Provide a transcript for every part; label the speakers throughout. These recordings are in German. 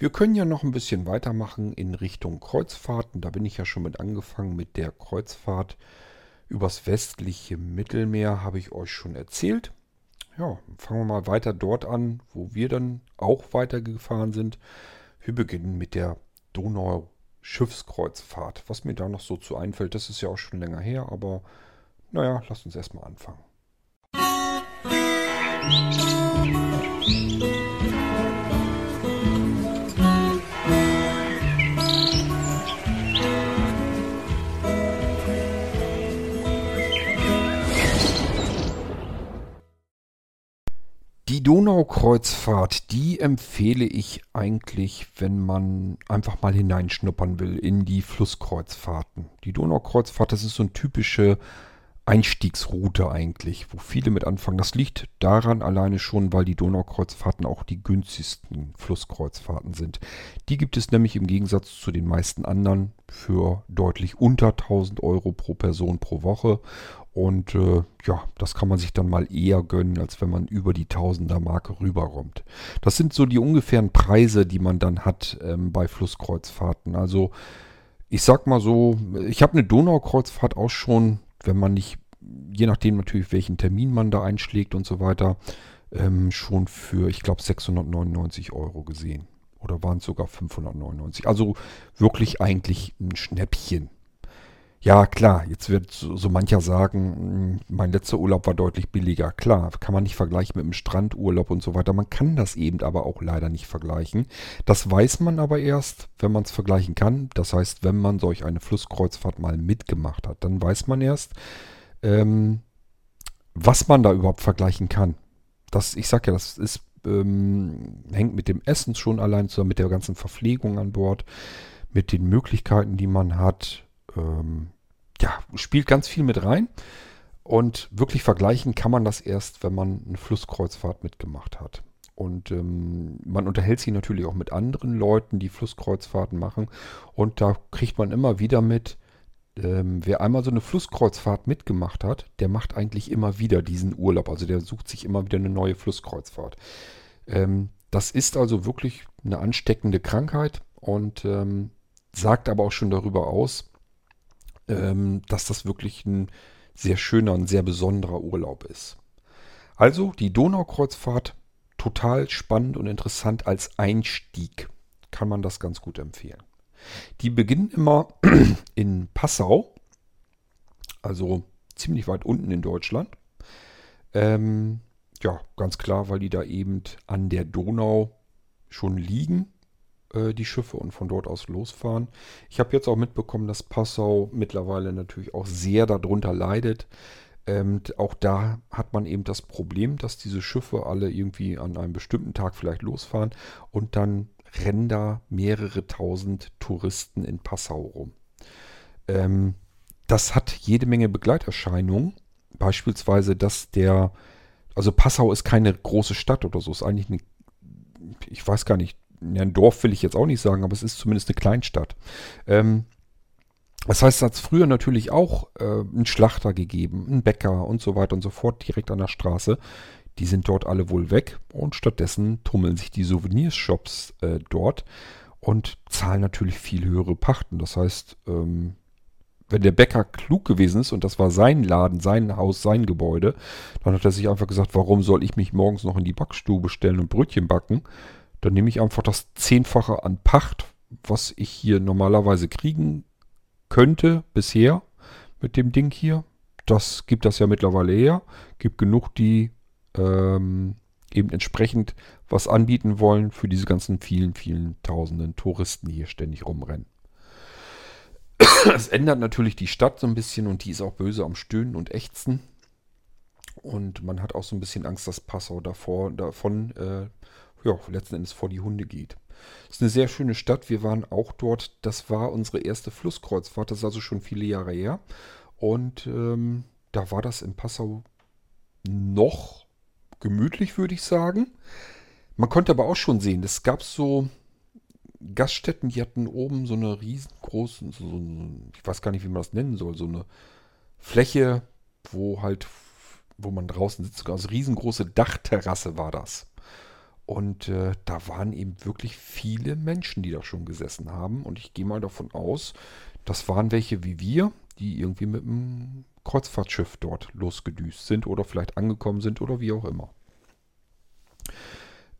Speaker 1: Wir können ja noch ein bisschen weitermachen in Richtung Kreuzfahrten. Da bin ich ja schon mit angefangen mit der Kreuzfahrt übers westliche Mittelmeer, habe ich euch schon erzählt. Ja, fangen wir mal weiter dort an, wo wir dann auch weitergefahren sind. Wir beginnen mit der Donau-Schiffskreuzfahrt. Was mir da noch so zu einfällt, das ist ja auch schon länger her, aber naja, lasst uns erstmal anfangen. Die Donaukreuzfahrt, die empfehle ich eigentlich, wenn man einfach mal hineinschnuppern will in die Flusskreuzfahrten. Die Donaukreuzfahrt, das ist so eine typische Einstiegsroute eigentlich, wo viele mit anfangen. Das liegt daran alleine schon, weil die Donaukreuzfahrten auch die günstigsten Flusskreuzfahrten sind. Die gibt es nämlich im Gegensatz zu den meisten anderen für deutlich unter 1000 Euro pro Person pro Woche. Und äh, ja, das kann man sich dann mal eher gönnen, als wenn man über die Tausender-Marke rüberkommt. Das sind so die ungefähren Preise, die man dann hat ähm, bei Flusskreuzfahrten. Also ich sag mal so, ich habe eine Donaukreuzfahrt auch schon wenn man nicht, je nachdem natürlich, welchen Termin man da einschlägt und so weiter, ähm, schon für, ich glaube, 699 Euro gesehen. Oder waren es sogar 599. Also wirklich eigentlich ein Schnäppchen. Ja, klar, jetzt wird so, so, mancher sagen, hm, mein letzter Urlaub war deutlich billiger. Klar, kann man nicht vergleichen mit dem Strandurlaub und so weiter. Man kann das eben aber auch leider nicht vergleichen. Das weiß man aber erst, wenn man es vergleichen kann. Das heißt, wenn man solch eine Flusskreuzfahrt mal mitgemacht hat, dann weiß man erst, ähm, was man da überhaupt vergleichen kann. Das, ich sag ja, das ist, ähm, hängt mit dem Essen schon allein zusammen, mit der ganzen Verpflegung an Bord, mit den Möglichkeiten, die man hat ähm, ja, spielt ganz viel mit rein. Und wirklich vergleichen kann man das erst, wenn man eine Flusskreuzfahrt mitgemacht hat. Und ähm, man unterhält sich natürlich auch mit anderen Leuten, die Flusskreuzfahrten machen. Und da kriegt man immer wieder mit, ähm, wer einmal so eine Flusskreuzfahrt mitgemacht hat, der macht eigentlich immer wieder diesen Urlaub. Also der sucht sich immer wieder eine neue Flusskreuzfahrt. Ähm, das ist also wirklich eine ansteckende Krankheit und ähm, sagt aber auch schon darüber aus, ähm, dass das wirklich ein sehr schöner und sehr besonderer Urlaub ist. Also die Donaukreuzfahrt total spannend und interessant als Einstieg. Kann man das ganz gut empfehlen. Die beginnen immer in Passau, also ziemlich weit unten in Deutschland. Ähm, ja, ganz klar, weil die da eben an der Donau schon liegen äh, die Schiffe und von dort aus losfahren. Ich habe jetzt auch mitbekommen, dass Passau mittlerweile natürlich auch sehr darunter leidet. Ähm, auch da hat man eben das Problem, dass diese Schiffe alle irgendwie an einem bestimmten Tag vielleicht losfahren und dann rennen da mehrere tausend Touristen in Passau rum. Ähm, das hat jede Menge Begleiterscheinungen. Beispielsweise, dass der, also Passau ist keine große Stadt oder so, ist eigentlich eine, ich weiß gar nicht, ja, ein Dorf will ich jetzt auch nicht sagen, aber es ist zumindest eine Kleinstadt. Ähm, das heißt, es hat früher natürlich auch äh, einen Schlachter gegeben, einen Bäcker und so weiter und so fort direkt an der Straße. Die sind dort alle wohl weg und stattdessen tummeln sich die Souvenirshops äh, dort und zahlen natürlich viel höhere Pachten. Das heißt, ähm, wenn der Bäcker klug gewesen ist und das war sein Laden, sein Haus, sein Gebäude, dann hat er sich einfach gesagt, warum soll ich mich morgens noch in die Backstube stellen und Brötchen backen? Dann nehme ich einfach das Zehnfache an Pacht, was ich hier normalerweise kriegen könnte bisher mit dem Ding hier. Das gibt das ja mittlerweile her. Gibt genug, die ähm, eben entsprechend was anbieten wollen für diese ganzen vielen, vielen tausenden Touristen, die hier ständig rumrennen. Es ändert natürlich die Stadt so ein bisschen und die ist auch böse am Stöhnen und Ächzen. Und man hat auch so ein bisschen Angst, dass Passau davor, davon äh, ja, letzten Endes vor die Hunde geht. Ist eine sehr schöne Stadt. Wir waren auch dort. Das war unsere erste Flusskreuzfahrt. Das ist also schon viele Jahre her. Und ähm, da war das in Passau noch gemütlich, würde ich sagen. Man konnte aber auch schon sehen, es gab so Gaststätten, die hatten oben so eine riesengroße, so eine, ich weiß gar nicht, wie man das nennen soll, so eine Fläche, wo halt, wo man draußen sitzt, also riesengroße Dachterrasse war das. Und äh, da waren eben wirklich viele Menschen, die da schon gesessen haben. Und ich gehe mal davon aus, das waren welche wie wir, die irgendwie mit einem Kreuzfahrtschiff dort losgedüst sind oder vielleicht angekommen sind oder wie auch immer.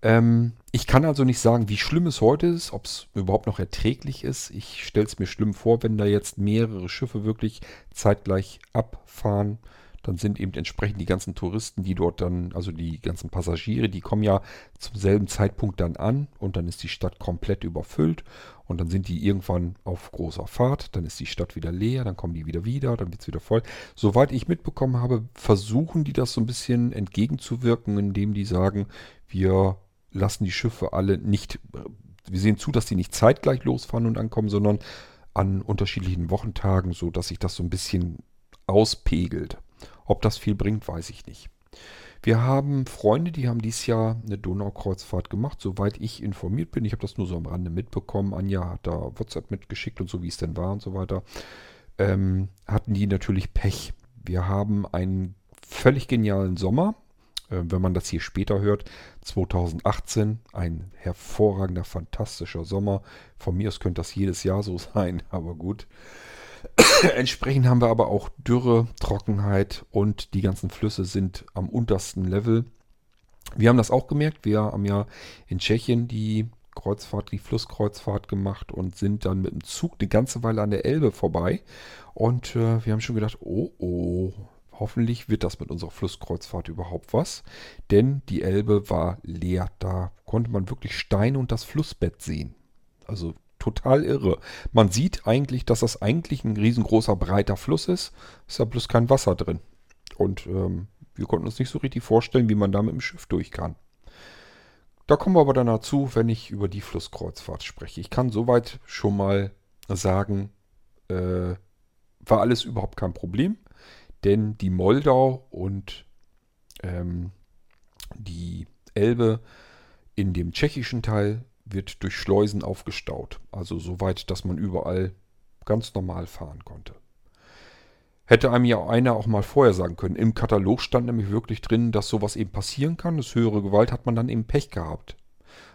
Speaker 1: Ähm, ich kann also nicht sagen, wie schlimm es heute ist, ob es überhaupt noch erträglich ist. Ich stelle es mir schlimm vor, wenn da jetzt mehrere Schiffe wirklich zeitgleich abfahren. Dann sind eben entsprechend die ganzen Touristen, die dort dann, also die ganzen Passagiere, die kommen ja zum selben Zeitpunkt dann an und dann ist die Stadt komplett überfüllt und dann sind die irgendwann auf großer Fahrt, dann ist die Stadt wieder leer, dann kommen die wieder wieder, dann wird es wieder voll. Soweit ich mitbekommen habe, versuchen die das so ein bisschen entgegenzuwirken, indem die sagen, wir lassen die Schiffe alle nicht, wir sehen zu, dass die nicht zeitgleich losfahren und ankommen, sondern an unterschiedlichen Wochentagen, so dass sich das so ein bisschen auspegelt. Ob das viel bringt, weiß ich nicht. Wir haben Freunde, die haben dieses Jahr eine Donaukreuzfahrt gemacht, soweit ich informiert bin. Ich habe das nur so am Rande mitbekommen. Anja hat da WhatsApp mitgeschickt und so, wie es denn war und so weiter. Ähm, hatten die natürlich Pech. Wir haben einen völlig genialen Sommer. Äh, wenn man das hier später hört, 2018, ein hervorragender, fantastischer Sommer. Von mir aus könnte das jedes Jahr so sein, aber gut. Entsprechend haben wir aber auch Dürre, Trockenheit und die ganzen Flüsse sind am untersten Level. Wir haben das auch gemerkt. Wir haben ja in Tschechien die Kreuzfahrt, die Flusskreuzfahrt gemacht und sind dann mit dem Zug eine ganze Weile an der Elbe vorbei. Und äh, wir haben schon gedacht, oh oh, hoffentlich wird das mit unserer Flusskreuzfahrt überhaupt was. Denn die Elbe war leer. Da konnte man wirklich Steine und das Flussbett sehen. Also total irre. Man sieht eigentlich, dass das eigentlich ein riesengroßer, breiter Fluss ist. Ist ja bloß kein Wasser drin. Und ähm, wir konnten uns nicht so richtig vorstellen, wie man da mit dem Schiff durch kann. Da kommen wir aber dann dazu, wenn ich über die Flusskreuzfahrt spreche. Ich kann soweit schon mal sagen, äh, war alles überhaupt kein Problem, denn die Moldau und ähm, die Elbe in dem tschechischen Teil wird durch Schleusen aufgestaut. Also so weit, dass man überall ganz normal fahren konnte. Hätte einem ja einer auch mal vorher sagen können. Im Katalog stand nämlich wirklich drin, dass sowas eben passieren kann. Das höhere Gewalt hat man dann eben Pech gehabt.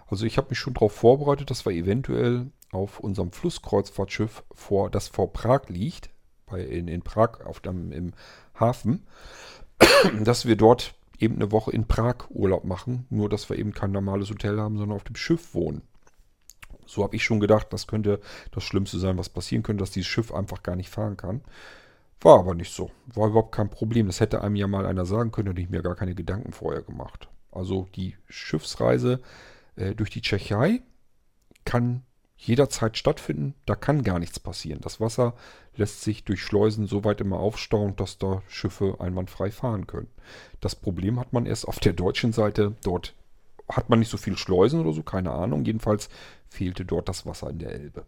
Speaker 1: Also ich habe mich schon darauf vorbereitet, dass wir eventuell auf unserem Flusskreuzfahrtschiff vor, das vor Prag liegt, bei, in, in Prag auf dem, im Hafen, dass wir dort eben eine Woche in Prag Urlaub machen, nur dass wir eben kein normales Hotel haben, sondern auf dem Schiff wohnen. So habe ich schon gedacht, das könnte das Schlimmste sein, was passieren könnte, dass dieses Schiff einfach gar nicht fahren kann. War aber nicht so. War überhaupt kein Problem. Das hätte einem ja mal einer sagen können, hätte ich mir gar keine Gedanken vorher gemacht. Also die Schiffsreise äh, durch die Tschechei kann jederzeit stattfinden. Da kann gar nichts passieren. Das Wasser lässt sich durch Schleusen so weit immer aufstauen, dass da Schiffe einwandfrei fahren können. Das Problem hat man erst auf der deutschen Seite. Dort hat man nicht so viele Schleusen oder so, keine Ahnung. Jedenfalls fehlte dort das Wasser in der Elbe.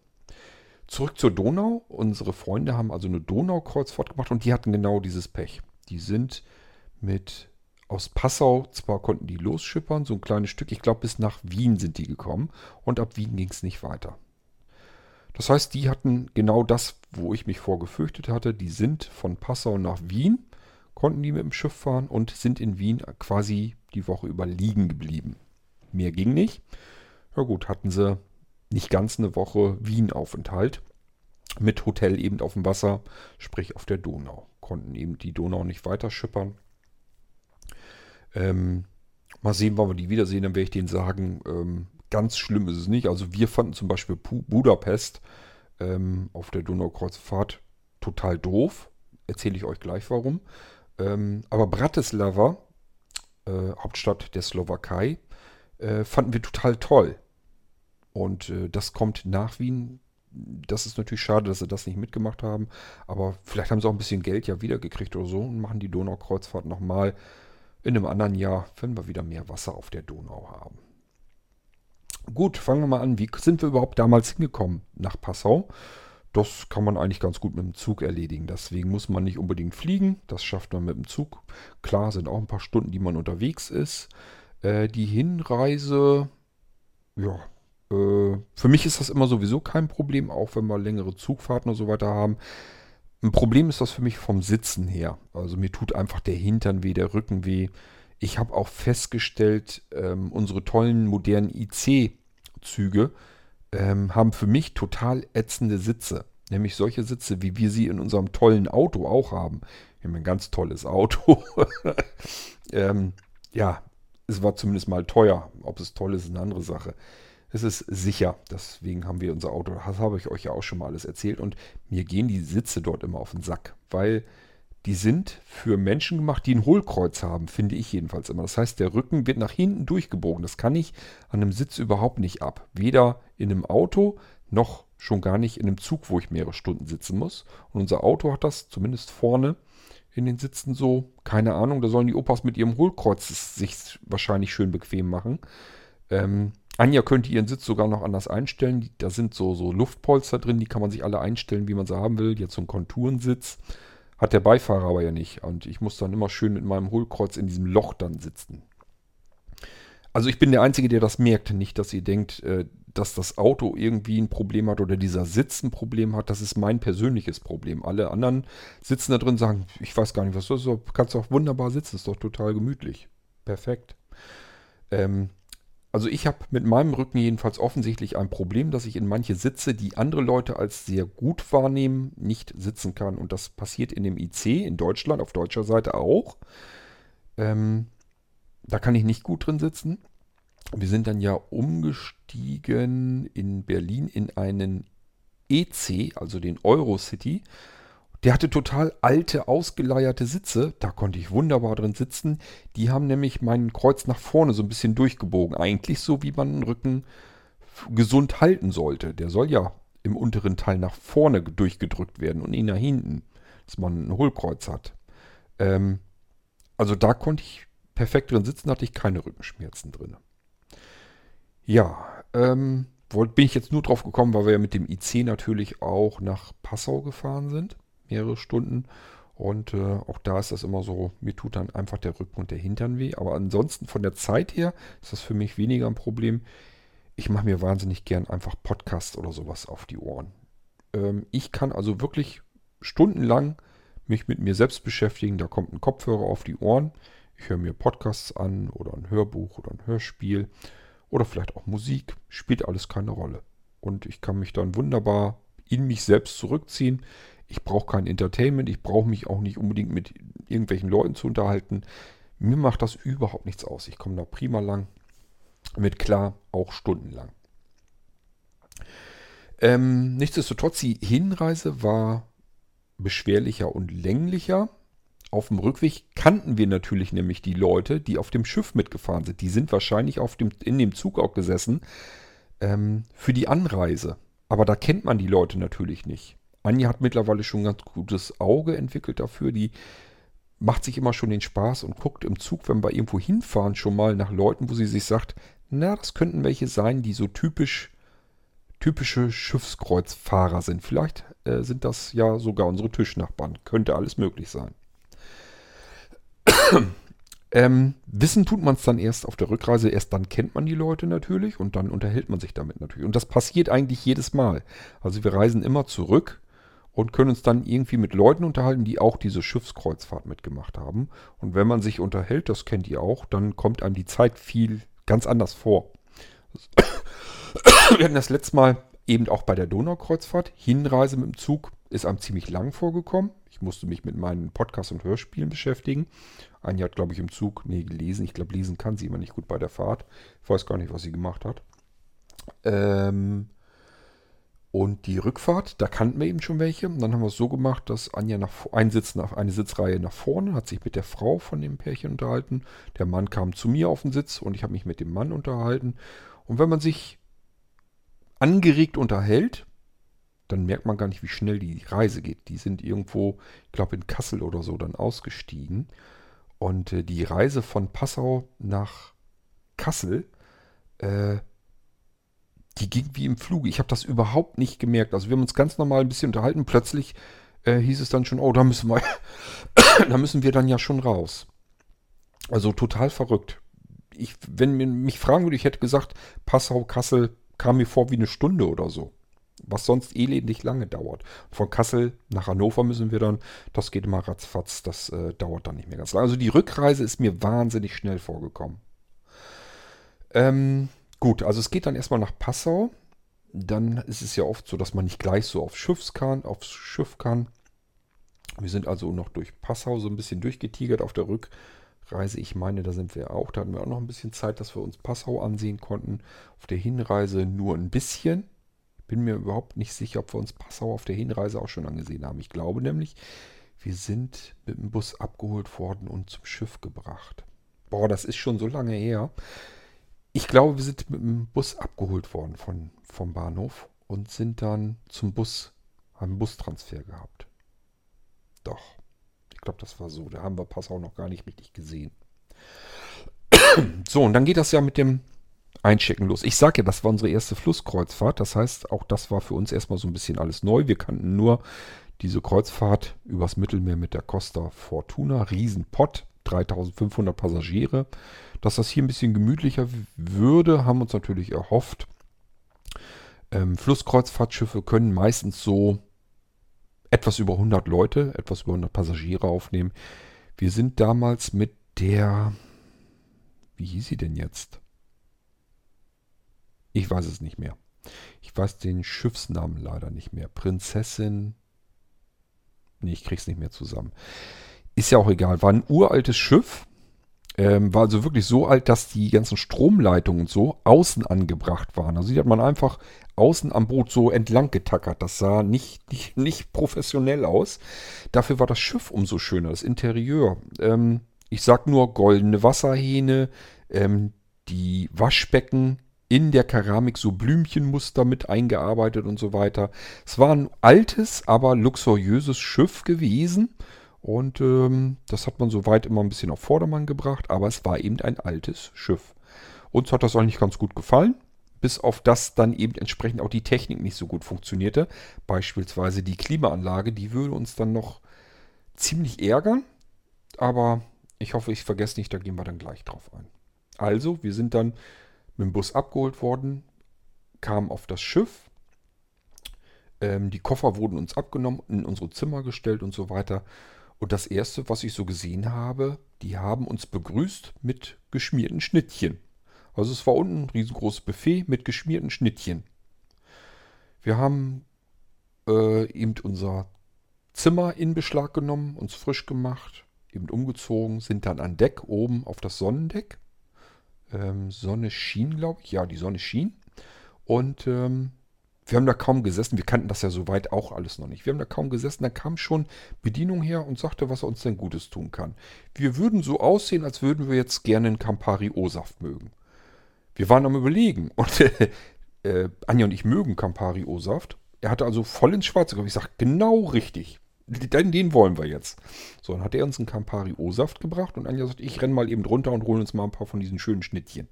Speaker 1: Zurück zur Donau. Unsere Freunde haben also eine Donaukreuzfahrt gemacht und die hatten genau dieses Pech. Die sind mit aus Passau, zwar konnten die losschippern, so ein kleines Stück, ich glaube bis nach Wien sind die gekommen und ab Wien ging es nicht weiter. Das heißt, die hatten genau das, wo ich mich vorgefürchtet hatte. Die sind von Passau nach Wien, konnten die mit dem Schiff fahren und sind in Wien quasi die Woche über liegen geblieben. Mehr ging nicht. Ja gut, hatten sie nicht ganz eine Woche Wien-Aufenthalt mit Hotel eben auf dem Wasser, sprich auf der Donau. Konnten eben die Donau nicht weiter schippern. Ähm, mal sehen, wann wir die wiedersehen, dann werde ich denen sagen, ähm, ganz schlimm ist es nicht. Also wir fanden zum Beispiel Budapest ähm, auf der Donaukreuzfahrt total doof. Erzähle ich euch gleich warum. Ähm, aber Bratislava, äh, Hauptstadt der Slowakei, äh, fanden wir total toll. Und äh, das kommt nach Wien. Das ist natürlich schade, dass sie das nicht mitgemacht haben. Aber vielleicht haben sie auch ein bisschen Geld ja wiedergekriegt oder so und machen die Donaukreuzfahrt nochmal in einem anderen Jahr, wenn wir wieder mehr Wasser auf der Donau haben. Gut, fangen wir mal an. Wie sind wir überhaupt damals hingekommen nach Passau? Das kann man eigentlich ganz gut mit dem Zug erledigen. Deswegen muss man nicht unbedingt fliegen. Das schafft man mit dem Zug. Klar, sind auch ein paar Stunden, die man unterwegs ist. Äh, die Hinreise, ja, äh, für mich ist das immer sowieso kein Problem, auch wenn wir längere Zugfahrten und so weiter haben. Ein Problem ist das für mich vom Sitzen her. Also mir tut einfach der Hintern weh, der Rücken weh. Ich habe auch festgestellt, ähm, unsere tollen modernen IC-Züge ähm, haben für mich total ätzende Sitze. Nämlich solche Sitze, wie wir sie in unserem tollen Auto auch haben. Wir haben ein ganz tolles Auto. ähm, ja, es war zumindest mal teuer. Ob es toll ist, ist eine andere Sache. Es ist sicher. Deswegen haben wir unser Auto. Das habe ich euch ja auch schon mal alles erzählt. Und mir gehen die Sitze dort immer auf den Sack. Weil die sind für Menschen gemacht, die ein Hohlkreuz haben, finde ich jedenfalls immer. Das heißt, der Rücken wird nach hinten durchgebogen. Das kann ich an einem Sitz überhaupt nicht ab. Weder in einem Auto noch schon gar nicht in einem Zug, wo ich mehrere Stunden sitzen muss. Und unser Auto hat das zumindest vorne in den Sitzen so. Keine Ahnung, da sollen die Opas mit ihrem Hohlkreuz sich wahrscheinlich schön bequem machen. Ähm, Anja könnte ihren Sitz sogar noch anders einstellen. Da sind so, so Luftpolster drin, die kann man sich alle einstellen, wie man sie haben will. Jetzt so ein Konturensitz. Hat der Beifahrer aber ja nicht. Und ich muss dann immer schön mit meinem Hohlkreuz in diesem Loch dann sitzen. Also ich bin der Einzige, der das merkt. Nicht, dass ihr denkt, äh, dass das Auto irgendwie ein Problem hat oder dieser Sitz ein Problem hat. Das ist mein persönliches Problem. Alle anderen sitzen da drin und sagen, ich weiß gar nicht, was das ist. Du kannst auch wunderbar sitzen. Ist doch total gemütlich. Perfekt. Ähm, also ich habe mit meinem Rücken jedenfalls offensichtlich ein Problem, dass ich in manche Sitze, die andere Leute als sehr gut wahrnehmen, nicht sitzen kann. Und das passiert in dem IC in Deutschland, auf deutscher Seite auch. Ähm, da kann ich nicht gut drin sitzen. Wir sind dann ja umgestiegen in Berlin in einen EC, also den Eurocity. Der hatte total alte, ausgeleierte Sitze. Da konnte ich wunderbar drin sitzen. Die haben nämlich meinen Kreuz nach vorne so ein bisschen durchgebogen. Eigentlich so, wie man den Rücken gesund halten sollte. Der soll ja im unteren Teil nach vorne durchgedrückt werden und nicht nach hinten, dass man ein Hohlkreuz hat. Ähm, also da konnte ich perfekt drin sitzen, hatte ich keine Rückenschmerzen drin. Ja, ähm, wollt, bin ich jetzt nur drauf gekommen, weil wir ja mit dem IC natürlich auch nach Passau gefahren sind mehrere Stunden. Und äh, auch da ist das immer so, mir tut dann einfach der Rücken und der Hintern weh. Aber ansonsten von der Zeit her ist das für mich weniger ein Problem. Ich mache mir wahnsinnig gern einfach Podcasts oder sowas auf die Ohren. Ähm, ich kann also wirklich stundenlang mich mit mir selbst beschäftigen. Da kommt ein Kopfhörer auf die Ohren. Ich höre mir Podcasts an oder ein Hörbuch oder ein Hörspiel oder vielleicht auch Musik. Spielt alles keine Rolle. Und ich kann mich dann wunderbar in mich selbst zurückziehen. Ich brauche kein Entertainment, ich brauche mich auch nicht unbedingt mit irgendwelchen Leuten zu unterhalten. Mir macht das überhaupt nichts aus. Ich komme da prima lang mit klar, auch stundenlang. Ähm, nichtsdestotrotz, die Hinreise war beschwerlicher und länglicher. Auf dem Rückweg kannten wir natürlich nämlich die Leute, die auf dem Schiff mitgefahren sind. Die sind wahrscheinlich auf dem, in dem Zug auch gesessen ähm, für die Anreise. Aber da kennt man die Leute natürlich nicht. Anja hat mittlerweile schon ein ganz gutes Auge entwickelt dafür. Die macht sich immer schon den Spaß und guckt im Zug, wenn wir irgendwo hinfahren, schon mal nach Leuten, wo sie sich sagt, na, das könnten welche sein, die so typisch typische Schiffskreuzfahrer sind. Vielleicht äh, sind das ja sogar unsere Tischnachbarn. Könnte alles möglich sein. ähm, wissen tut man es dann erst auf der Rückreise. Erst dann kennt man die Leute natürlich und dann unterhält man sich damit natürlich. Und das passiert eigentlich jedes Mal. Also wir reisen immer zurück und können uns dann irgendwie mit Leuten unterhalten, die auch diese Schiffskreuzfahrt mitgemacht haben. Und wenn man sich unterhält, das kennt ihr auch, dann kommt einem die Zeit viel ganz anders vor. Wir hatten das letzte Mal eben auch bei der Donaukreuzfahrt. Hinreise mit dem Zug ist einem ziemlich lang vorgekommen. Ich musste mich mit meinen Podcasts und Hörspielen beschäftigen. Anja hat, glaube ich, im Zug, nee, gelesen. Ich glaube, lesen kann sie immer nicht gut bei der Fahrt. Ich weiß gar nicht, was sie gemacht hat. Ähm, und die Rückfahrt, da kannten wir eben schon welche. Und dann haben wir es so gemacht, dass Anja nach, ein Sitz nach, eine Sitzreihe nach vorne, hat sich mit der Frau von dem Pärchen unterhalten. Der Mann kam zu mir auf den Sitz und ich habe mich mit dem Mann unterhalten. Und wenn man sich angeregt unterhält, dann merkt man gar nicht, wie schnell die Reise geht. Die sind irgendwo, ich glaube in Kassel oder so, dann ausgestiegen. Und äh, die Reise von Passau nach Kassel, äh, die ging wie im Fluge. Ich habe das überhaupt nicht gemerkt. Also wir haben uns ganz normal ein bisschen unterhalten. Plötzlich äh, hieß es dann schon, oh, da müssen wir, da müssen wir dann ja schon raus. Also total verrückt. Ich, wenn mich fragen würde, ich hätte gesagt, Passau, Kassel kam mir vor wie eine Stunde oder so. was sonst elendig lange dauert. Von Kassel nach Hannover müssen wir dann, das geht immer ratzfatz, das äh, dauert dann nicht mehr ganz lange. Also die Rückreise ist mir wahnsinnig schnell vorgekommen. Ähm, gut, also es geht dann erstmal nach Passau. Dann ist es ja oft so, dass man nicht gleich so aufs Schiff kann, aufs Schiff kann. Wir sind also noch durch Passau so ein bisschen durchgetigert auf der Rückreise. Ich meine, da sind wir auch. Da hatten wir auch noch ein bisschen Zeit, dass wir uns Passau ansehen konnten. Auf der Hinreise nur ein bisschen. Bin mir überhaupt nicht sicher, ob wir uns Passau auf der Hinreise auch schon angesehen haben. Ich glaube nämlich, wir sind mit dem Bus abgeholt worden und zum Schiff gebracht. Boah, das ist schon so lange her. Ich glaube, wir sind mit dem Bus abgeholt worden von, vom Bahnhof und sind dann zum Bus, haben einen Bustransfer gehabt. Doch. Ich glaube, das war so. Da haben wir Passau noch gar nicht richtig gesehen. So, und dann geht das ja mit dem Einchecken los. Ich sage ja, das war unsere erste Flusskreuzfahrt. Das heißt, auch das war für uns erstmal so ein bisschen alles neu. Wir kannten nur diese Kreuzfahrt übers Mittelmeer mit der Costa Fortuna. Riesenpott, 3500 Passagiere. Dass das hier ein bisschen gemütlicher würde, haben uns natürlich erhofft. Ähm, Flusskreuzfahrtschiffe können meistens so etwas über 100 Leute, etwas über 100 Passagiere aufnehmen. Wir sind damals mit der, wie hieß sie denn jetzt? Ich weiß es nicht mehr. Ich weiß den Schiffsnamen leider nicht mehr. Prinzessin. Nee, ich krieg's nicht mehr zusammen. Ist ja auch egal. War ein uraltes Schiff. Ähm, war also wirklich so alt, dass die ganzen Stromleitungen und so außen angebracht waren. Also die hat man einfach außen am Boot so entlang getackert. Das sah nicht, nicht, nicht professionell aus. Dafür war das Schiff umso schöner, das Interieur. Ähm, ich sag nur goldene Wasserhähne, ähm, die Waschbecken in der Keramik so Blümchenmuster mit eingearbeitet und so weiter. Es war ein altes, aber luxuriöses Schiff gewesen. Und ähm, das hat man soweit immer ein bisschen auf Vordermann gebracht, aber es war eben ein altes Schiff. Uns hat das eigentlich ganz gut gefallen bis auf das dann eben entsprechend auch die Technik nicht so gut funktionierte. Beispielsweise die Klimaanlage, die würde uns dann noch ziemlich ärgern. Aber ich hoffe, ich vergesse nicht, da gehen wir dann gleich drauf ein. Also, wir sind dann mit dem Bus abgeholt worden, kamen auf das Schiff. Ähm, die Koffer wurden uns abgenommen, in unsere Zimmer gestellt und so weiter. Und das Erste, was ich so gesehen habe, die haben uns begrüßt mit geschmierten Schnittchen. Also es war unten ein riesengroßes Buffet mit geschmierten Schnittchen. Wir haben äh, eben unser Zimmer in Beschlag genommen, uns frisch gemacht, eben umgezogen, sind dann an Deck oben auf das Sonnendeck. Ähm, Sonne schien, glaube ich. Ja, die Sonne schien. Und ähm, wir haben da kaum gesessen. Wir kannten das ja soweit auch alles noch nicht. Wir haben da kaum gesessen. Da kam schon Bedienung her und sagte, was er uns denn Gutes tun kann. Wir würden so aussehen, als würden wir jetzt gerne einen Campari O-Saft mögen. Wir waren am Überlegen und äh, äh, Anja und ich mögen Campari O-Saft. Er hatte also voll ins Schwarze gekommen. Ich sage, genau richtig. Den, den wollen wir jetzt. So, dann hat er uns einen Campari O-Saft gebracht und Anja sagt, ich renne mal eben drunter und hole uns mal ein paar von diesen schönen Schnittchen.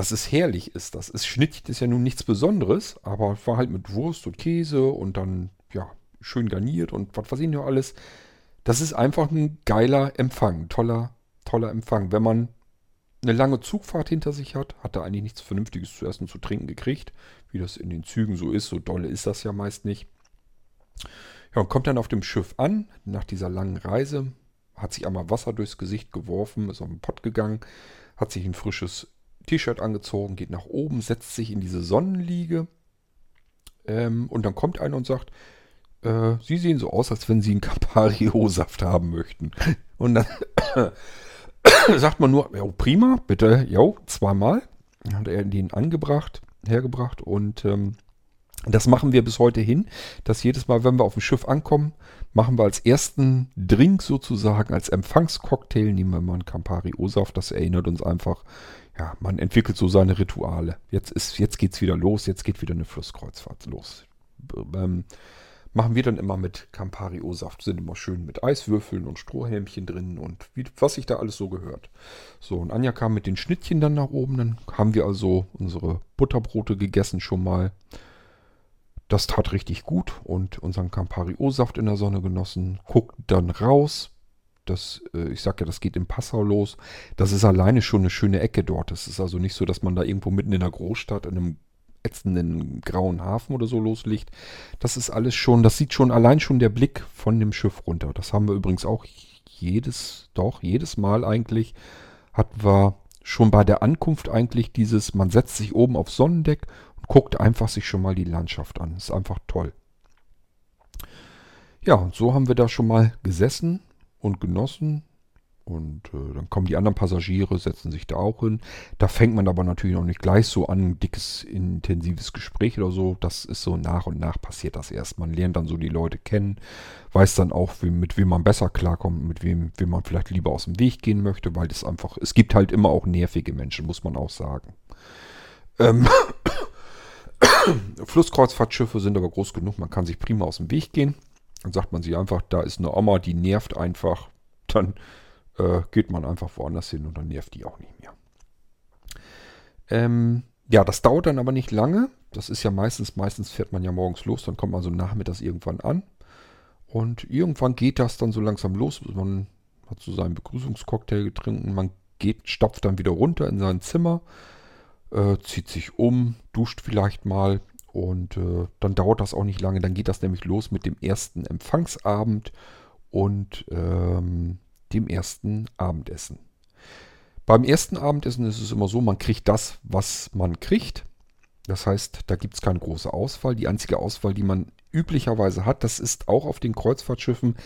Speaker 1: Dass es herrlich ist, das ist Schnittchen ist ja nun nichts Besonderes, aber war halt mit Wurst und Käse und dann, ja, schön garniert und was weiß ich noch alles. Das ist einfach ein geiler Empfang, toller, toller Empfang. Wenn man eine lange Zugfahrt hinter sich hat, hat er eigentlich nichts Vernünftiges zu essen und zu trinken gekriegt, wie das in den Zügen so ist. So dolle ist das ja meist nicht. Ja, und kommt dann auf dem Schiff an, nach dieser langen Reise, hat sich einmal Wasser durchs Gesicht geworfen, ist auf den Pott gegangen, hat sich ein frisches T-Shirt angezogen, geht nach oben, setzt sich in diese Sonnenliege ähm, und dann kommt einer und sagt, äh, Sie sehen so aus, als wenn Sie einen Campari-O-Saft haben möchten. Und dann sagt man nur, ja, prima, bitte, jo, zweimal. Dann hat er den angebracht, hergebracht und ähm, das machen wir bis heute hin, dass jedes Mal, wenn wir auf dem Schiff ankommen, machen wir als ersten Drink sozusagen, als Empfangscocktail, nehmen wir mal einen Campari O-Saft. Das erinnert uns einfach, ja, man entwickelt so seine Rituale. Jetzt, ist, jetzt geht's wieder los, jetzt geht wieder eine Flusskreuzfahrt los. Ähm, machen wir dann immer mit Campari O-Saft. Sind immer schön mit Eiswürfeln und Strohhelmchen drin und wie, was sich da alles so gehört. So, und Anja kam mit den Schnittchen dann nach oben. Dann haben wir also unsere Butterbrote gegessen schon mal. Das tat richtig gut und unseren Campari O-Saft in der Sonne genossen. Guckt dann raus. Das, äh, ich sag ja, das geht in Passau los. Das ist alleine schon eine schöne Ecke dort. Es ist also nicht so, dass man da irgendwo mitten in der Großstadt in einem ätzenden grauen Hafen oder so loslegt. Das ist alles schon, das sieht schon allein schon der Blick von dem Schiff runter. Das haben wir übrigens auch jedes, doch, jedes Mal eigentlich hatten wir schon bei der Ankunft eigentlich dieses, man setzt sich oben aufs Sonnendeck und guckt einfach sich schon mal die Landschaft an. Ist einfach toll. Ja, und so haben wir da schon mal gesessen und genossen und äh, dann kommen die anderen Passagiere, setzen sich da auch hin. Da fängt man aber natürlich noch nicht gleich so an, dickes, intensives Gespräch oder so. Das ist so nach und nach passiert das erst. Man lernt dann so die Leute kennen, weiß dann auch, wie, mit wem man besser klarkommt, mit wem, wem man vielleicht lieber aus dem Weg gehen möchte, weil das einfach, es gibt halt immer auch nervige Menschen, muss man auch sagen. Ähm, Flusskreuzfahrtschiffe sind aber groß genug, man kann sich prima aus dem Weg gehen. Dann sagt man sich einfach, da ist eine Oma, die nervt einfach. Dann äh, geht man einfach woanders hin und dann nervt die auch nicht mehr. Ähm, ja, das dauert dann aber nicht lange. Das ist ja meistens, meistens fährt man ja morgens los, dann kommt man so nachmittags irgendwann an. Und irgendwann geht das dann so langsam los. Man hat so seinen Begrüßungscocktail getrunken. Man geht, stapft dann wieder runter in sein Zimmer, äh, zieht sich um, duscht vielleicht mal. Und äh, dann dauert das auch nicht lange. Dann geht das nämlich los mit dem ersten Empfangsabend. Und ähm, dem ersten Abendessen. Beim ersten Abendessen ist es immer so, man kriegt das, was man kriegt. Das heißt, da gibt es keine große Auswahl. Die einzige Auswahl, die man üblicherweise hat, das ist auch auf den Kreuzfahrtschiffen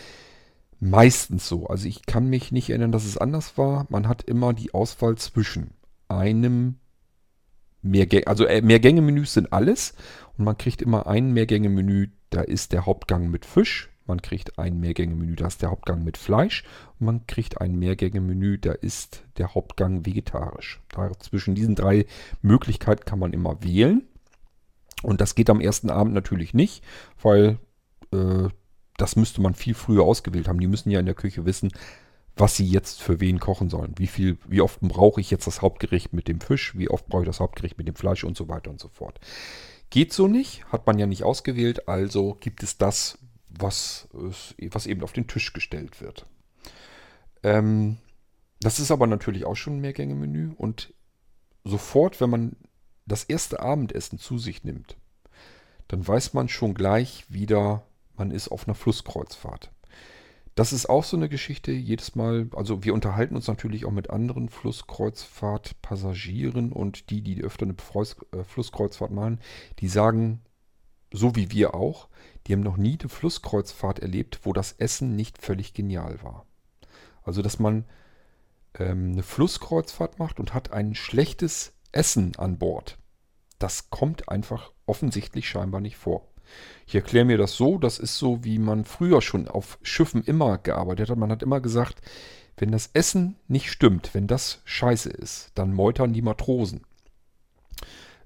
Speaker 1: meistens so. Also ich kann mich nicht erinnern, dass es anders war. Man hat immer die Auswahl zwischen einem Mehrgänge, also äh, Mehrgänge-Menüs sind alles und man kriegt immer ein Mehrgänge-Menü, da ist der Hauptgang mit Fisch, man kriegt ein Mehrgänge-Menü, da ist der Hauptgang mit Fleisch. Und man kriegt ein Mehrgänge-Menü, da ist der Hauptgang vegetarisch. Da zwischen diesen drei Möglichkeiten kann man immer wählen. Und das geht am ersten Abend natürlich nicht, weil äh, das müsste man viel früher ausgewählt haben. Die müssen ja in der Küche wissen, was sie jetzt für wen kochen sollen. Wie viel, wie oft brauche ich jetzt das Hauptgericht mit dem Fisch, wie oft brauche ich das Hauptgericht mit dem Fleisch und so weiter und so fort. Geht so nicht, hat man ja nicht ausgewählt, also gibt es das, was, was eben auf den Tisch gestellt wird. Ähm, das ist aber natürlich auch schon ein Mehrgänge-Menü und sofort, wenn man das erste Abendessen zu sich nimmt, dann weiß man schon gleich wieder, man ist auf einer Flusskreuzfahrt. Das ist auch so eine Geschichte jedes Mal. Also wir unterhalten uns natürlich auch mit anderen Flusskreuzfahrtpassagieren und die, die öfter eine äh, Flusskreuzfahrt machen, die sagen, so wie wir auch, die haben noch nie eine Flusskreuzfahrt erlebt, wo das Essen nicht völlig genial war. Also, dass man ähm, eine Flusskreuzfahrt macht und hat ein schlechtes Essen an Bord. Das kommt einfach offensichtlich scheinbar nicht vor. Ich erkläre mir das so, das ist so, wie man früher schon auf Schiffen immer gearbeitet hat. Man hat immer gesagt, wenn das Essen nicht stimmt, wenn das scheiße ist, dann meutern die Matrosen.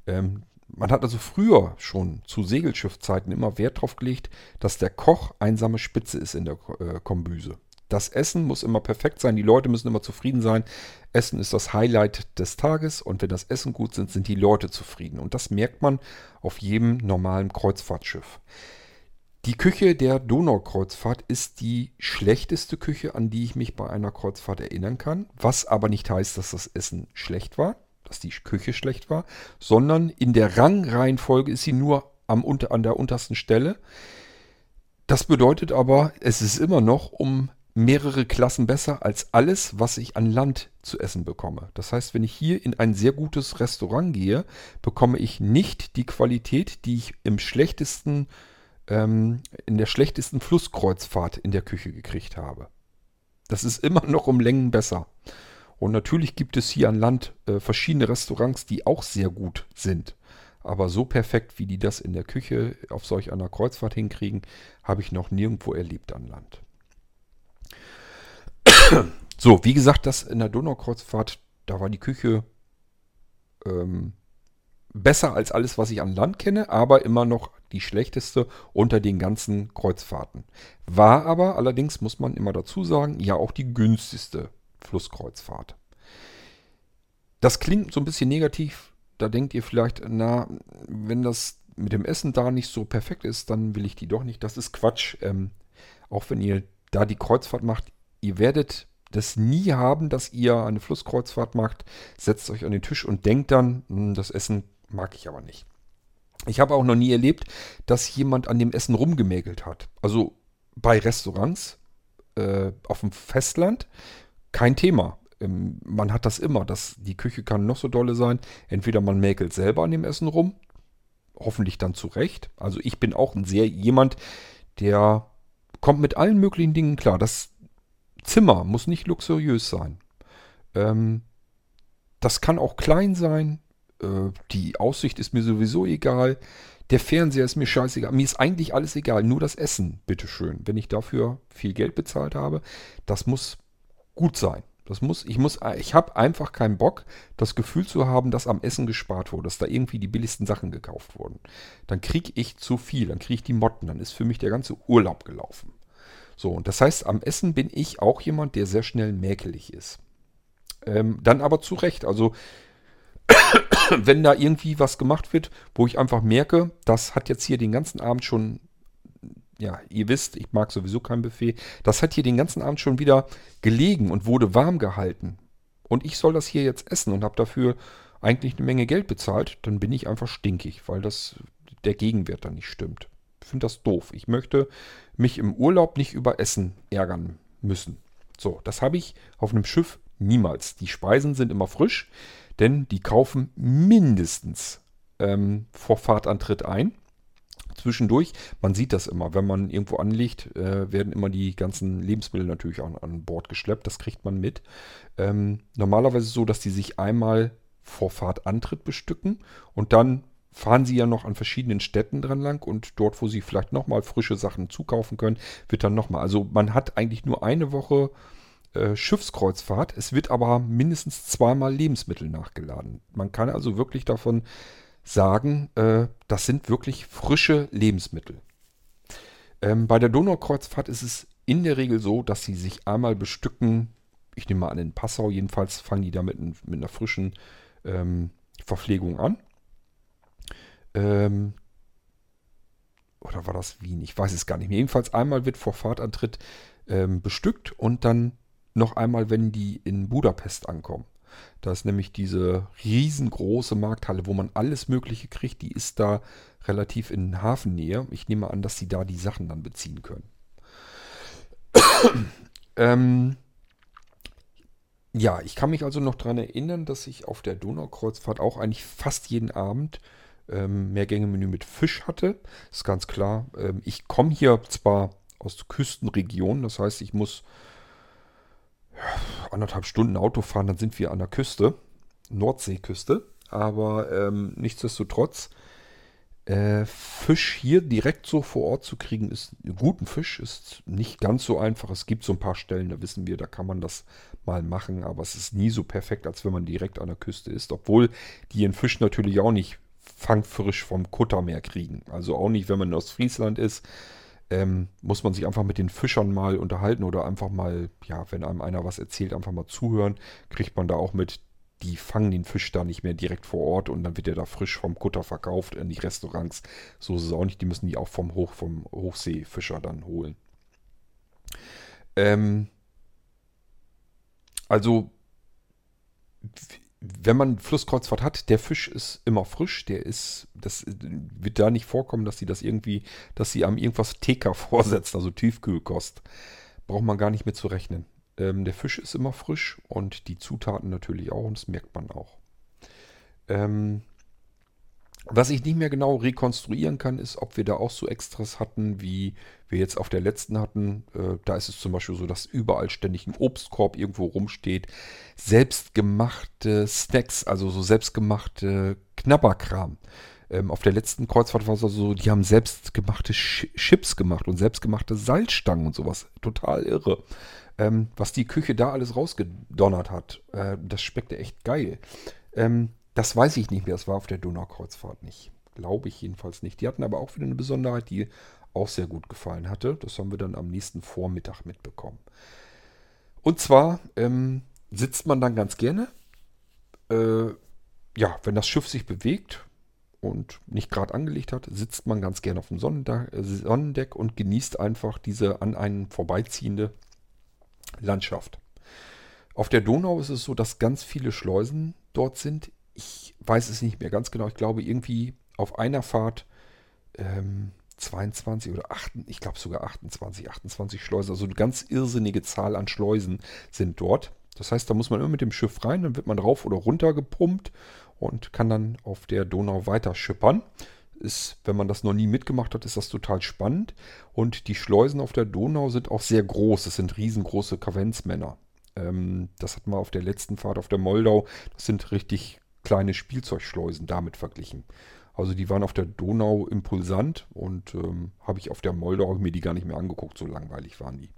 Speaker 1: Ähm, man hat also früher schon zu Segelschiffzeiten immer Wert darauf gelegt, dass der Koch einsame Spitze ist in der äh, Kombüse. Das Essen muss immer perfekt sein, die Leute müssen immer zufrieden sein. Essen ist das Highlight des Tages und wenn das Essen gut sind, sind die Leute zufrieden. Und das merkt man auf jedem normalen Kreuzfahrtschiff. Die Küche der Donaukreuzfahrt ist die schlechteste Küche, an die ich mich bei einer Kreuzfahrt erinnern kann, was aber nicht heißt, dass das Essen schlecht war dass die Küche schlecht war, sondern in der Rangreihenfolge ist sie nur am, an der untersten Stelle. Das bedeutet aber, es ist immer noch um mehrere Klassen besser als alles, was ich an Land zu essen bekomme. Das heißt, wenn ich hier in ein sehr gutes Restaurant gehe, bekomme ich nicht die Qualität, die ich im schlechtesten, ähm, in der schlechtesten Flusskreuzfahrt in der Küche gekriegt habe. Das ist immer noch um Längen besser. Und natürlich gibt es hier an Land äh, verschiedene Restaurants, die auch sehr gut sind. Aber so perfekt, wie die das in der Küche auf solch einer Kreuzfahrt hinkriegen, habe ich noch nirgendwo erlebt an Land. So, wie gesagt, das in der Donaukreuzfahrt, da war die Küche ähm, besser als alles, was ich an Land kenne, aber immer noch die schlechteste unter den ganzen Kreuzfahrten. War aber allerdings, muss man immer dazu sagen, ja auch die günstigste Flusskreuzfahrt. Das klingt so ein bisschen negativ. Da denkt ihr vielleicht, na, wenn das mit dem Essen da nicht so perfekt ist, dann will ich die doch nicht. Das ist Quatsch. Ähm, auch wenn ihr da die Kreuzfahrt macht, ihr werdet das nie haben, dass ihr eine Flusskreuzfahrt macht. Setzt euch an den Tisch und denkt dann, hm, das Essen mag ich aber nicht. Ich habe auch noch nie erlebt, dass jemand an dem Essen rumgemäkelt hat. Also bei Restaurants äh, auf dem Festland kein Thema. Ähm, man hat das immer. Das, die Küche kann noch so dolle sein. Entweder man mäkelt selber an dem Essen rum, hoffentlich dann zurecht. Also ich bin auch ein sehr jemand, der kommt mit allen möglichen Dingen klar. Das Zimmer muss nicht luxuriös sein. Ähm, das kann auch klein sein. Äh, die Aussicht ist mir sowieso egal. Der Fernseher ist mir scheißegal. Mir ist eigentlich alles egal. Nur das Essen, bitteschön. Wenn ich dafür viel Geld bezahlt habe, das muss gut sein. Das muss, ich muss, ich habe einfach keinen Bock, das Gefühl zu haben, dass am Essen gespart wurde, dass da irgendwie die billigsten Sachen gekauft wurden. Dann kriege ich zu viel, dann kriege ich die Motten, dann ist für mich der ganze Urlaub gelaufen. So, und das heißt, am Essen bin ich auch jemand, der sehr schnell mäkelig ist. Ähm, dann aber zu Recht. Also, wenn da irgendwie was gemacht wird, wo ich einfach merke, das hat jetzt hier den ganzen Abend schon ja, ihr wisst, ich mag sowieso kein Buffet. Das hat hier den ganzen Abend schon wieder gelegen und wurde warm gehalten. Und ich soll das hier jetzt essen und habe dafür eigentlich eine Menge Geld bezahlt, dann bin ich einfach stinkig, weil das der Gegenwert dann nicht stimmt. Ich finde das doof. Ich möchte mich im Urlaub nicht über Essen ärgern müssen. So, das habe ich auf einem Schiff niemals. Die Speisen sind immer frisch, denn die kaufen mindestens ähm, vor Fahrtantritt ein zwischendurch. Man sieht das immer, wenn man irgendwo anliegt, äh, werden immer die ganzen Lebensmittel natürlich auch an Bord geschleppt. Das kriegt man mit. Ähm, normalerweise so, dass die sich einmal vor Fahrtantritt bestücken und dann fahren sie ja noch an verschiedenen Städten dran lang und dort, wo sie vielleicht nochmal frische Sachen zukaufen können, wird dann nochmal. Also man hat eigentlich nur eine Woche äh, Schiffskreuzfahrt. Es wird aber mindestens zweimal Lebensmittel nachgeladen. Man kann also wirklich davon sagen, äh, das sind wirklich frische Lebensmittel. Ähm, bei der Donaukreuzfahrt ist es in der Regel so, dass sie sich einmal bestücken. Ich nehme mal an, in Passau jedenfalls fangen die da mit, mit einer frischen ähm, Verpflegung an. Ähm, oder war das Wien? Ich weiß es gar nicht mehr. Jedenfalls einmal wird vor Fahrtantritt ähm, bestückt und dann noch einmal, wenn die in Budapest ankommen. Da ist nämlich diese riesengroße Markthalle, wo man alles Mögliche kriegt. Die ist da relativ in Hafennähe. Ich nehme an, dass sie da die Sachen dann beziehen können. ähm, ja, ich kann mich also noch daran erinnern, dass ich auf der Donaukreuzfahrt auch eigentlich fast jeden Abend ähm, Mehrgänge-Menü mit Fisch hatte. Ist ganz klar. Ähm, ich komme hier zwar aus Küstenregionen, das heißt, ich muss anderthalb Stunden Auto fahren, dann sind wir an der Küste, Nordseeküste. Aber ähm, nichtsdestotrotz, äh, Fisch hier direkt so vor Ort zu kriegen, ist guten Fisch ist nicht ganz so einfach. Es gibt so ein paar Stellen, da wissen wir, da kann man das mal machen, aber es ist nie so perfekt, als wenn man direkt an der Küste ist. Obwohl die ihren Fisch natürlich auch nicht fangfrisch vom Kuttermeer kriegen. Also auch nicht, wenn man aus Friesland ist ähm, muss man sich einfach mit den Fischern mal unterhalten oder einfach mal, ja, wenn einem einer was erzählt, einfach mal zuhören, kriegt man da auch mit, die fangen den Fisch da nicht mehr direkt vor Ort und dann wird der da frisch vom Kutter verkauft in die Restaurants. So ist es auch nicht, die müssen die auch vom, Hoch, vom Hochseefischer dann holen. Ähm, also wenn man Flusskreuzfahrt hat, der Fisch ist immer frisch, der ist, das wird da nicht vorkommen, dass sie das irgendwie, dass sie einem irgendwas TK vorsetzt, also Tiefkühlkost. Braucht man gar nicht mit zu rechnen. Ähm, der Fisch ist immer frisch und die Zutaten natürlich auch und das merkt man auch. Ähm, was ich nicht mehr genau rekonstruieren kann, ist, ob wir da auch so Extras hatten, wie wir jetzt auf der letzten hatten. Äh, da ist es zum Beispiel so, dass überall ständig ein Obstkorb irgendwo rumsteht. Selbstgemachte Snacks, also so selbstgemachte Knabberkram. Ähm, auf der letzten Kreuzfahrt war es also so, die haben selbstgemachte Ch Chips gemacht und selbstgemachte Salzstangen und sowas. Total irre. Ähm, was die Küche da alles rausgedonnert hat, äh, das schmeckte echt geil. Ähm, das weiß ich nicht mehr. Das war auf der Donaukreuzfahrt nicht. Glaube ich jedenfalls nicht. Die hatten aber auch wieder eine Besonderheit, die auch sehr gut gefallen hatte. Das haben wir dann am nächsten Vormittag mitbekommen. Und zwar ähm, sitzt man dann ganz gerne. Äh, ja, wenn das Schiff sich bewegt und nicht gerade angelegt hat, sitzt man ganz gerne auf dem Sonnendeck und genießt einfach diese an einen vorbeiziehende Landschaft. Auf der Donau ist es so, dass ganz viele Schleusen dort sind ich weiß es nicht mehr ganz genau. Ich glaube irgendwie auf einer Fahrt ähm, 22 oder 8, ich glaube sogar 28, 28 Schleusen. Also eine ganz irrsinnige Zahl an Schleusen sind dort. Das heißt, da muss man immer mit dem Schiff rein, dann wird man rauf oder runter gepumpt und kann dann auf der Donau weiter schippern. Ist, wenn man das noch nie mitgemacht hat, ist das total spannend. Und die Schleusen auf der Donau sind auch sehr groß. Es sind riesengroße Kavenzmänner. Ähm, das hatten wir auf der letzten Fahrt auf der Moldau. Das sind richtig kleine Spielzeugschleusen damit verglichen. Also die waren auf der Donau impulsant und ähm, habe ich auf der Moldau mir die gar nicht mehr angeguckt, so langweilig waren die.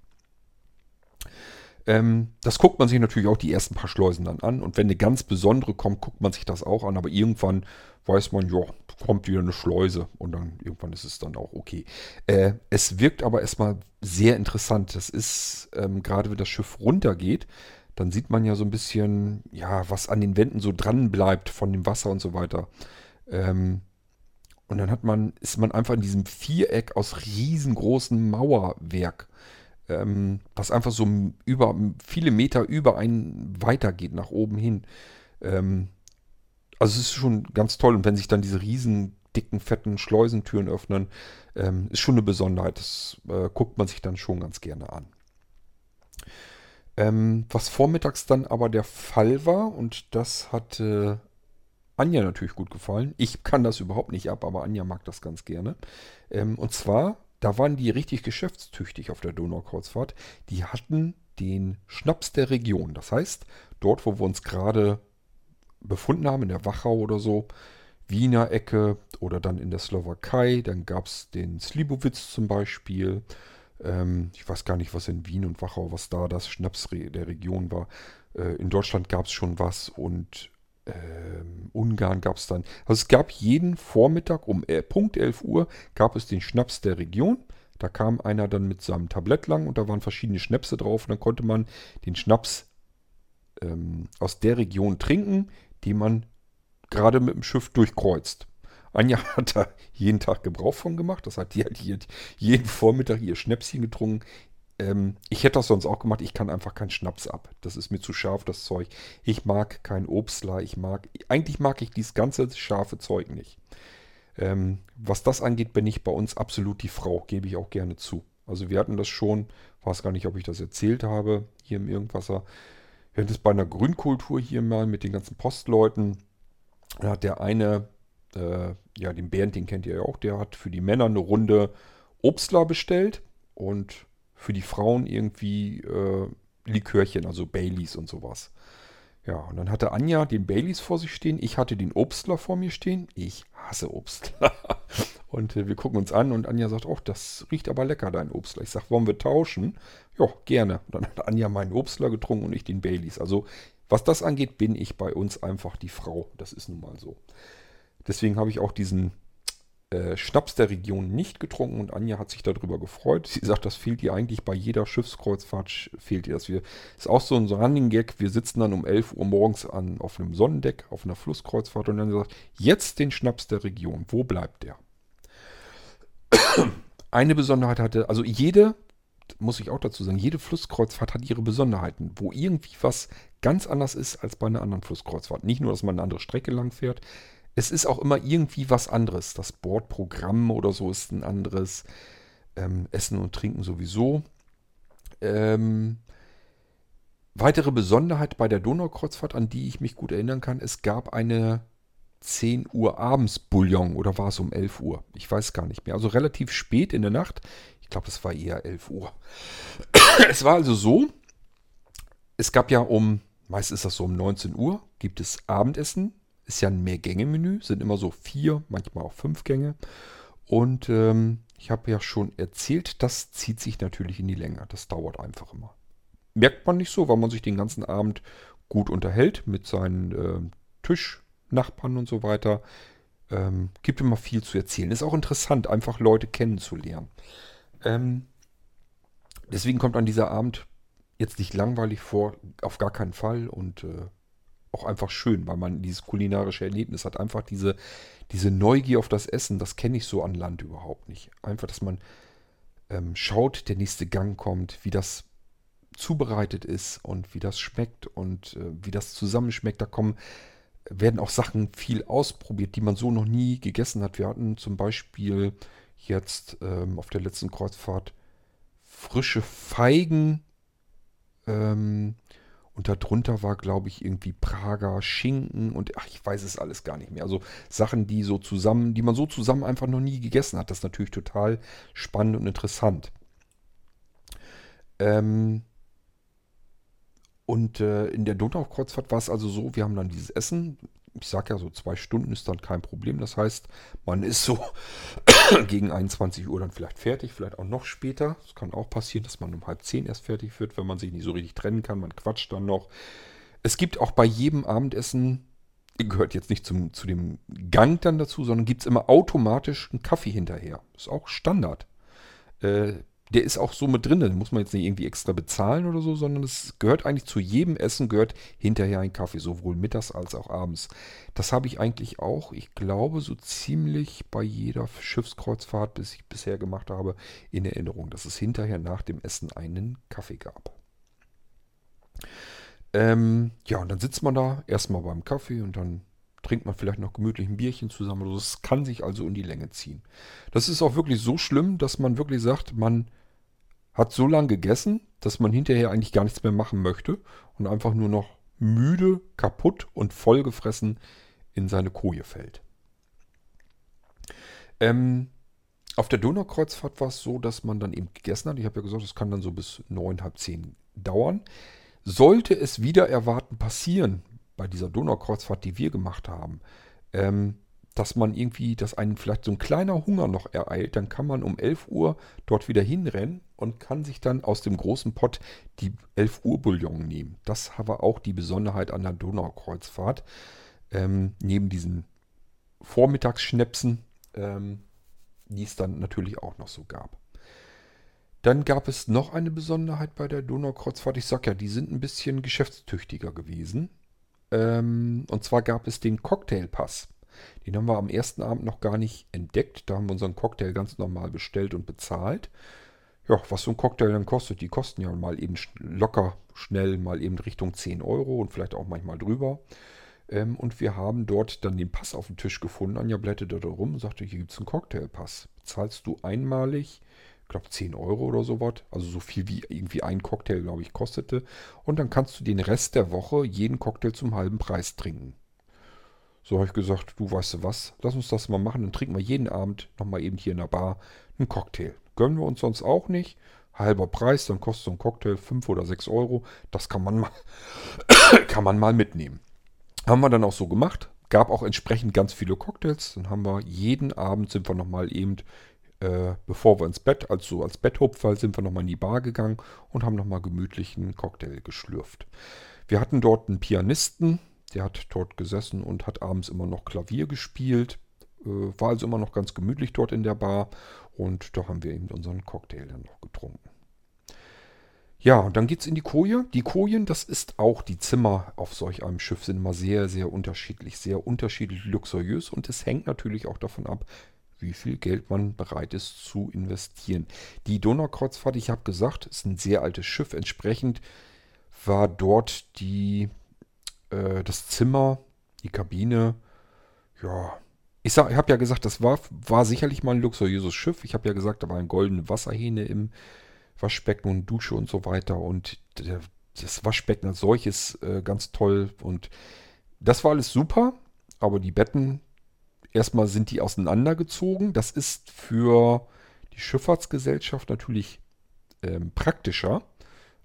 Speaker 1: Ähm, das guckt man sich natürlich auch die ersten paar Schleusen dann an und wenn eine ganz besondere kommt, guckt man sich das auch an, aber irgendwann weiß man, ja, kommt wieder eine Schleuse und dann irgendwann ist es dann auch okay. Äh, es wirkt aber erstmal sehr interessant. Das ist, ähm, gerade wenn das Schiff runtergeht, dann sieht man ja so ein bisschen, ja, was an den Wänden so dran bleibt von dem Wasser und so weiter. Ähm, und dann hat man, ist man einfach in diesem Viereck aus riesengroßem Mauerwerk, ähm, was einfach so über viele Meter über einen weitergeht, nach oben hin. Ähm, also es ist schon ganz toll. Und wenn sich dann diese riesen dicken, fetten Schleusentüren öffnen, ähm, ist schon eine Besonderheit. Das äh, guckt man sich dann schon ganz gerne an. Ähm, was vormittags dann aber der Fall war, und das hatte Anja natürlich gut gefallen. Ich kann das überhaupt nicht ab, aber Anja mag das ganz gerne. Ähm, und zwar, da waren die richtig geschäftstüchtig auf der Donaukreuzfahrt. Die hatten den Schnaps der Region. Das heißt, dort, wo wir uns gerade befunden haben, in der Wachau oder so, Wiener Ecke oder dann in der Slowakei, dann gab es den Slibowitz zum Beispiel. Ähm, ich weiß gar nicht, was in Wien und Wachau, was da das Schnaps der Region war. Äh, in Deutschland gab es schon was und ähm, Ungarn gab es dann. Also es gab jeden Vormittag um äh, Punkt 11 Uhr gab es den Schnaps der Region. Da kam einer dann mit seinem Tablett lang und da waren verschiedene Schnäpse drauf. Und dann konnte man den Schnaps ähm, aus der Region trinken, die man gerade mit dem Schiff durchkreuzt. Anja hat da jeden Tag Gebrauch von gemacht. Das hat die halt jeden Vormittag ihr Schnäpschen getrunken. Ähm, ich hätte das sonst auch gemacht. Ich kann einfach keinen Schnaps ab. Das ist mir zu scharf, das Zeug. Ich mag kein Obstler. Ich mag, eigentlich mag ich dieses ganze scharfe Zeug nicht. Ähm, was das angeht, bin ich bei uns absolut die Frau. Gebe ich auch gerne zu. Also wir hatten das schon. Weiß gar nicht, ob ich das erzählt habe. Hier im Irgendwasser. Wir hatten es bei einer Grünkultur hier mal mit den ganzen Postleuten. Da hat der eine, äh, ja, den Bernd, den kennt ihr ja auch, der hat für die Männer eine Runde Obstler bestellt. Und für die Frauen irgendwie äh, Likörchen, also Baileys und sowas. Ja, und dann hatte Anja den Baileys vor sich stehen. Ich hatte den Obstler vor mir stehen. Ich hasse Obstler. und äh, wir gucken uns an und Anja sagt, oh, das riecht aber lecker, dein Obstler. Ich sage, wollen wir tauschen? Ja, gerne. Und dann hat Anja meinen Obstler getrunken und ich den Baileys. Also, was das angeht, bin ich bei uns einfach die Frau. Das ist nun mal so. Deswegen habe ich auch diesen äh, Schnaps der Region nicht getrunken und Anja hat sich darüber gefreut. Sie sagt, das fehlt ihr eigentlich bei jeder Schiffskreuzfahrt, fehlt ihr das. Wir, ist auch so ein Running Gag, wir sitzen dann um 11 Uhr morgens an, auf einem Sonnendeck, auf einer Flusskreuzfahrt und dann sagt, jetzt den Schnaps der Region, wo bleibt der? Eine Besonderheit hatte, also jede, muss ich auch dazu sagen, jede Flusskreuzfahrt hat ihre Besonderheiten, wo irgendwie was ganz anders ist als bei einer anderen Flusskreuzfahrt. Nicht nur, dass man eine andere Strecke lang fährt, es ist auch immer irgendwie was anderes. Das Bordprogramm oder so ist ein anderes. Ähm, Essen und Trinken sowieso. Ähm, weitere Besonderheit bei der Donaukreuzfahrt, an die ich mich gut erinnern kann, es gab eine 10 Uhr abends Bouillon oder war es um 11 Uhr? Ich weiß gar nicht mehr. Also relativ spät in der Nacht. Ich glaube, es war eher 11 Uhr. es war also so, es gab ja um, meist ist das so um 19 Uhr, gibt es Abendessen ist ja ein Mehrgänge-Menü, sind immer so vier, manchmal auch fünf Gänge. Und ähm, ich habe ja schon erzählt, das zieht sich natürlich in die Länge. Das dauert einfach immer. Merkt man nicht so, weil man sich den ganzen Abend gut unterhält mit seinen äh, Tischnachbarn und so weiter. Ähm, gibt immer viel zu erzählen. Ist auch interessant, einfach Leute kennenzulernen. Ähm, deswegen kommt an dieser Abend jetzt nicht langweilig vor, auf gar keinen Fall. Und äh, auch einfach schön, weil man dieses kulinarische Erlebnis hat. Einfach diese, diese Neugier auf das Essen, das kenne ich so an Land überhaupt nicht. Einfach, dass man ähm, schaut, der nächste Gang kommt, wie das zubereitet ist und wie das schmeckt und äh, wie das zusammenschmeckt. Da kommen werden auch Sachen viel ausprobiert, die man so noch nie gegessen hat. Wir hatten zum Beispiel jetzt ähm, auf der letzten Kreuzfahrt frische Feigen. Ähm, und darunter war, glaube ich, irgendwie Prager Schinken und ach, ich weiß es alles gar nicht mehr. Also Sachen, die so zusammen, die man so zusammen einfach noch nie gegessen hat. Das ist natürlich total spannend und interessant. Ähm, und äh, in der Donaukreuzfahrt war es also so, wir haben dann dieses Essen. Ich sage ja, so zwei Stunden ist dann kein Problem. Das heißt, man ist so gegen 21 Uhr dann vielleicht fertig, vielleicht auch noch später. Es kann auch passieren, dass man um halb zehn erst fertig wird, wenn man sich nicht so richtig trennen kann. Man quatscht dann noch. Es gibt auch bei jedem Abendessen, gehört jetzt nicht zum, zu dem Gang dann dazu, sondern gibt es immer automatisch einen Kaffee hinterher. Ist auch Standard. Äh, der ist auch so mit drin. Den muss man jetzt nicht irgendwie extra bezahlen oder so, sondern es gehört eigentlich zu jedem Essen, gehört hinterher ein Kaffee, sowohl mittags als auch abends. Das habe ich eigentlich auch, ich glaube, so ziemlich bei jeder Schiffskreuzfahrt, bis ich bisher gemacht habe, in Erinnerung, dass es hinterher nach dem Essen einen Kaffee gab. Ähm, ja, und dann sitzt man da erstmal beim Kaffee und dann trinkt man vielleicht noch gemütlich ein Bierchen zusammen. Das kann sich also in die Länge ziehen. Das ist auch wirklich so schlimm, dass man wirklich sagt, man hat so lange gegessen, dass man hinterher eigentlich gar nichts mehr machen möchte und einfach nur noch müde, kaputt und vollgefressen in seine Koje fällt. Ähm, auf der Donaukreuzfahrt war es so, dass man dann eben gegessen hat. Ich habe ja gesagt, das kann dann so bis neun, halb zehn dauern. Sollte es wieder erwarten passieren bei dieser Donaukreuzfahrt, die wir gemacht haben, ähm, dass man irgendwie, dass einen vielleicht so ein kleiner Hunger noch ereilt, dann kann man um 11 Uhr dort wieder hinrennen und kann sich dann aus dem großen Pott die 11 Uhr Bouillon nehmen. Das war auch die Besonderheit an der Donaukreuzfahrt. Ähm, neben diesen Vormittagsschnäpsen, ähm, die es dann natürlich auch noch so gab. Dann gab es noch eine Besonderheit bei der Donaukreuzfahrt. Ich sag ja, die sind ein bisschen geschäftstüchtiger gewesen. Ähm, und zwar gab es den Cocktailpass. Den haben wir am ersten Abend noch gar nicht entdeckt. Da haben wir unseren Cocktail ganz normal bestellt und bezahlt. Ja, was so ein Cocktail dann kostet, die kosten ja mal eben locker schnell mal eben Richtung 10 Euro und vielleicht auch manchmal drüber. Ähm, und wir haben dort dann den Pass auf den Tisch gefunden. Anja blätterte da rum und sagte, hier gibt es einen Cocktailpass. Zahlst du einmalig, ich glaube 10 Euro oder sowas, also so viel wie irgendwie ein Cocktail, glaube ich, kostete. Und dann kannst du den Rest der Woche jeden Cocktail zum halben Preis trinken. So habe ich gesagt, du weißt du was, lass uns das mal machen. Dann trinken wir jeden Abend nochmal eben hier in der Bar einen Cocktail. Gönnen wir uns sonst auch nicht. Halber Preis, dann kostet so ein Cocktail 5 oder 6 Euro. Das kann man mal, kann man mal mitnehmen. Haben wir dann auch so gemacht. Gab auch entsprechend ganz viele Cocktails. Dann haben wir jeden Abend sind wir nochmal eben, äh, bevor wir ins Bett, also als Betthupferl, sind wir nochmal in die Bar gegangen und haben nochmal gemütlich einen Cocktail geschlürft. Wir hatten dort einen Pianisten, der hat dort gesessen und hat abends immer noch Klavier gespielt. Äh, war also immer noch ganz gemütlich dort in der Bar. Und da haben wir eben unseren Cocktail dann noch getrunken. Ja, und dann geht es in die Koje. Die Kojen, das ist auch, die Zimmer auf solch einem Schiff sind immer sehr, sehr unterschiedlich, sehr unterschiedlich luxuriös. Und es hängt natürlich auch davon ab, wie viel Geld man bereit ist zu investieren. Die Donaukreuzfahrt, ich habe gesagt, ist ein sehr altes Schiff. Entsprechend war dort die äh, das Zimmer, die Kabine, ja. Ich, ich habe ja gesagt, das war, war sicherlich mal ein luxuriöses Schiff. Ich habe ja gesagt, da waren goldene Wasserhähne im Waschbecken und Dusche und so weiter. Und der, das Waschbecken als solches äh, ganz toll. Und das war alles super. Aber die Betten, erstmal sind die auseinandergezogen. Das ist für die Schifffahrtsgesellschaft natürlich ähm, praktischer.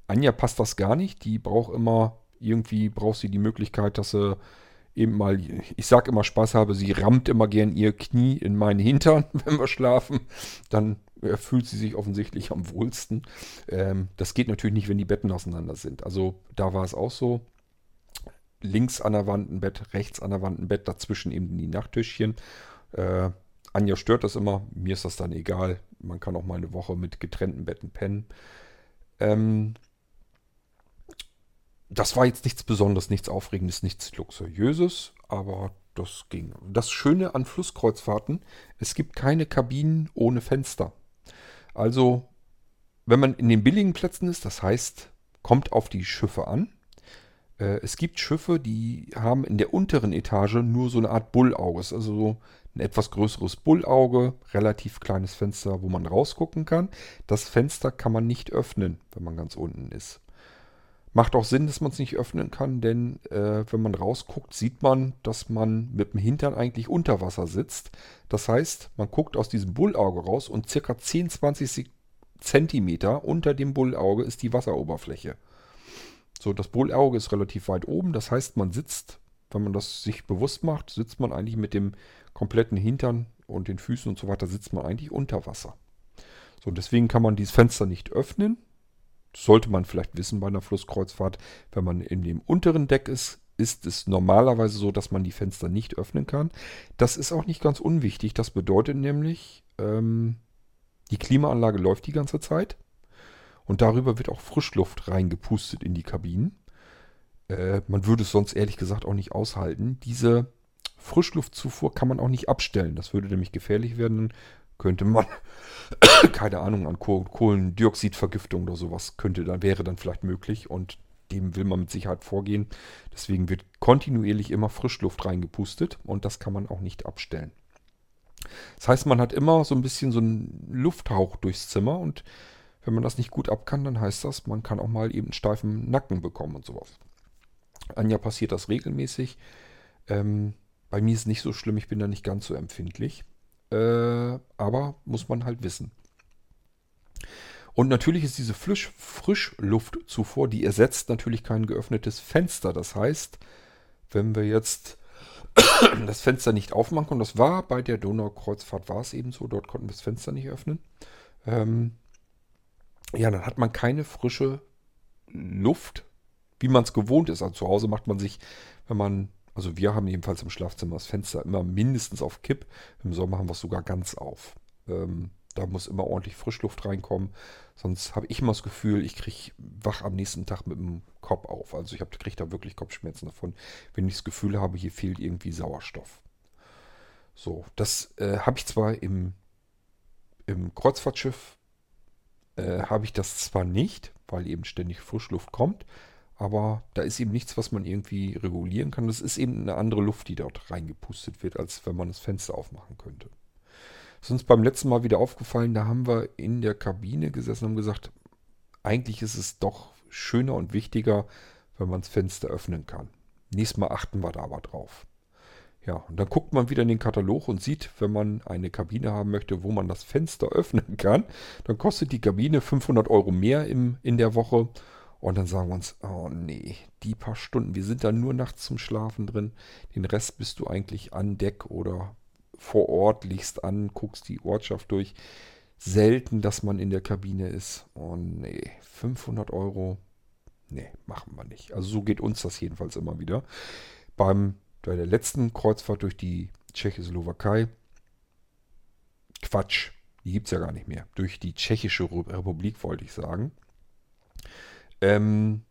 Speaker 1: Anja passt das gar nicht. Die braucht immer irgendwie braucht sie die Möglichkeit, dass sie eben mal, ich sage immer Spaß habe, sie rammt immer gern ihr Knie in meinen Hintern, wenn wir schlafen. Dann fühlt sie sich offensichtlich am wohlsten. Ähm, das geht natürlich nicht, wenn die Betten auseinander sind. Also da war es auch so. Links an der Wand ein Bett, rechts an der Wand ein Bett, dazwischen eben die Nachttischchen. Äh, Anja stört das immer, mir ist das dann egal. Man kann auch mal eine Woche mit getrennten Betten pennen. Ähm, das war jetzt nichts Besonderes, nichts Aufregendes, nichts Luxuriöses, aber das ging. Das Schöne an Flusskreuzfahrten, es gibt keine Kabinen ohne Fenster. Also, wenn man in den billigen Plätzen ist, das heißt, kommt auf die Schiffe an, Äh, es gibt Schiffe, die haben in der unteren Etage nur so eine Art Bullauge. Also so ein etwas größeres Bullauge, relativ kleines Fenster, wo man rausgucken kann. Das Fenster kann man nicht öffnen, wenn man ganz unten ist. Macht auch Sinn, dass man es nicht öffnen kann, denn äh, wenn man rausguckt, sieht man, dass man mit dem Hintern eigentlich unter Wasser sitzt. Das heißt, man guckt aus diesem Bullauge raus und circa 10, 20 Zentimeter unter dem Bullauge ist die Wasseroberfläche. So, das Bullauge ist relativ weit oben. Das heißt, man sitzt, wenn man das sich bewusst macht, sitzt man eigentlich mit dem kompletten Hintern und den Füßen und so weiter, sitzt man eigentlich unter Wasser. So, deswegen kann man dieses Fenster nicht öffnen. Sollte man vielleicht wissen bei einer Flusskreuzfahrt. Wenn man in dem unteren Deck ist, ist es normalerweise so, dass man die Fenster nicht öffnen kann. Das ist auch nicht ganz unwichtig. Das bedeutet nämlich, ähm, die Klimaanlage läuft die ganze Zeit. Und darüber wird auch Frischluft reingepustet in die Kabinen. Äh, man würde es sonst ehrlich gesagt auch nicht aushalten. Diese Frischluftzufuhr kann man auch nicht abstellen. Das würde nämlich gefährlich werden. Könnte man, keine Ahnung, an Kohlendioxidvergiftung oder sowas könnte dann, wäre dann vielleicht möglich. Und dem will man mit Sicherheit vorgehen. Deswegen wird kontinuierlich immer Frischluft reingepustet und das kann man auch nicht abstellen. Das heißt, man hat immer so ein bisschen so einen Lufthauch durchs Zimmer und wenn man das nicht gut ab kann, dann heißt das, man kann auch mal eben einen steifen Nacken bekommen und sowas. Anja passiert das regelmäßig. Ähm, bei mir ist es nicht so schlimm, ich bin da nicht ganz so empfindlich. Äh, aber muss man halt wissen. Und natürlich ist diese Frisch Frischluftzufuhr, die ersetzt natürlich kein geöffnetes Fenster. Das heißt, wenn wir jetzt das Fenster nicht aufmachen, und das war bei der Donaukreuzfahrt war es eben so, dort konnten wir das Fenster nicht öffnen, ähm, ja, dann hat man keine frische Luft, wie man es gewohnt ist. Also zu Hause macht man sich, wenn man, also wir haben jedenfalls im Schlafzimmer das Fenster immer mindestens auf Kipp. Im Sommer haben wir es sogar ganz auf. Ähm, da muss immer ordentlich Frischluft reinkommen. Sonst habe ich immer das Gefühl, ich kriege wach am nächsten Tag mit dem Kopf auf. Also ich kriege da wirklich Kopfschmerzen davon, wenn ich das Gefühl habe, hier fehlt irgendwie Sauerstoff. So, das äh, habe ich zwar im, im Kreuzfahrtschiff äh, habe ich das zwar nicht, weil eben ständig Frischluft kommt, aber da ist eben nichts, was man irgendwie regulieren kann. Das ist eben eine andere Luft, die dort reingepustet wird, als wenn man das Fenster aufmachen könnte. Das ist uns beim letzten Mal wieder aufgefallen, da haben wir in der Kabine gesessen und haben gesagt, eigentlich ist es doch schöner und wichtiger, wenn man das Fenster öffnen kann. Nächstes Mal achten wir da aber drauf. Ja, und dann guckt man wieder in den Katalog und sieht, wenn man eine Kabine haben möchte, wo man das Fenster öffnen kann, dann kostet die Kabine 500 Euro mehr im, in der Woche. Und dann sagen wir uns, oh nee, die paar Stunden, wir sind da nur nachts zum Schlafen drin. Den Rest bist du eigentlich an Deck oder vor Ort, liegst an, guckst die Ortschaft durch. Selten, dass man in der Kabine ist. Oh nee, 500 Euro, nee, machen wir nicht. Also so geht uns das jedenfalls immer wieder. Beim bei der letzten Kreuzfahrt durch die Tschechoslowakei, Quatsch, die gibt es ja gar nicht mehr, durch die Tschechische Republik wollte ich sagen, ähm,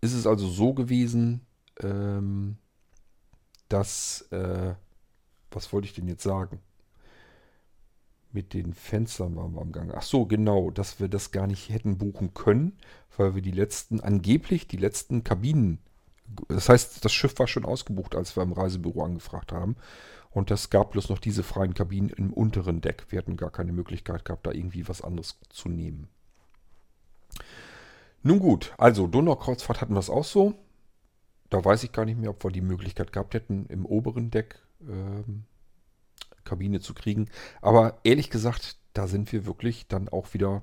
Speaker 1: ist es also so gewesen, ähm, dass, äh, was wollte ich denn jetzt sagen? Mit den Fenstern waren wir am Gang. Ach so, genau, dass wir das gar nicht hätten buchen können, weil wir die letzten, angeblich die letzten Kabinen das heißt, das Schiff war schon ausgebucht, als wir im Reisebüro angefragt haben. Und es gab bloß noch diese freien Kabinen im unteren Deck. Wir hatten gar keine Möglichkeit gehabt, da irgendwie was anderes zu nehmen. Nun gut, also Donaukreuzfahrt hatten wir es auch so. Da weiß ich gar nicht mehr, ob wir die Möglichkeit gehabt hätten, im oberen Deck ähm, Kabine zu kriegen. Aber ehrlich gesagt, da sind wir wirklich dann auch wieder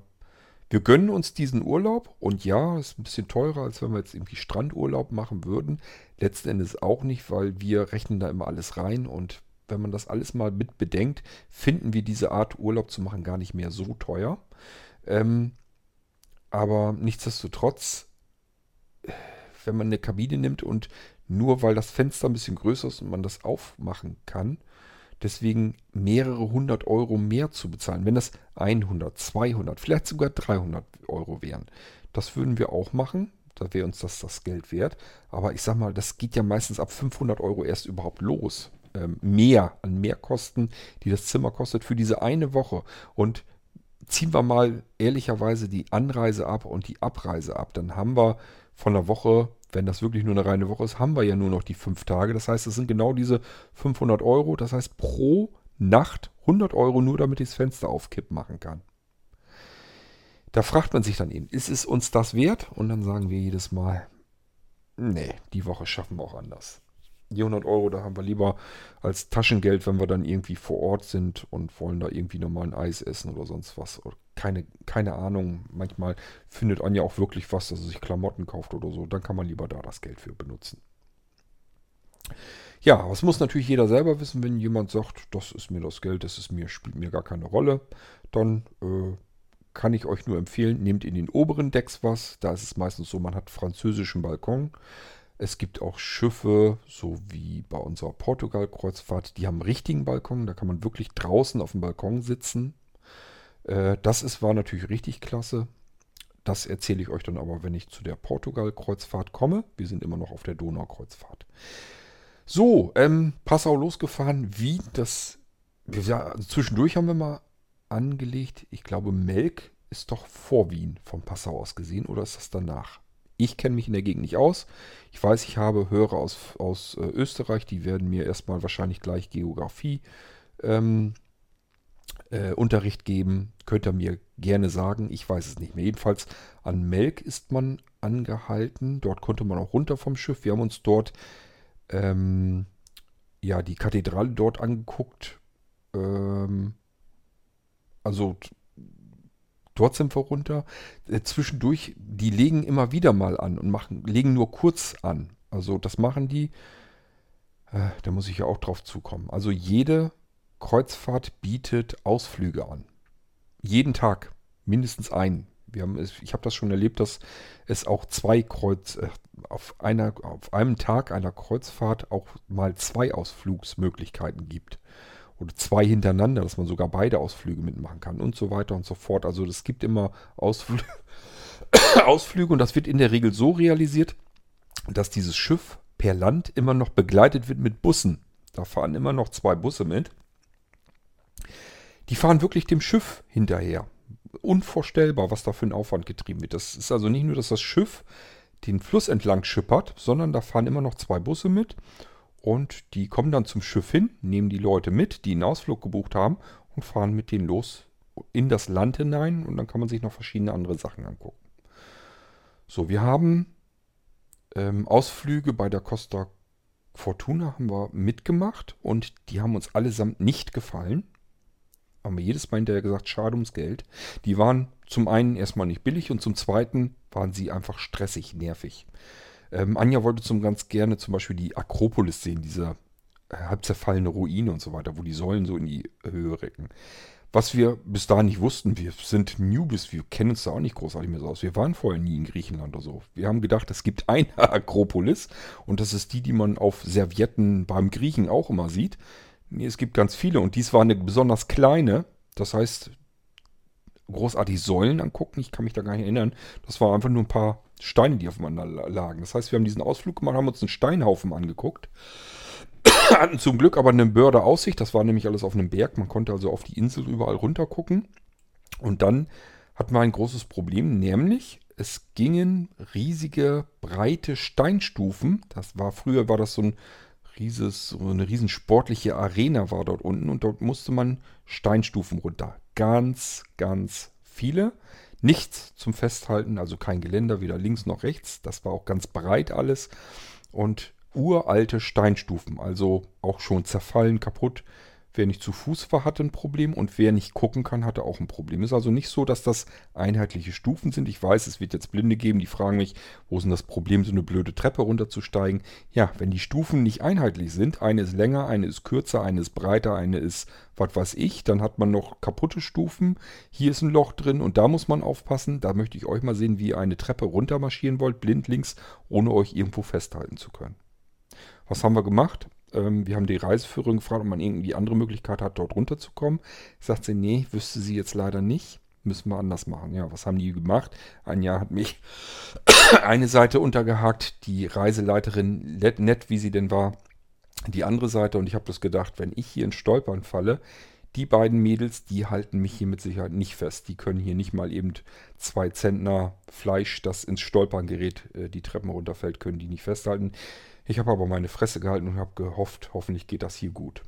Speaker 1: wir gönnen uns diesen Urlaub und ja, ist ein bisschen teurer, als wenn wir jetzt irgendwie Strandurlaub machen würden. Letzten Endes auch nicht, weil wir rechnen da immer alles rein und wenn man das alles mal mit bedenkt, finden wir diese Art Urlaub zu machen gar nicht mehr so teuer. Ähm, aber nichtsdestotrotz, wenn man eine Kabine nimmt und nur weil das Fenster ein bisschen größer ist und man das aufmachen kann, deswegen mehrere hundert Euro mehr zu bezahlen. Wenn das 100, 200, vielleicht sogar 300 Euro wären. Das würden wir auch machen. Da wäre uns das das Geld wert. Aber ich sag mal, das geht ja meistens ab 500 Euro erst überhaupt los. Ähm, mehr an Mehrkosten, die das Zimmer kostet für diese eine Woche. Und ziehen wir mal ehrlicherweise die Anreise ab und die Abreise ab. Dann haben wir von der Woche wenn das wirklich nur eine reine Woche ist, haben wir ja nur noch die fünf Tage. Das heißt, es sind genau diese 500 Euro. Das heißt, pro Nacht 100 Euro nur, damit ich das Fenster aufkippen machen kann. Da fragt man sich dann eben, ist es uns das wert? Und dann sagen wir jedes Mal, nee, die Woche schaffen wir auch anders. Die 100 Euro, da haben wir lieber als Taschengeld, wenn wir dann irgendwie vor Ort sind und wollen da irgendwie nochmal ein Eis essen oder sonst was. keine, keine Ahnung, manchmal findet Anja auch wirklich was, dass er sich Klamotten kauft oder so. Dann kann man lieber da das Geld für benutzen. Ja, was muss natürlich jeder selber wissen, wenn jemand sagt, das ist mir das Geld, das ist mir, spielt mir gar keine Rolle, dann äh, kann ich euch nur empfehlen, nehmt in den oberen Decks was. Da ist es meistens so, man hat französischen Balkon. Es gibt auch Schiffe, so wie bei unserer Portugal-Kreuzfahrt, die haben einen richtigen Balkon. Da kann man wirklich draußen auf dem Balkon sitzen. Äh, das ist, war natürlich richtig klasse. Das erzähle ich euch dann aber, wenn ich zu der Portugal-Kreuzfahrt komme. Wir sind immer noch auf der Donau-Kreuzfahrt. So, ähm, Passau losgefahren. Wie das. Ja, also zwischendurch haben wir mal angelegt. Ich glaube, Melk ist doch vor Wien von Passau aus gesehen oder ist das danach? Ich kenne mich in der Gegend nicht aus. Ich weiß, ich habe Hörer aus, aus äh, Österreich, die werden mir erstmal wahrscheinlich gleich Geografie ähm, äh, Unterricht geben. Könnt ihr mir gerne sagen. Ich weiß es nicht mehr. Jedenfalls an Melk ist man angehalten. Dort konnte man auch runter vom Schiff. Wir haben uns dort ähm, ja die Kathedrale dort angeguckt. Ähm, also dort sind wir runter. Äh, zwischendurch, die legen immer wieder mal an und machen, legen nur kurz an. Also das machen die. Äh, da muss ich ja auch drauf zukommen. Also jede Kreuzfahrt bietet Ausflüge an. Jeden Tag. Mindestens einen. Wir haben, ich habe das schon erlebt, dass es auch zwei Kreuz, äh, auf, einer, auf einem Tag einer Kreuzfahrt auch mal zwei Ausflugsmöglichkeiten gibt oder zwei hintereinander, dass man sogar beide Ausflüge mitmachen kann und so weiter und so fort. Also es gibt immer Ausfl Ausflüge und das wird in der Regel so realisiert, dass dieses Schiff per Land immer noch begleitet wird mit Bussen. Da fahren immer noch zwei Busse mit. Die fahren wirklich dem Schiff hinterher. Unvorstellbar, was da für ein Aufwand getrieben wird. Das ist also nicht nur, dass das Schiff den Fluss entlang schippert, sondern da fahren immer noch zwei Busse mit und die kommen dann zum Schiff hin, nehmen die Leute mit, die einen Ausflug gebucht haben und fahren mit denen los in das Land hinein und dann kann man sich noch verschiedene andere Sachen angucken. So, wir haben ähm, Ausflüge bei der Costa Fortuna haben wir mitgemacht und die haben uns allesamt nicht gefallen. Haben wir jedes Mal hinterher gesagt, schade ums Geld. Die waren zum einen erstmal nicht billig und zum zweiten waren sie einfach stressig, nervig. Ähm, Anja wollte zum ganz gerne zum Beispiel die Akropolis sehen, diese äh, halb zerfallene Ruine und so weiter, wo die Säulen so in die Höhe recken. Was wir bis dahin nicht wussten, wir sind Newbies, wir kennen uns da auch nicht großartig mehr so aus. Wir waren vorher nie in Griechenland oder so. Wir haben gedacht, es gibt eine Akropolis und das ist die, die man auf Servietten beim Griechen auch immer sieht. Nee, es gibt ganz viele und dies war eine besonders kleine. Das heißt, großartig Säulen angucken, ich kann mich da gar nicht erinnern. Das war einfach nur ein paar Steine, die aufeinander lagen. Das heißt, wir haben diesen Ausflug gemacht, haben uns einen Steinhaufen angeguckt. Hatten zum Glück aber eine Börde Aussicht. Das war nämlich alles auf einem Berg. Man konnte also auf die Insel überall runter gucken. Und dann hatten wir ein großes Problem, nämlich es gingen riesige, breite Steinstufen. Das war früher war das so ein rieses, so eine riesen sportliche Arena war dort unten und dort musste man Steinstufen runter. Ganz, ganz viele. Nichts zum Festhalten, also kein Geländer, weder links noch rechts. Das war auch ganz breit alles. Und uralte Steinstufen, also auch schon zerfallen, kaputt. Wer nicht zu Fuß war, hatte ein Problem und wer nicht gucken kann, hatte auch ein Problem. Ist also nicht so, dass das einheitliche Stufen sind. Ich weiß, es wird jetzt Blinde geben, die fragen mich, wo ist denn das Problem, so eine blöde Treppe runterzusteigen? Ja, wenn die Stufen nicht einheitlich sind, eine ist länger, eine ist kürzer, eine ist breiter, eine ist was weiß ich, dann hat man noch kaputte Stufen. Hier ist ein Loch drin und da muss man aufpassen. Da möchte ich euch mal sehen, wie ihr eine Treppe runtermarschieren wollt, blindlings, ohne euch irgendwo festhalten zu können. Was haben wir gemacht? Ähm, wir haben die Reiseführerin gefragt, ob man irgendwie andere Möglichkeit hat, dort runterzukommen. Sagt sie, nee, wüsste sie jetzt leider nicht. Müssen wir anders machen. Ja, was haben die gemacht? Ein Jahr hat mich eine Seite untergehakt, die Reiseleiterin, nett wie sie denn war, die andere Seite. Und ich habe das gedacht, wenn ich hier in Stolpern falle, Die beiden Mädels, die halten mich hier mit Sicherheit nicht fest. Die können hier nicht mal eben zwei Zentner Fleisch, das ins Stolpern gerät, äh, die Treppen runterfällt, können die nicht festhalten. Ich habe aber meine Fresse gehalten und habe gehofft, hoffentlich geht das hier gut.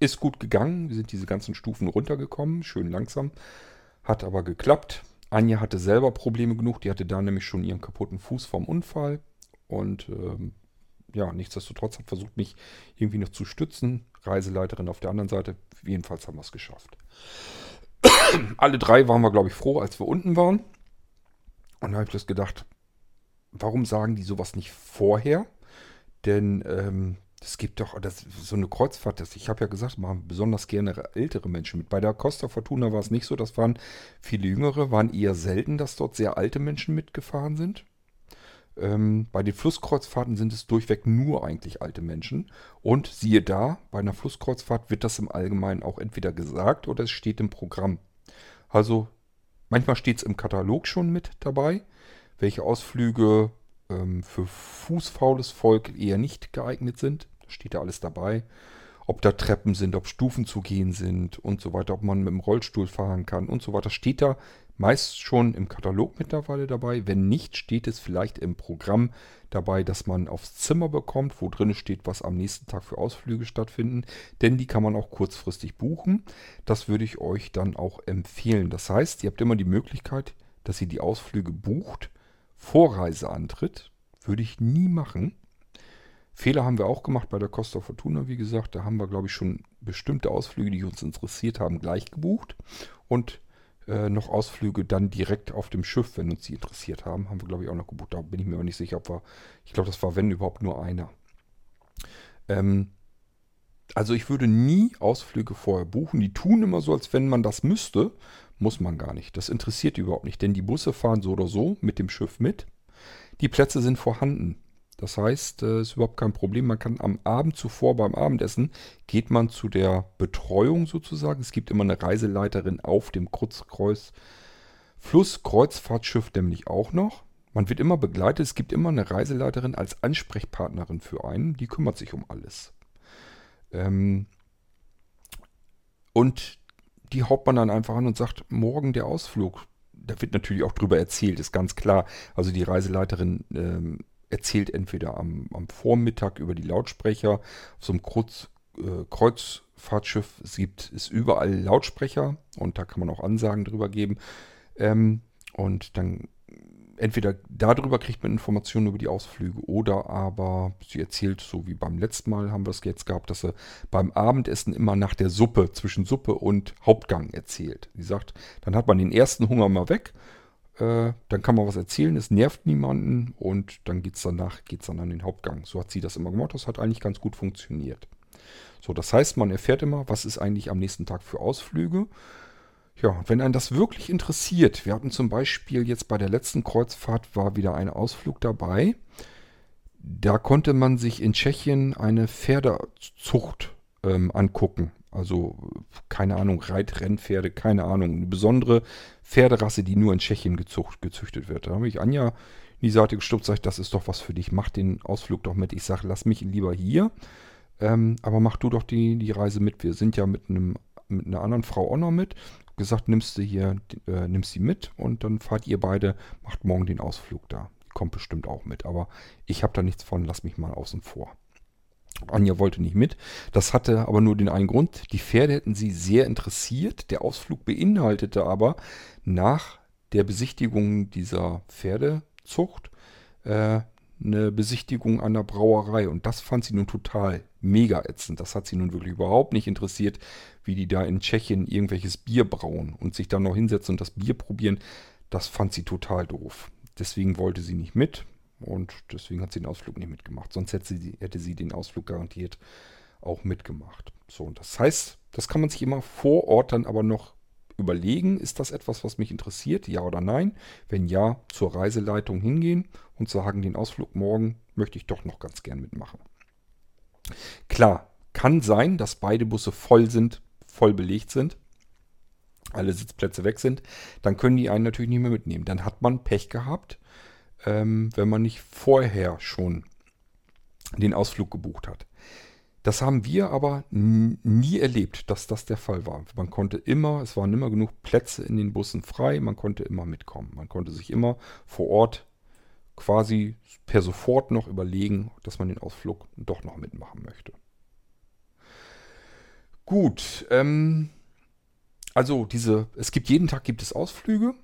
Speaker 1: Ist gut gegangen, wir sind diese ganzen Stufen runtergekommen, schön langsam. Hat aber geklappt. Anja hatte selber Probleme genug, die hatte da nämlich schon ihren kaputten Fuß vom Unfall. Und ähm, ja, nichtsdestotrotz hat versucht, mich irgendwie noch zu stützen. Reiseleiterin auf der anderen Seite. Jedenfalls haben wir es geschafft. Alle drei waren wir, glaube ich, froh, als wir unten waren. Und da habe ich bloß gedacht, warum sagen die sowas nicht vorher? Denn ähm, es gibt doch das, so eine Kreuzfahrt, das, ich habe ja gesagt, machen besonders gerne ältere Menschen mit. Bei der Costa Fortuna war es nicht so, das waren viele jüngere, waren eher selten, dass dort sehr alte Menschen mitgefahren sind. Ähm, bei den Flusskreuzfahrten sind es durchweg nur eigentlich alte Menschen. Und siehe da, bei einer Flusskreuzfahrt wird das im Allgemeinen auch entweder gesagt oder es steht im Programm. Also manchmal steht es im Katalog schon mit dabei, welche Ausflüge ähm, für fußfaules Volk eher nicht geeignet sind. Da steht da alles dabei. Ob da Treppen sind, ob Stufen zu gehen sind und so weiter, ob man mit dem Rollstuhl fahren kann und so weiter, steht da meist schon im Katalog mittlerweile dabei. Wenn nicht, steht es vielleicht im Programm dabei, dass man aufs Zimmer bekommt, wo drin steht, was am nächsten Tag für Ausflüge stattfinden. Denn die kann man auch kurzfristig buchen. Das würde ich euch dann auch empfehlen. Das heißt, ihr habt immer die Möglichkeit, dass ihr die Ausflüge bucht. Vorreiseantritt würde ich nie machen. Fehler haben wir auch gemacht bei der Costa Fortuna, wie gesagt. Da haben wir, glaube ich, schon bestimmte Ausflüge, die uns interessiert haben, gleich gebucht. Und äh, noch Ausflüge dann direkt auf dem Schiff, wenn uns die interessiert haben. Haben wir, glaube ich, auch noch gebucht. Da bin ich mir aber nicht sicher, ob wir. Ich glaube, das war, wenn überhaupt, nur einer. Ähm, also ich würde nie Ausflüge vorher buchen. Die tun immer so, als wenn man das müsste. Muss man gar nicht. Das interessiert die überhaupt nicht, denn die Busse fahren so oder so mit dem Schiff mit. Die Plätze sind vorhanden. Das heißt, es ist überhaupt kein Problem. Man kann am Abend zuvor beim Abendessen geht man zu der Betreuung sozusagen. Es gibt immer eine Reiseleiterin auf dem Kreuz Flusskreuzfahrtschiff nämlich auch noch. Man wird immer begleitet. Es gibt immer eine Reiseleiterin als Ansprechpartnerin für einen. Die kümmert sich um alles. Ähm und die haut man dann einfach an und sagt, morgen der Ausflug. Da wird natürlich auch drüber erzählt, ist ganz klar. Also die Reiseleiterin ähm, erzählt entweder am, am, Vormittag über die Lautsprecher auf so einem Kreuz, äh, Kreuzfahrtschiff. Es gibt es überall Lautsprecher und da kann man auch Ansagen drüber geben. Ähm, und dann entweder darüber kriegt man Informationen über die Ausflüge oder aber sie erzählt, so wie beim letzten Mal haben wir es jetzt gehabt, dass sie beim Abendessen immer nach der Suppe, zwischen Suppe und Hauptgang erzählt. Sie sagt, dann hat man den ersten Hunger mal weg, äh, dann kann man was erzählen, es nervt niemanden und dann geht es danach, geht's dann an den Hauptgang. So hat sie das immer gemacht, das hat eigentlich ganz gut funktioniert. So, das heißt, man erfährt immer, was ist eigentlich am nächsten Tag für Ausflüge. Ja, wenn einen das wirklich interessiert, wir hatten zum Beispiel jetzt bei der letzten Kreuzfahrt war wieder ein Ausflug dabei. Da konnte man sich in Tschechien eine Pferdezucht ähm, angucken. Also keine Ahnung, Reitrennpferde, keine Ahnung. Eine besondere Pferderasse, die nur in Tschechien gezucht, gezüchtet wird. Da habe ich Anja in die Seite gestuppt, sage das ist doch was für dich. Mach den Ausflug doch mit. Ich sage, lass mich lieber hier. Ähm, aber mach du doch die, die Reise mit. Wir sind ja mit, einem, mit einer anderen Frau auch noch mit gesagt, nimmst du hier, äh, nimmst sie mit und dann fahrt ihr beide, macht morgen den Ausflug da. Kommt bestimmt auch mit, aber ich habe da nichts von, lass mich mal außen vor. Anja wollte nicht mit. Das hatte aber nur den einen Grund. Die Pferde hätten sie sehr interessiert. Der Ausflug beinhaltete aber nach der Besichtigung dieser Pferdezucht äh, eine Besichtigung der Brauerei. Und das fand sie nun total mega ätzend. Das hat sie nun wirklich überhaupt nicht interessiert, wie die da in Tschechien irgendwelches Bier brauen und sich dann noch hinsetzen und das Bier probieren. Das fand sie total doof. Deswegen wollte sie nicht mit und deswegen hat sie den Ausflug nicht mitgemacht. Sonst hätte sie, hätte sie den Ausflug garantiert auch mitgemacht. So, und das heißt, das kann man sich immer vor Ort dann aber noch überlegen, ist das etwas, was mich interessiert, ja oder nein? Wenn ja, zur Reiseleitung hingehen und sagen, den Ausflug morgen möchte ich doch noch ganz gern mitmachen. Klar, kann sein, dass beide Busse voll sind, voll belegt sind, alle Sitzplätze weg sind, dann können die einen natürlich nicht mehr mitnehmen. Dann hat man Pech gehabt, ähm, wenn man nicht vorher schon den Ausflug gebucht hat. Das haben wir aber nie erlebt, dass das der Fall war. Man konnte immer, es waren immer genug Plätze in den Bussen frei, man konnte immer mitkommen. Man konnte sich immer vor Ort quasi per sofort noch überlegen, dass man den Ausflug doch noch mitmachen möchte. Gut, ähm, also diese, es gibt jeden Tag gibt es Ausflüge.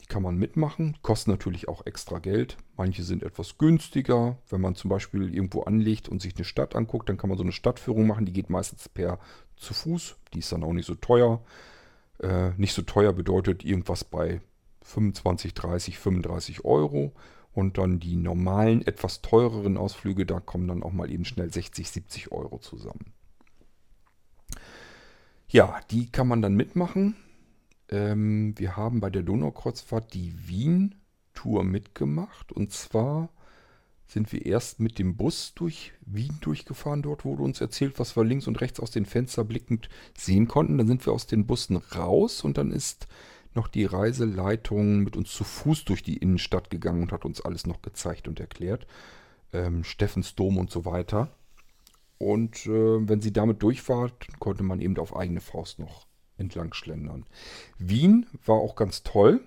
Speaker 1: Die kann man mitmachen, kosten natürlich auch extra Geld. Manche sind etwas günstiger. Wenn man zum Beispiel irgendwo anlegt und sich eine Stadt anguckt, dann kann man so eine Stadtführung machen. Die geht meistens per zu Fuß. Die ist dann auch nicht so teuer. Äh, nicht so teuer bedeutet irgendwas bei 25, 30, 35 Euro. Und dann die normalen, etwas teureren Ausflüge, da kommen dann auch mal eben schnell 60, 70 Euro zusammen. Ja, die kann man dann mitmachen. Ähm, wir haben bei der Donaukreuzfahrt die Wien-Tour mitgemacht. Und zwar sind wir erst mit dem Bus durch Wien durchgefahren. Dort wurde uns erzählt, was wir links und rechts aus den Fenstern blickend sehen konnten. Dann sind wir aus den Bussen raus und dann ist noch die Reiseleitung mit uns zu Fuß durch die Innenstadt gegangen und hat uns alles noch gezeigt und erklärt. Ähm, Steffensdom und so weiter. Und äh, wenn sie damit durch war, konnte man eben auf eigene Faust noch entlang schlendern. Wien war auch ganz toll.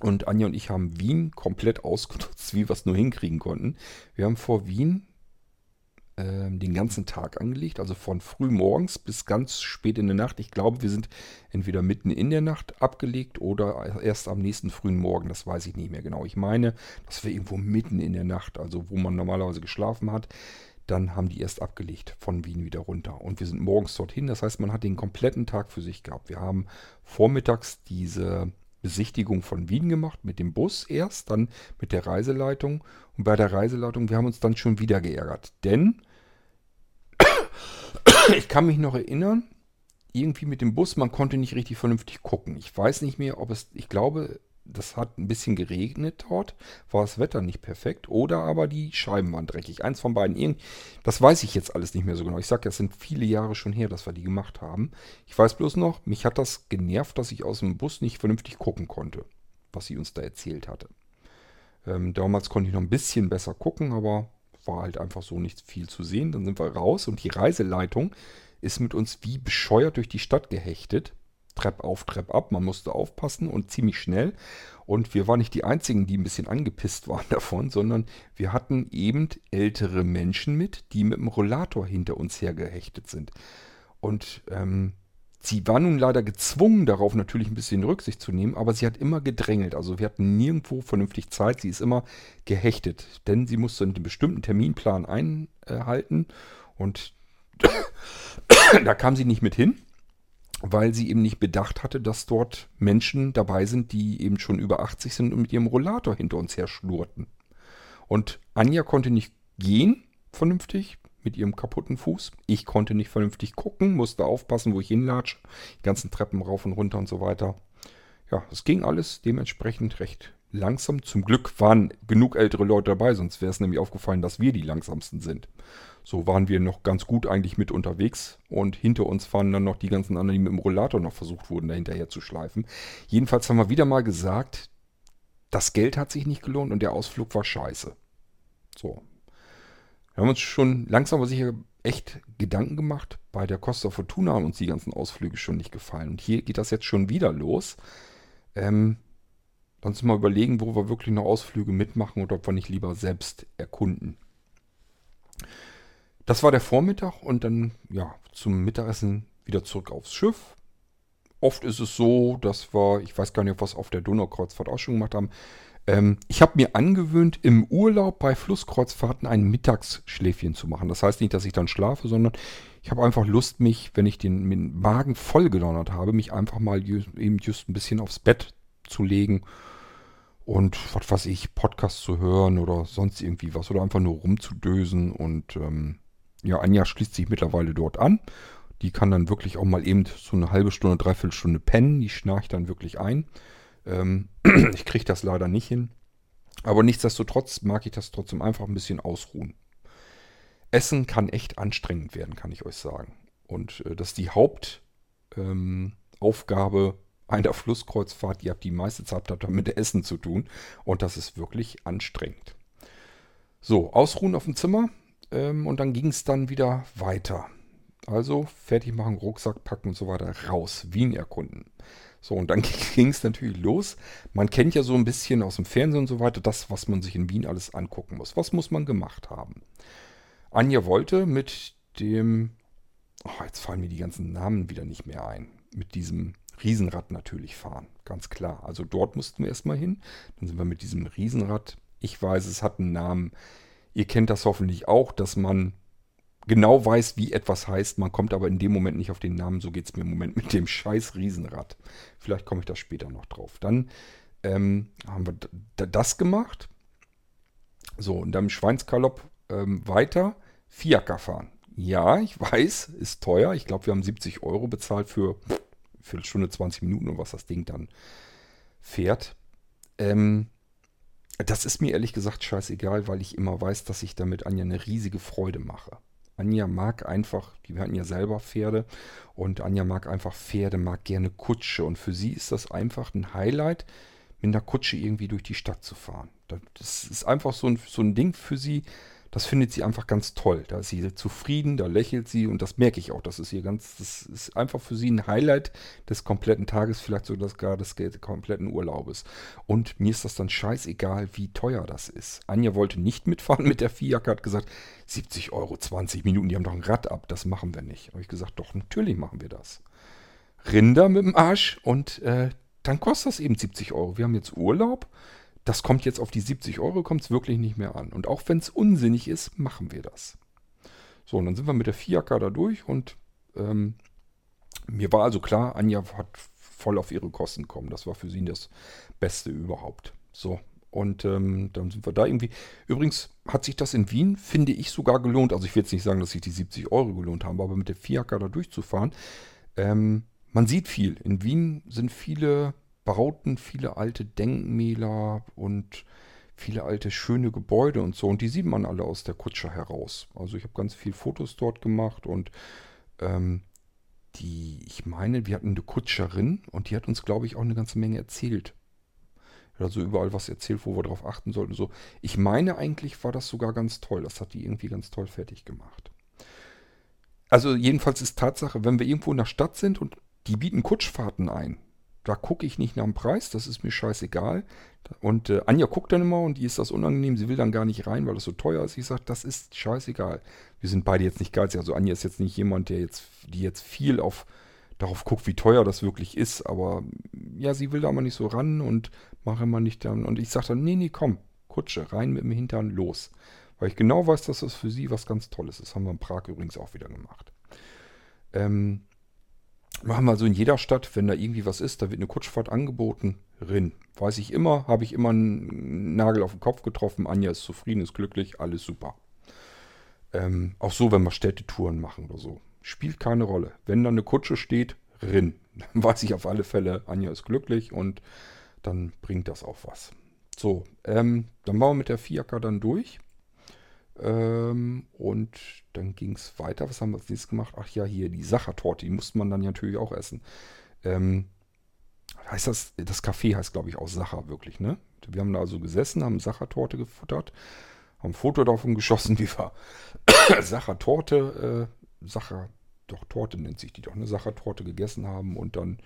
Speaker 1: Und Anja und ich haben Wien komplett ausgenutzt, wie wir es nur hinkriegen konnten. Wir haben vor Wien den ganzen Tag angelegt, also von früh morgens bis ganz spät in der Nacht. Ich glaube, wir sind entweder mitten in der Nacht abgelegt oder erst am nächsten frühen Morgen. Das weiß ich nicht mehr genau. Ich meine, das wäre irgendwo mitten in der Nacht, also wo man normalerweise geschlafen hat dann haben die erst abgelegt von Wien wieder runter. Und wir sind morgens dorthin. Das heißt, man hat den kompletten Tag für sich gehabt. Wir haben vormittags diese Besichtigung von Wien gemacht, mit dem Bus erst, dann mit der Reiseleitung. Und bei der Reiseleitung, wir haben uns dann schon wieder geärgert. Denn ich kann mich noch erinnern, irgendwie mit dem Bus, man konnte nicht richtig vernünftig gucken. Ich weiß nicht mehr, ob es, ich glaube, das hat ein bisschen geregnet dort, war das Wetter nicht perfekt oder aber die Scheiben waren dreckig. Eins von beiden. das weiß ich jetzt alles nicht mehr so genau. Ich sage, ja, es sind viele Jahre schon her, dass wir die gemacht haben. Ich weiß bloß noch, mich hat das genervt, dass ich aus dem Bus nicht vernünftig gucken konnte, was sie uns da erzählt hatte. Ähm, damals konnte ich noch ein bisschen besser gucken, aber war halt einfach so nicht viel zu sehen. Dann sind wir raus und die Reiseleitung ist mit uns wie bescheuert durch die Stadt gehechtet. Trepp auf, Trepp ab. Man musste aufpassen und ziemlich schnell. Und wir waren nicht die Einzigen, die ein bisschen angepisst waren davon, sondern wir hatten eben ältere Menschen mit, die mit dem Rollator hinter uns hergehechtet sind. Und ähm, sie war nun leider gezwungen, darauf natürlich ein bisschen Rücksicht zu nehmen, aber sie hat immer gedrängelt. Also wir hatten nirgendwo vernünftig Zeit. Sie ist immer gehechtet, denn sie musste einen bestimmten Terminplan einhalten. Und da kam sie nicht mit hin weil sie eben nicht bedacht hatte, dass dort Menschen dabei sind, die eben schon über 80 sind und mit ihrem Rollator hinter uns her schlurrten. Und Anja konnte nicht gehen vernünftig mit ihrem kaputten Fuß. Ich konnte nicht vernünftig gucken, musste aufpassen, wo ich hinlatsche. Die ganzen Treppen rauf und runter und so weiter. Ja, es ging alles dementsprechend recht langsam. Zum Glück waren genug ältere Leute dabei, sonst wäre es nämlich aufgefallen, dass wir die langsamsten sind. So waren wir noch ganz gut eigentlich mit unterwegs und hinter uns fahren dann noch die ganzen anderen, die mit dem Rollator noch versucht wurden, dahinterher zu schleifen. Jedenfalls haben wir wieder mal gesagt, das Geld hat sich nicht gelohnt und der Ausflug war scheiße. So. Wir haben uns schon langsam aber sicher echt Gedanken gemacht. Bei der Costa Fortuna haben uns die ganzen Ausflüge schon nicht gefallen. Und hier geht das jetzt schon wieder los. Ähm, dann uns mal überlegen, wo wir wirklich noch Ausflüge mitmachen oder ob wir nicht lieber selbst erkunden. Das war der Vormittag und dann ja zum Mittagessen wieder zurück aufs Schiff. Oft ist es so, dass wir, ich weiß gar nicht, ob wir es auf der Donaukreuzfahrt auch schon gemacht haben. Ähm, ich habe mir angewöhnt, im Urlaub bei Flusskreuzfahrten ein Mittagsschläfchen zu machen. Das heißt nicht, dass ich dann schlafe, sondern ich habe einfach Lust, mich, wenn ich den, den Magen voll gedonnert habe, mich einfach mal eben just ein bisschen aufs Bett zu legen und was weiß ich, Podcast zu hören oder sonst irgendwie was oder einfach nur rumzudösen und ähm, ja, Anja schließt sich mittlerweile dort an. Die kann dann wirklich auch mal eben so eine halbe Stunde, dreiviertel Stunde pennen. Die schnarcht dann wirklich ein. Ähm, ich kriege das leider nicht hin. Aber nichtsdestotrotz mag ich das trotzdem einfach ein bisschen ausruhen. Essen kann echt anstrengend werden, kann ich euch sagen. Und äh, das ist die Hauptaufgabe ähm, einer Flusskreuzfahrt. Ihr habt die meiste Zeit habt mit Essen zu tun. Und das ist wirklich anstrengend. So, ausruhen auf dem Zimmer ähm, und dann ging es dann wieder weiter. Also fertig machen, Rucksack packen und so weiter, raus, Wien erkunden. So, und dann ging es natürlich los. Man kennt ja so ein bisschen aus dem Fernsehen und so weiter das, was man sich in Wien alles angucken muss. Was muss man gemacht haben? Anja wollte mit dem, oh, jetzt fallen mir die ganzen Namen wieder nicht mehr ein, mit diesem Riesenrad natürlich fahren, ganz klar. Also dort mussten wir erstmal hin. Dann sind wir mit diesem Riesenrad, ich weiß, es hat einen Namen. Ihr kennt das hoffentlich auch, dass man genau weiß, wie etwas heißt. Man kommt aber in dem Moment nicht auf den Namen. So geht es mir im Moment mit dem scheiß Riesenrad. Vielleicht komme ich da später noch drauf. Dann ähm, haben wir das gemacht. So, und dann im Schweinskalopp ähm, weiter Fiaker fahren. Ja, ich weiß, ist teuer. Ich glaube, wir haben 70 Euro bezahlt für Viertelstunde, 20 Minuten und was das Ding dann fährt. Ähm, das ist mir ehrlich gesagt scheißegal, weil ich immer weiß, dass ich damit Anja eine riesige Freude mache. Anja mag einfach, die hatten ja selber Pferde und Anja mag einfach Pferde, mag gerne Kutsche und für sie ist das einfach ein Highlight, mit einer Kutsche irgendwie durch die Stadt zu fahren. Das ist einfach so ein, so ein Ding für sie, das findet sie einfach ganz toll. Da ist sie zufrieden, da lächelt sie und das merke ich auch. Das ist ihr ganz, das ist einfach für sie ein Highlight des kompletten Tages, vielleicht sogar des kompletten Urlaubes. Und mir ist das dann scheißegal, wie teuer das ist. Anja wollte nicht mitfahren mit der Fiat, hat gesagt, 70 Euro, 20 Minuten, die haben doch ein Rad ab, das machen wir nicht. Habe ich gesagt, doch, natürlich machen wir das. Rinder mit dem Arsch und äh, dann kostet das eben 70 Euro. Wir haben jetzt Urlaub das kommt jetzt auf die 70 Euro, kommt es wirklich nicht mehr an. Und auch wenn es unsinnig ist, machen wir das. So, und dann sind wir mit der Fiaker da durch und ähm, mir war also klar, Anja hat voll auf ihre Kosten kommen. Das war für sie das Beste überhaupt. So, und ähm, dann sind wir da irgendwie. Übrigens hat sich das in Wien, finde ich, sogar gelohnt. Also ich will jetzt nicht sagen, dass sich die 70 Euro gelohnt haben, aber mit der Fiaker da durchzufahren, ähm, man sieht viel. In Wien sind viele Bauten, viele alte Denkmäler und viele alte schöne Gebäude und so. Und die sieht man alle aus der Kutsche heraus. Also ich habe ganz viele Fotos dort gemacht und ähm, die, ich meine, wir hatten eine Kutscherin und die hat uns, glaube ich, auch eine ganze Menge erzählt. Also überall was erzählt, wo wir darauf achten sollten. So. Ich meine, eigentlich war das sogar ganz toll. Das hat die irgendwie ganz toll fertig gemacht. Also jedenfalls ist Tatsache, wenn wir irgendwo in der Stadt sind und die bieten Kutschfahrten ein, da gucke ich nicht nach dem Preis, das ist mir scheißegal. Und äh, Anja guckt dann immer und die ist das unangenehm, sie will dann gar nicht rein, weil das so teuer ist. Ich sage, das ist scheißegal. Wir sind beide jetzt nicht geizig. Also Anja ist jetzt nicht jemand, der jetzt, die jetzt viel auf darauf guckt, wie teuer das wirklich ist. Aber ja, sie will da mal nicht so ran und mache immer nicht dann. Und ich sage dann, nee, nee, komm, Kutsche, rein mit dem Hintern, los. Weil ich genau weiß, dass das für sie was ganz Tolles ist. Das haben wir in Prag übrigens auch wieder gemacht. Ähm, Machen wir so in jeder Stadt, wenn da irgendwie was ist, da wird eine Kutschfahrt angeboten, rin. Weiß ich immer, habe ich immer einen Nagel auf den Kopf getroffen. Anja ist zufrieden, ist glücklich, alles super. Ähm, auch so, wenn wir Städtetouren machen oder so. Spielt keine Rolle. Wenn da eine Kutsche steht, rin. Dann weiß ich auf alle Fälle, Anja ist glücklich und dann bringt das auch was. So, ähm, dann waren wir mit der Fiaker dann durch. Ähm, und dann ging es weiter. Was haben wir als nächstes gemacht? Ach ja, hier die Sachertorte. Die musste man dann natürlich auch essen. Ähm, heißt das, das Café heißt, glaube ich, auch Sacher wirklich, ne? Wir haben da also gesessen, haben Sachertorte gefuttert, haben ein Foto davon geschossen, wie wir Sachertorte, äh, Sacher, doch Torte nennt sich die doch, eine Sachertorte gegessen haben und dann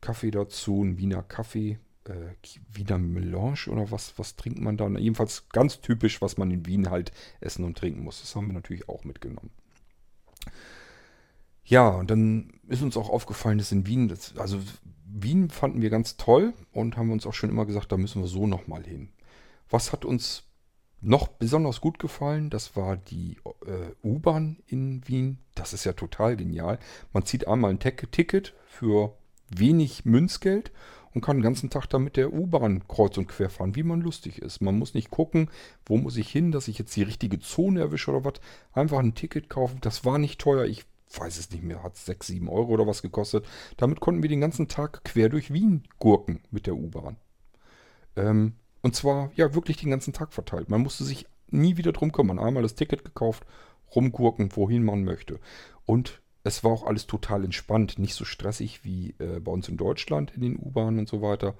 Speaker 1: Kaffee dazu, ein Wiener Kaffee äh, Wiener Melange oder was, was trinkt man da? Jedenfalls ganz typisch, was man in Wien halt essen und trinken muss. Das haben wir natürlich auch mitgenommen. Ja, und dann ist uns auch aufgefallen, dass in Wien, das, also Wien fanden wir ganz toll und haben uns auch schon immer gesagt, da müssen wir so nochmal hin. Was hat uns noch besonders gut gefallen, das war die äh, U-Bahn in Wien. Das ist ja total genial. Man zieht einmal ein Ticket für wenig Münzgeld und kann den ganzen Tag da mit der U-Bahn kreuz und quer fahren, wie man lustig ist. Man muss nicht gucken, wo muss ich hin, dass ich jetzt die richtige Zone erwische oder was. Einfach ein Ticket kaufen. Das war nicht teuer. Ich weiß es nicht mehr, hat 6, 7 Euro oder was gekostet. Damit konnten wir den ganzen Tag quer durch Wien gurken mit der U-Bahn. Ähm, und zwar, ja, wirklich den ganzen Tag verteilt. Man musste sich nie wieder drum kümmern. Einmal das Ticket gekauft, rumgurken, wohin man möchte. Und es war auch alles total entspannt, nicht so stressig wie äh, bei uns in Deutschland in den U-Bahnen und so weiter.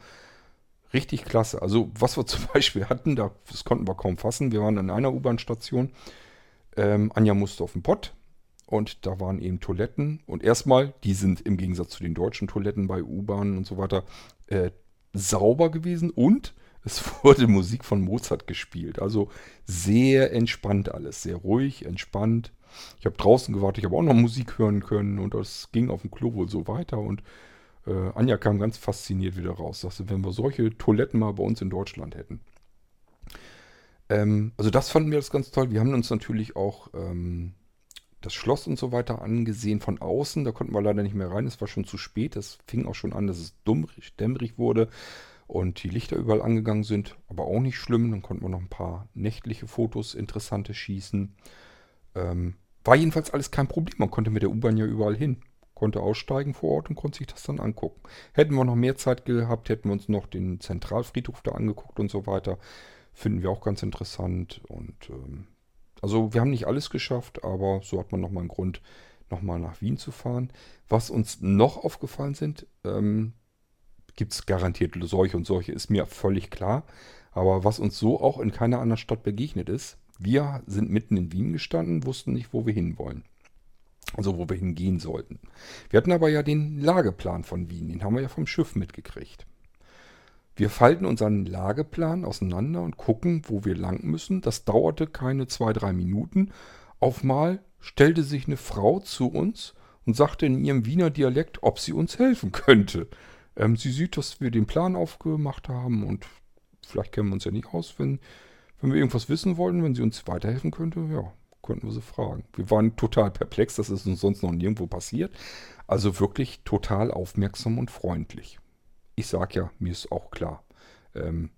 Speaker 1: Richtig klasse. Also was wir zum Beispiel hatten, da, das konnten wir kaum fassen. Wir waren an einer U-Bahn-Station. Ähm, Anja musste auf den Pott und da waren eben Toiletten. Und erstmal, die sind im Gegensatz zu den deutschen Toiletten bei U-Bahnen und so weiter äh, sauber gewesen und es wurde Musik von Mozart gespielt. Also sehr entspannt alles, sehr ruhig, entspannt. Ich habe draußen gewartet, ich habe auch noch Musik hören können und das ging auf dem Klo wohl so weiter und äh, Anja kam ganz fasziniert wieder raus. Sagte, wenn wir solche Toiletten mal bei uns in Deutschland hätten. Ähm, also das fanden wir das ganz toll. Wir haben uns natürlich auch ähm, das Schloss und so weiter angesehen von außen. Da konnten wir leider nicht mehr rein. Es war schon zu spät. Es fing auch schon an, dass es dummrig, dämmerig wurde und die Lichter überall angegangen sind. Aber auch nicht schlimm. Dann konnten wir noch ein paar nächtliche Fotos, interessante schießen. Ähm, war jedenfalls alles kein Problem. Man konnte mit der U-Bahn ja überall hin. Konnte aussteigen vor Ort und konnte sich das dann angucken. Hätten wir noch mehr Zeit gehabt, hätten wir uns noch den Zentralfriedhof da angeguckt und so weiter. Finden wir auch ganz interessant. Und ähm, also wir haben nicht alles geschafft, aber so hat man nochmal einen Grund, nochmal nach Wien zu fahren. Was uns noch aufgefallen sind, ähm, gibt es garantiert solche und solche, ist mir völlig klar. Aber was uns so auch in keiner anderen Stadt begegnet ist, wir sind mitten in Wien gestanden, wussten nicht, wo wir hinwollen. Also wo wir hingehen sollten. Wir hatten aber ja den Lageplan von Wien, den haben wir ja vom Schiff mitgekriegt. Wir falten unseren Lageplan auseinander und gucken, wo wir lang müssen. Das dauerte keine zwei, drei Minuten. Auf mal stellte sich eine Frau zu uns und sagte in ihrem Wiener Dialekt, ob sie uns helfen könnte. Ähm, sie sieht, dass wir den Plan aufgemacht haben und vielleicht kennen wir uns ja nicht aus, wenn, wenn wir irgendwas wissen wollten, wenn sie uns weiterhelfen könnte, ja, könnten wir sie fragen. Wir waren total perplex, das ist uns sonst noch nirgendwo passiert. Also wirklich total aufmerksam und freundlich ich sag ja, mir ist auch klar, ähm,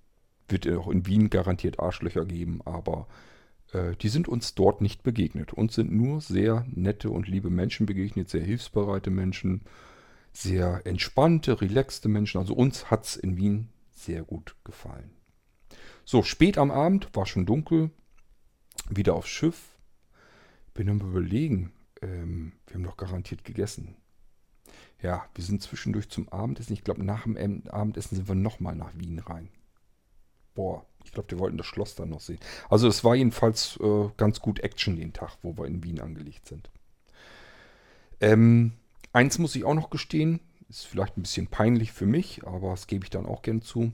Speaker 1: wird auch in Wien garantiert Arschlöcher geben, aber äh, die sind uns dort nicht begegnet. Uns sind nur sehr nette und liebe Menschen begegnet, sehr hilfsbereite Menschen, sehr entspannte, relaxte Menschen. Also uns hat es in Wien sehr gut gefallen. So, spät am Abend, war schon dunkel, wieder aufs Schiff. Bin am überlegen, ähm, wir haben doch garantiert gegessen. Ja, wir sind zwischendurch zum Abendessen. Ich glaube, nach dem Abendessen sind wir nochmal nach Wien rein. Boah, ich glaube, wir wollten das Schloss dann noch sehen. Also es war jedenfalls äh, ganz gut Action den Tag, wo wir in Wien angelegt sind. Ähm, eins muss ich auch noch gestehen, ist vielleicht ein bisschen peinlich für mich, aber das gebe ich dann auch gern zu.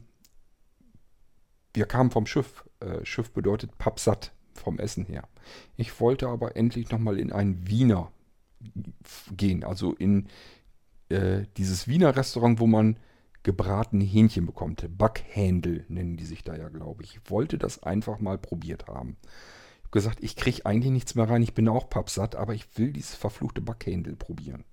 Speaker 1: Wir kamen vom Schiff. Äh, Schiff bedeutet pappsatt vom Essen her. Ich wollte aber endlich nochmal in ein Wiener gehen, also in äh, dieses Wiener Restaurant, wo man gebratene Hähnchen bekommt. Backhändel nennen die sich da ja, glaube ich. Ich wollte das einfach mal probiert haben. Ich habe gesagt, ich kriege eigentlich nichts mehr rein. Ich bin auch pappsatt, aber ich will dieses verfluchte Backhändel probieren.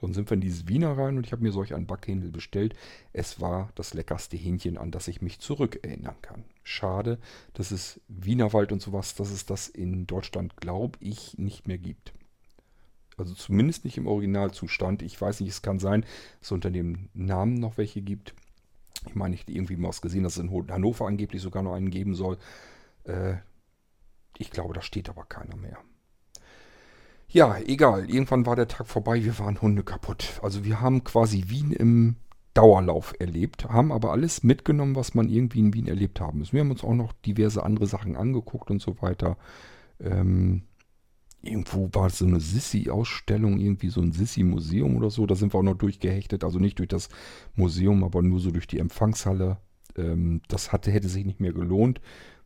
Speaker 1: Dann sind wir in dieses Wiener rein und ich habe mir solch ein Backhändel bestellt. Es war das leckerste Hähnchen, an das ich mich zurückerinnern kann. Schade, dass es Wienerwald und sowas, dass es das in Deutschland, glaube ich, nicht mehr gibt. Also zumindest nicht im Originalzustand. Ich weiß nicht, es kann sein, dass es unter dem Namen noch welche gibt. Ich meine, ich irgendwie mal gesehen, dass es in Hannover angeblich sogar noch einen geben soll. Äh, ich glaube, da steht aber keiner mehr. Ja, egal. Irgendwann war der Tag vorbei. Wir waren Hunde kaputt. Also wir haben quasi Wien im Dauerlauf erlebt, haben aber alles mitgenommen, was man irgendwie in Wien erlebt haben muss. Wir haben uns auch noch diverse andere Sachen angeguckt und so weiter. Ähm, irgendwo war so eine Sissi-Ausstellung, irgendwie so ein Sissi-Museum oder so. Da sind wir auch noch durchgehechtet. Also nicht durch das Museum, aber nur so durch die Empfangshalle. Ähm, das hatte, hätte sich nicht mehr gelohnt,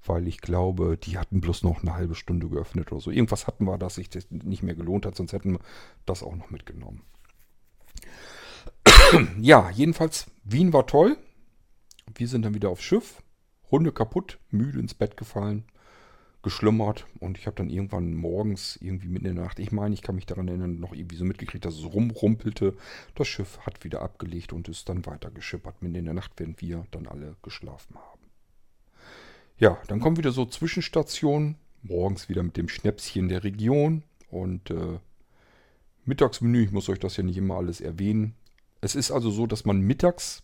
Speaker 1: weil ich glaube, die hatten bloß noch eine halbe Stunde geöffnet oder so. Irgendwas hatten wir, dass sich das nicht mehr gelohnt hat, sonst hätten wir das auch noch mitgenommen. ja, jedenfalls, Wien war toll. Wir sind dann wieder aufs Schiff. Hunde kaputt, müde ins Bett gefallen geschlummert und ich habe dann irgendwann morgens, irgendwie mitten in der Nacht, ich meine, ich kann mich daran erinnern, noch irgendwie so mitgekriegt, dass es rumrumpelte. Das Schiff hat wieder abgelegt und ist dann weiter geschippert, mitten in der Nacht, während wir dann alle geschlafen haben. Ja, dann kommen wieder so Zwischenstationen, morgens wieder mit dem Schnäpschen der Region und äh, Mittagsmenü, ich muss euch das ja nicht immer alles erwähnen. Es ist also so, dass man mittags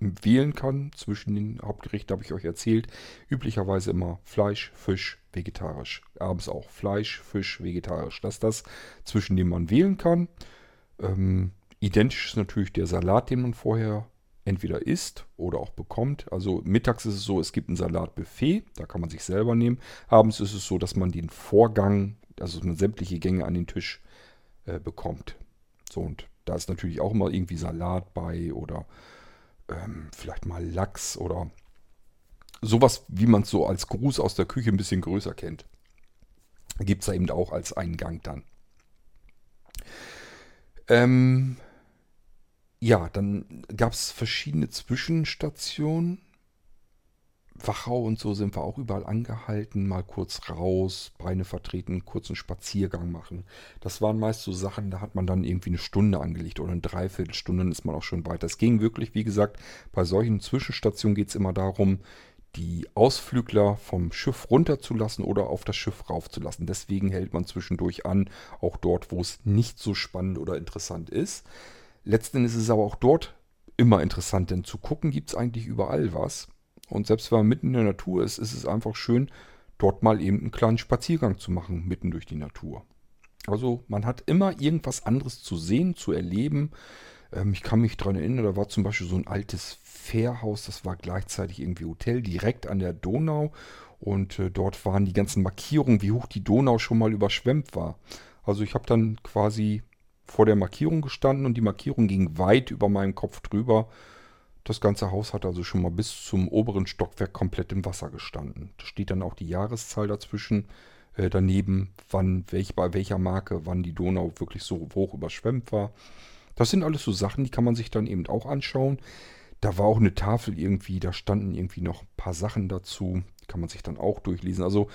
Speaker 1: wählen kann zwischen den Hauptgerichten, habe ich euch erzählt. Üblicherweise immer Fleisch, Fisch, vegetarisch. Abends auch Fleisch, Fisch, vegetarisch. Das ist das, zwischen dem man wählen kann. Ähm, identisch ist natürlich der Salat, den man vorher entweder isst oder auch bekommt. Also mittags ist es so, es gibt ein Salatbuffet, da kann man sich selber nehmen. Abends ist es so, dass man den Vorgang, also man sämtliche Gänge an den Tisch äh, bekommt. So, und da ist natürlich auch immer irgendwie Salat bei oder ähm, vielleicht mal Lachs oder sowas, wie man es so als Gruß aus der Küche ein bisschen größer kennt. Gibt es da eben auch als Eingang dann. Ähm, ja, dann gab es verschiedene Zwischenstationen. Wachau und so sind wir auch überall angehalten, mal kurz raus, Beine vertreten, kurzen Spaziergang machen. Das waren meist so Sachen, da hat man dann irgendwie eine Stunde angelegt oder eine Dreiviertelstunde, dann ist man auch schon weiter. Es ging wirklich, wie gesagt, bei solchen Zwischenstationen geht es immer darum, die Ausflügler vom Schiff runterzulassen oder auf das Schiff raufzulassen. Deswegen hält man zwischendurch an, auch dort, wo es nicht so spannend oder interessant ist. Letzten Endes ist es aber auch dort immer interessant, denn zu gucken gibt es eigentlich überall was. Und selbst wenn man mitten in der Natur ist, ist es einfach schön, dort mal eben einen kleinen Spaziergang zu machen, mitten durch die Natur. Also man hat immer irgendwas anderes zu sehen, zu erleben. Ähm, ich kann mich daran erinnern, da war zum Beispiel so ein altes Fährhaus, das war gleichzeitig irgendwie Hotel direkt an der Donau. Und äh, dort waren die ganzen Markierungen, wie hoch die Donau schon mal überschwemmt war. Also ich habe dann quasi vor der Markierung gestanden und die Markierung ging weit über meinem Kopf drüber. Das ganze Haus hat also schon mal bis zum oberen Stockwerk komplett im Wasser gestanden. Da steht dann auch die Jahreszahl dazwischen, äh, daneben, wann, welch, bei welcher Marke, wann die Donau wirklich so hoch überschwemmt war. Das sind alles so Sachen, die kann man sich dann eben auch anschauen. Da war auch eine Tafel irgendwie, da standen irgendwie noch ein paar Sachen dazu. Die kann man sich dann auch durchlesen. Also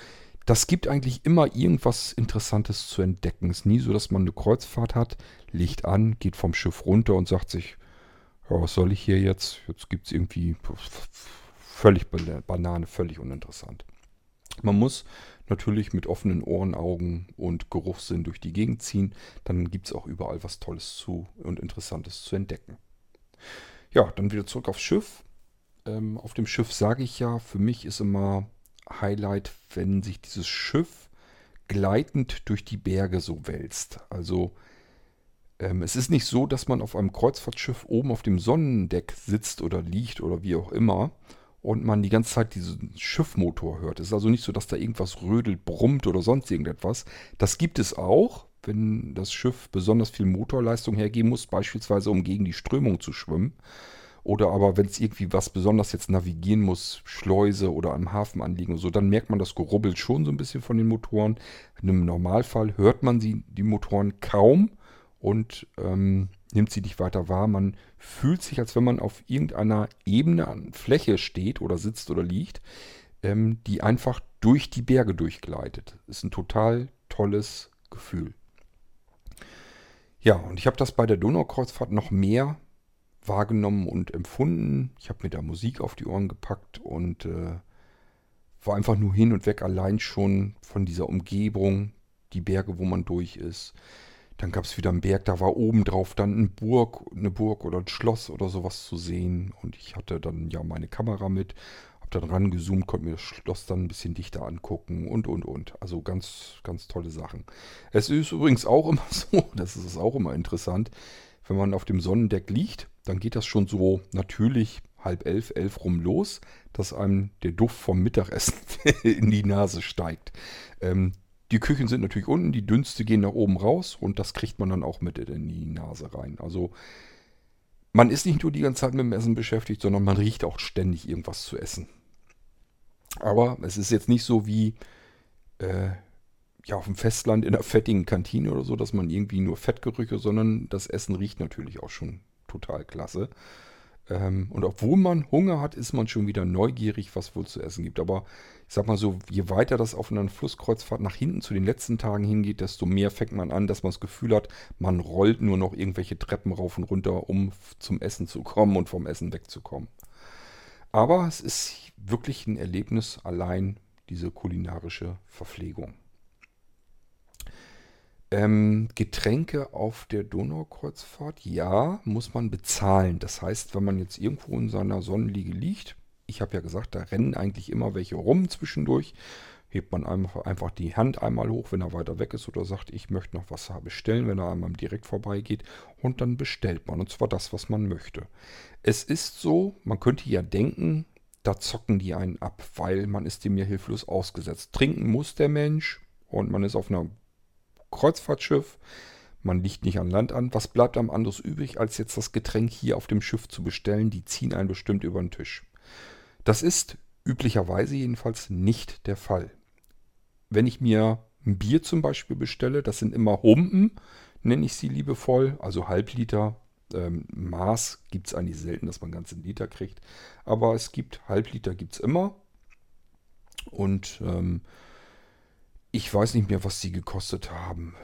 Speaker 1: das gibt eigentlich immer irgendwas Interessantes zu entdecken. Es ist nie so, dass man eine Kreuzfahrt hat, legt an, geht vom Schiff runter und sagt sich, ja, was soll ich hier jetzt? Jetzt gibt es irgendwie völlig Banane, völlig uninteressant. Man muss natürlich mit offenen Ohren, Augen und Geruchssinn durch die Gegend ziehen. Dann gibt es auch überall was Tolles zu und Interessantes zu entdecken. Ja, dann wieder zurück aufs Schiff. Ähm, auf dem Schiff sage ich ja, für mich ist immer Highlight, wenn sich dieses Schiff gleitend durch die Berge so wälzt. Also ähm, es ist nicht so, dass man auf einem Kreuzfahrtschiff oben auf dem Sonnendeck sitzt oder liegt oder wie auch immer und man die ganze Zeit diesen Schiffmotor hört. Es ist also nicht so, dass da irgendwas rödelt, brummt oder sonst irgendetwas. Das gibt es auch, wenn das Schiff besonders viel Motorleistung hergeben muss, beispielsweise um gegen die Strömung zu schwimmen. Oder aber wenn es irgendwie was besonders jetzt navigieren muss, Schleuse oder am Hafen anliegen und so, dann merkt man das Gerubbel schon so ein bisschen von den Motoren. Im Normalfall hört man sie, die Motoren kaum und ähm, nimmt sie nicht weiter wahr. Man fühlt sich, als wenn man auf irgendeiner Ebene an Fläche steht oder sitzt oder liegt, ähm, die einfach durch die Berge durchgleitet. Ist ein total tolles Gefühl. Ja, und ich habe das bei der Donaukreuzfahrt noch mehr wahrgenommen und empfunden. Ich habe mir da Musik auf die Ohren gepackt und äh, war einfach nur hin und weg allein schon von dieser Umgebung, die Berge, wo man durch ist. Dann gab es wieder einen Berg, da war oben drauf dann eine Burg, eine Burg oder ein Schloss oder sowas zu sehen. Und ich hatte dann ja meine Kamera mit, hab dann rangezoomt, konnte mir das Schloss dann ein bisschen dichter angucken und und und. Also ganz, ganz tolle Sachen. Es ist übrigens auch immer so, das ist auch immer interessant, wenn man auf dem Sonnendeck liegt dann geht das schon so natürlich halb elf, elf rum los, dass einem der Duft vom Mittagessen in die Nase steigt. Ähm, die Küchen sind natürlich unten, die Dünste gehen nach oben raus und das kriegt man dann auch mit in die Nase rein. Also man ist nicht nur die ganze Zeit mit dem Essen beschäftigt, sondern man riecht auch ständig irgendwas zu essen. Aber es ist jetzt nicht so wie äh, ja, auf dem Festland in einer fettigen Kantine oder so, dass man irgendwie nur Fettgerüche, sondern das Essen riecht natürlich auch schon total klasse. Ähm, und obwohl man Hunger hat, ist man schon wieder neugierig, was wohl zu essen gibt. Aber ich sag mal so, je weiter das auf einer Flusskreuzfahrt nach hinten zu den letzten Tagen hingeht, desto mehr fängt man an, dass man das Gefühl hat, man rollt nur noch irgendwelche Treppen rauf und runter, um zum Essen zu kommen und vom Essen wegzukommen. Aber es ist wirklich ein Erlebnis allein, diese kulinarische Verpflegung. Ähm, Getränke auf der Donaukreuzfahrt, ja, muss man bezahlen. Das heißt, wenn man jetzt irgendwo in seiner Sonnenliege liegt, ich habe ja gesagt, da rennen eigentlich immer welche rum zwischendurch. hebt man einfach die Hand einmal hoch, wenn er weiter weg ist oder sagt, ich möchte noch was bestellen, wenn er einmal direkt vorbeigeht und dann bestellt man und zwar das, was man möchte. Es ist so, man könnte ja denken, da zocken die einen ab, weil man ist dem ja hilflos ausgesetzt. Trinken muss der Mensch und man ist auf einem Kreuzfahrtschiff, man liegt nicht an Land an. Was bleibt einem anderes übrig, als jetzt das Getränk hier auf dem Schiff zu bestellen? Die ziehen einen bestimmt über den Tisch. Das ist üblicherweise jedenfalls nicht der Fall. Wenn ich mir ein Bier zum Beispiel bestelle, das sind immer Humpen, nenne ich sie liebevoll, also Halbliter. Ähm, Maß gibt es eigentlich selten, dass man ganzen Liter kriegt. Aber es gibt Halbliter, gibt es immer. Und ähm, ich weiß nicht mehr, was sie gekostet haben.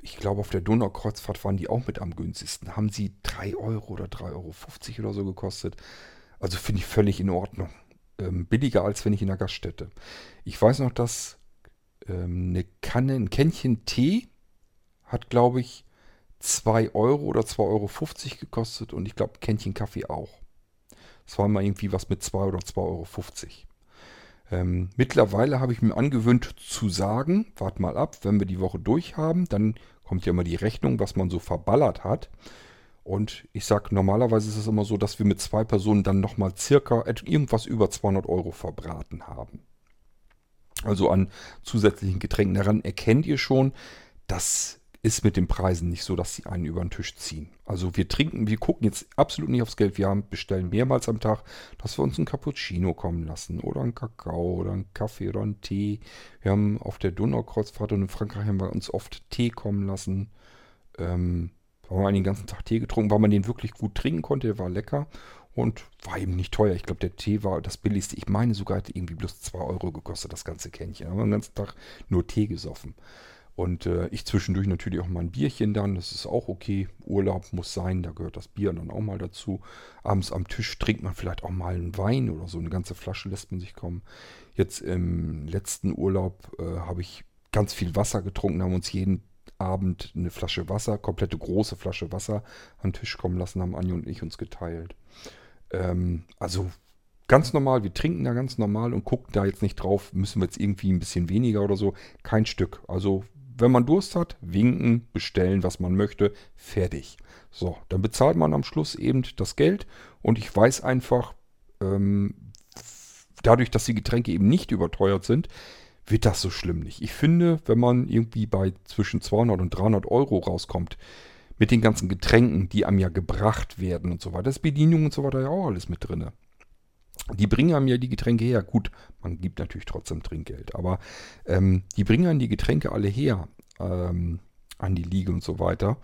Speaker 1: Ich glaube, auf der Donaukreuzfahrt waren die auch mit am günstigsten. Haben sie 3 Euro oder 3,50 Euro oder so gekostet. Also finde ich völlig in Ordnung. Ähm, billiger als wenn ich in der Gaststätte. Ich weiß noch, dass ähm, eine Kanne, ein Kännchen Tee hat, glaube ich, 2 Euro oder 2,50 Euro gekostet und ich glaube, Kännchen Kaffee auch. Das war mal irgendwie was mit 2 oder 2,50 Euro. Ähm, mittlerweile habe ich mir angewöhnt zu sagen, wart mal ab, wenn wir die Woche durch haben, dann kommt ja immer die Rechnung, was man so verballert hat. Und ich sage, normalerweise ist es immer so, dass wir mit zwei Personen dann nochmal circa irgendwas über 200 Euro verbraten haben. Also an zusätzlichen Getränken. Daran erkennt ihr schon, dass ist mit den Preisen nicht so, dass sie einen über den Tisch ziehen. Also wir trinken, wir gucken jetzt absolut nicht aufs Geld. Wir haben, bestellen mehrmals am Tag, dass wir uns einen Cappuccino kommen lassen oder einen Kakao oder einen Kaffee oder einen Tee. Wir haben auf der Donaukreuzfahrt und in Frankreich haben wir uns oft Tee kommen lassen. Ähm, haben wir den ganzen Tag Tee getrunken, weil man den wirklich gut trinken konnte. Der war lecker und war eben nicht teuer. Ich glaube, der Tee war das billigste. Ich meine sogar, hat irgendwie bloß 2 Euro gekostet, das ganze Kännchen. Haben wir den ganzen Tag nur Tee gesoffen. Und äh, ich zwischendurch natürlich auch mal ein Bierchen dann, das ist auch okay. Urlaub muss sein, da gehört das Bier dann auch mal dazu. Abends am Tisch trinkt man vielleicht auch mal einen Wein oder so, eine ganze Flasche lässt man sich kommen. Jetzt im letzten Urlaub äh, habe ich ganz viel Wasser getrunken, haben uns jeden Abend eine Flasche Wasser, komplette große Flasche Wasser an den Tisch kommen lassen, haben Anja und ich uns geteilt. Ähm, also ganz normal, wir trinken da ganz normal und gucken da jetzt nicht drauf, müssen wir jetzt irgendwie ein bisschen weniger oder so. Kein Stück. Also wenn man Durst hat, winken, bestellen, was man möchte, fertig. So, dann bezahlt man am Schluss eben das Geld und ich weiß einfach, ähm, dadurch, dass die Getränke eben nicht überteuert sind, wird das so schlimm nicht. Ich finde, wenn man irgendwie bei zwischen 200 und 300 Euro rauskommt, mit den ganzen Getränken, die einem ja gebracht werden und so weiter, das Bedienung und so weiter ja auch alles mit drin. Die bringen einem ja die Getränke her. Gut, man gibt natürlich trotzdem Trinkgeld, aber ähm, die bringen einem die Getränke alle her ähm, an die Liege und so weiter.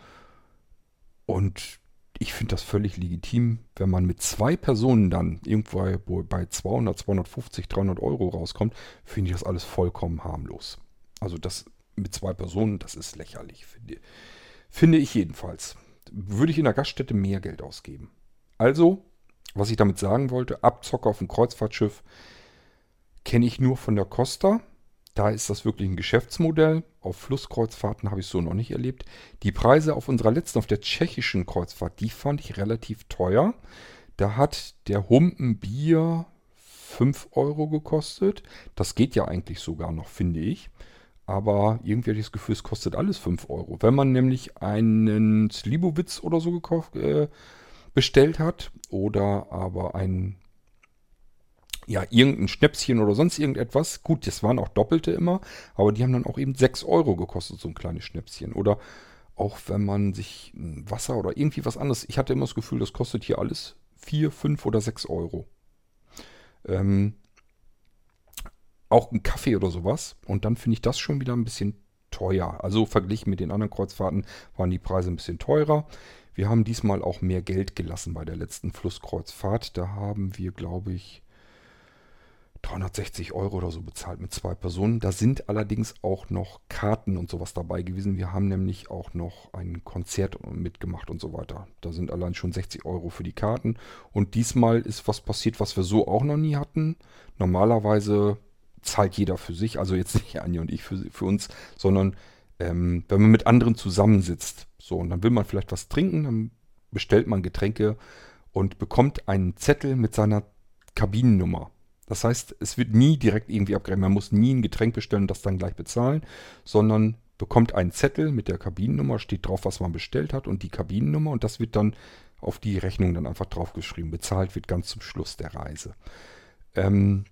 Speaker 1: Und ich finde das völlig legitim, wenn man mit zwei Personen dann irgendwo bei 200, 250, 300 Euro rauskommt, finde ich das alles vollkommen harmlos. Also das mit zwei Personen, das ist lächerlich, finde, finde ich jedenfalls. Würde ich in der Gaststätte mehr Geld ausgeben. Also was ich damit sagen wollte, Abzocker auf dem Kreuzfahrtschiff kenne ich nur von der Costa. Da ist das wirklich ein Geschäftsmodell. Auf Flusskreuzfahrten habe ich so noch nicht erlebt. Die Preise auf unserer letzten, auf der tschechischen Kreuzfahrt, die fand ich relativ teuer. Da hat der Humpen Bier 5 Euro gekostet. Das geht ja eigentlich sogar noch, finde ich. Aber irgendwie habe ich das Gefühl, es kostet alles 5 Euro. Wenn man nämlich einen Slibowitz oder so gekauft, äh, bestellt hat oder aber ein ja, irgendein Schnäpschen oder sonst irgendetwas. Gut, das waren auch Doppelte immer, aber die haben dann auch eben 6 Euro gekostet, so ein kleines Schnäpschen. Oder auch wenn man sich Wasser oder irgendwie was anderes. Ich hatte immer das Gefühl, das kostet hier alles 4, 5 oder 6 Euro. Ähm, auch ein Kaffee oder sowas. Und dann finde ich das schon wieder ein bisschen teuer. Also verglichen mit den anderen Kreuzfahrten waren die Preise ein bisschen teurer. Wir haben diesmal auch mehr Geld gelassen bei der letzten Flusskreuzfahrt. Da haben wir, glaube ich, 360 Euro oder so bezahlt mit zwei Personen. Da sind allerdings auch noch Karten und sowas dabei gewesen. Wir haben nämlich auch noch ein Konzert mitgemacht und so weiter. Da sind allein schon 60 Euro für die Karten. Und diesmal ist was passiert, was wir so auch noch nie hatten. Normalerweise zahlt jeder für sich, also jetzt nicht Anja und ich für, für uns, sondern ähm, wenn man mit anderen zusammensitzt, so, und dann will man vielleicht was trinken, dann bestellt man Getränke und bekommt einen Zettel mit seiner Kabinennummer. Das heißt, es wird nie direkt irgendwie abgerechnet. Man muss nie ein Getränk bestellen und das dann gleich bezahlen, sondern bekommt einen Zettel mit der Kabinennummer, steht drauf, was man bestellt hat und die Kabinennummer und das wird dann auf die Rechnung dann einfach draufgeschrieben. Bezahlt wird ganz zum Schluss der Reise. Ähm,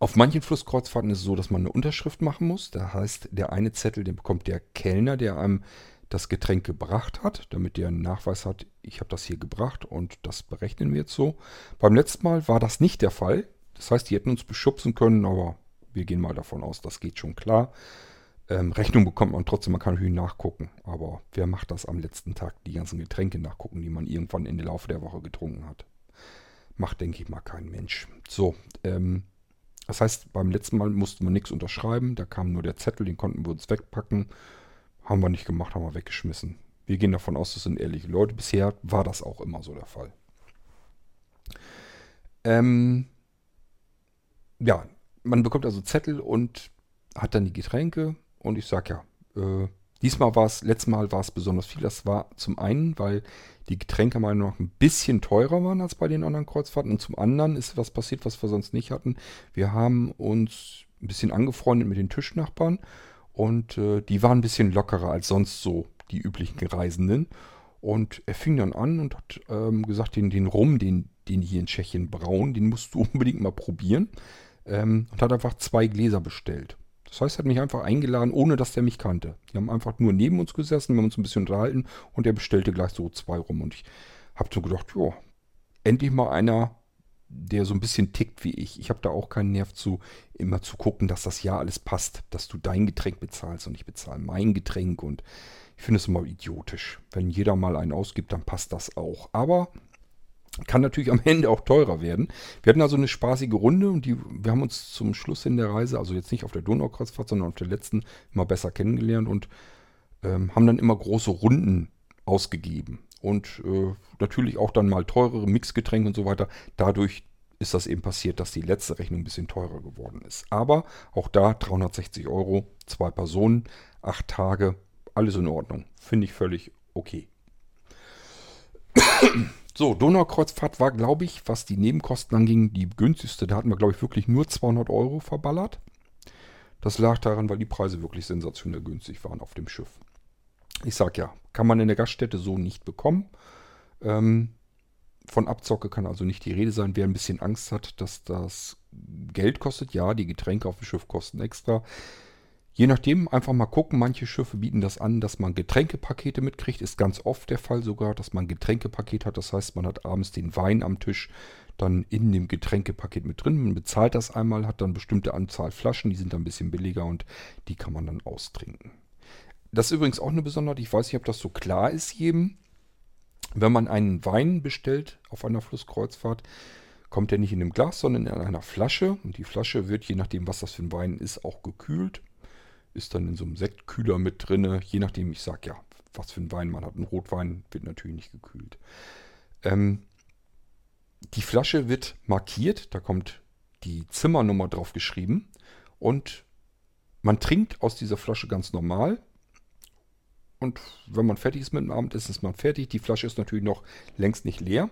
Speaker 1: auf manchen Flusskreuzfahrten ist es so, dass man eine Unterschrift machen muss. Das heißt, der eine Zettel, den bekommt der Kellner, der einem das Getränk gebracht hat, damit der einen Nachweis hat, ich habe das hier gebracht und das berechnen wir jetzt so. Beim letzten Mal war das nicht der Fall. Das heißt, die hätten uns beschubsen können, aber wir gehen mal davon aus, das geht schon klar. Ähm, Rechnung bekommt man trotzdem, man kann natürlich nachgucken. Aber wer macht das am letzten Tag, die ganzen Getränke nachgucken, die man irgendwann in der Laufe der Woche getrunken hat? Macht, denke ich mal, kein Mensch. So, ähm, das heißt, beim letzten Mal mussten wir nichts unterschreiben. Da kam nur der Zettel, den konnten wir uns wegpacken. Haben wir nicht gemacht, haben wir weggeschmissen. Wir gehen davon aus, das sind ehrliche Leute. Bisher war das auch immer so der Fall. Ähm, ja, man bekommt also Zettel und hat dann die Getränke und ich sage ja, äh, diesmal war es, letztes Mal war es besonders viel. Das war zum einen, weil die Getränke mal noch ein bisschen teurer waren als bei den anderen Kreuzfahrten. Und zum anderen ist was passiert, was wir sonst nicht hatten. Wir haben uns ein bisschen angefreundet mit den Tischnachbarn und äh, die waren ein bisschen lockerer als sonst so die üblichen Reisenden. Und er fing dann an und hat ähm, gesagt, den, den Rum, den, den hier in Tschechien brauen, den musst du unbedingt mal probieren. Ähm, und hat einfach zwei Gläser bestellt. Das heißt, er hat mich einfach eingeladen, ohne dass der mich kannte. Die haben einfach nur neben uns gesessen, wir haben uns ein bisschen unterhalten und er bestellte gleich so zwei rum. Und ich habe so gedacht, ja, endlich mal einer, der so ein bisschen tickt wie ich. Ich habe da auch keinen Nerv zu, immer zu gucken, dass das ja alles passt, dass du dein Getränk bezahlst und ich bezahle mein Getränk. Und ich finde es immer idiotisch. Wenn jeder mal einen ausgibt, dann passt das auch. Aber kann natürlich am Ende auch teurer werden. Wir hatten also eine spaßige Runde und die, wir haben uns zum Schluss in der Reise, also jetzt nicht auf der Donaukreuzfahrt, sondern auf der letzten, immer besser kennengelernt und ähm, haben dann immer große Runden ausgegeben. Und äh, natürlich auch dann mal teurere Mixgetränke und so weiter. Dadurch ist das eben passiert, dass die letzte Rechnung ein bisschen teurer geworden ist. Aber auch da 360 Euro, zwei Personen, acht Tage, alles in Ordnung. Finde ich völlig okay. So, Donaukreuzfahrt war, glaube ich, was die Nebenkosten anging, die günstigste. Da hatten wir, glaube ich, wirklich nur 200 Euro verballert. Das lag daran, weil die Preise wirklich sensationell günstig waren auf dem Schiff. Ich sag ja, kann man in der Gaststätte so nicht bekommen. Ähm, von Abzocke kann also nicht die Rede sein. Wer ein bisschen Angst hat, dass das Geld kostet, ja, die Getränke auf dem Schiff kosten extra. Je nachdem, einfach mal gucken. Manche Schiffe bieten das an, dass man Getränkepakete mitkriegt. Ist ganz oft der Fall sogar, dass man Getränkepaket hat. Das heißt, man hat abends den Wein am Tisch dann in dem Getränkepaket mit drin. Man bezahlt das einmal, hat dann bestimmte Anzahl Flaschen, die sind dann ein bisschen billiger und die kann man dann austrinken. Das ist übrigens auch eine Besonderheit. Ich weiß nicht, ob das so klar ist jedem. Wenn man einen Wein bestellt auf einer Flusskreuzfahrt, kommt der nicht in einem Glas, sondern in einer Flasche. Und die Flasche wird, je nachdem, was das für ein Wein ist, auch gekühlt ist dann in so einem Sektkühler mit drin. Je nachdem, ich sage ja, was für ein Wein man hat. Ein Rotwein wird natürlich nicht gekühlt. Ähm, die Flasche wird markiert, da kommt die Zimmernummer drauf geschrieben und man trinkt aus dieser Flasche ganz normal. Und wenn man fertig ist mit dem Abendessen, ist man fertig. Die Flasche ist natürlich noch längst nicht leer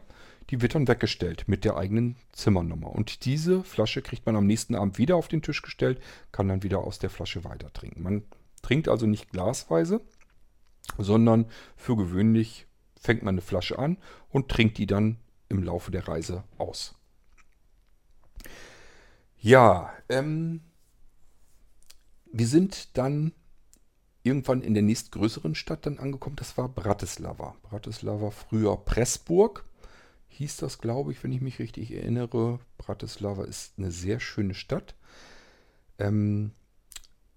Speaker 1: die wird dann weggestellt mit der eigenen Zimmernummer. Und diese Flasche kriegt man am nächsten Abend wieder auf den Tisch gestellt, kann dann wieder aus der Flasche weiter trinken. Man trinkt also nicht glasweise, sondern für gewöhnlich fängt man eine Flasche an und trinkt die dann im Laufe der Reise aus. Ja, ähm, wir sind dann irgendwann in der nächstgrößeren Stadt dann angekommen. Das war Bratislava. Bratislava früher Pressburg hieß das, glaube ich, wenn ich mich richtig erinnere. Bratislava ist eine sehr schöne Stadt. Ähm,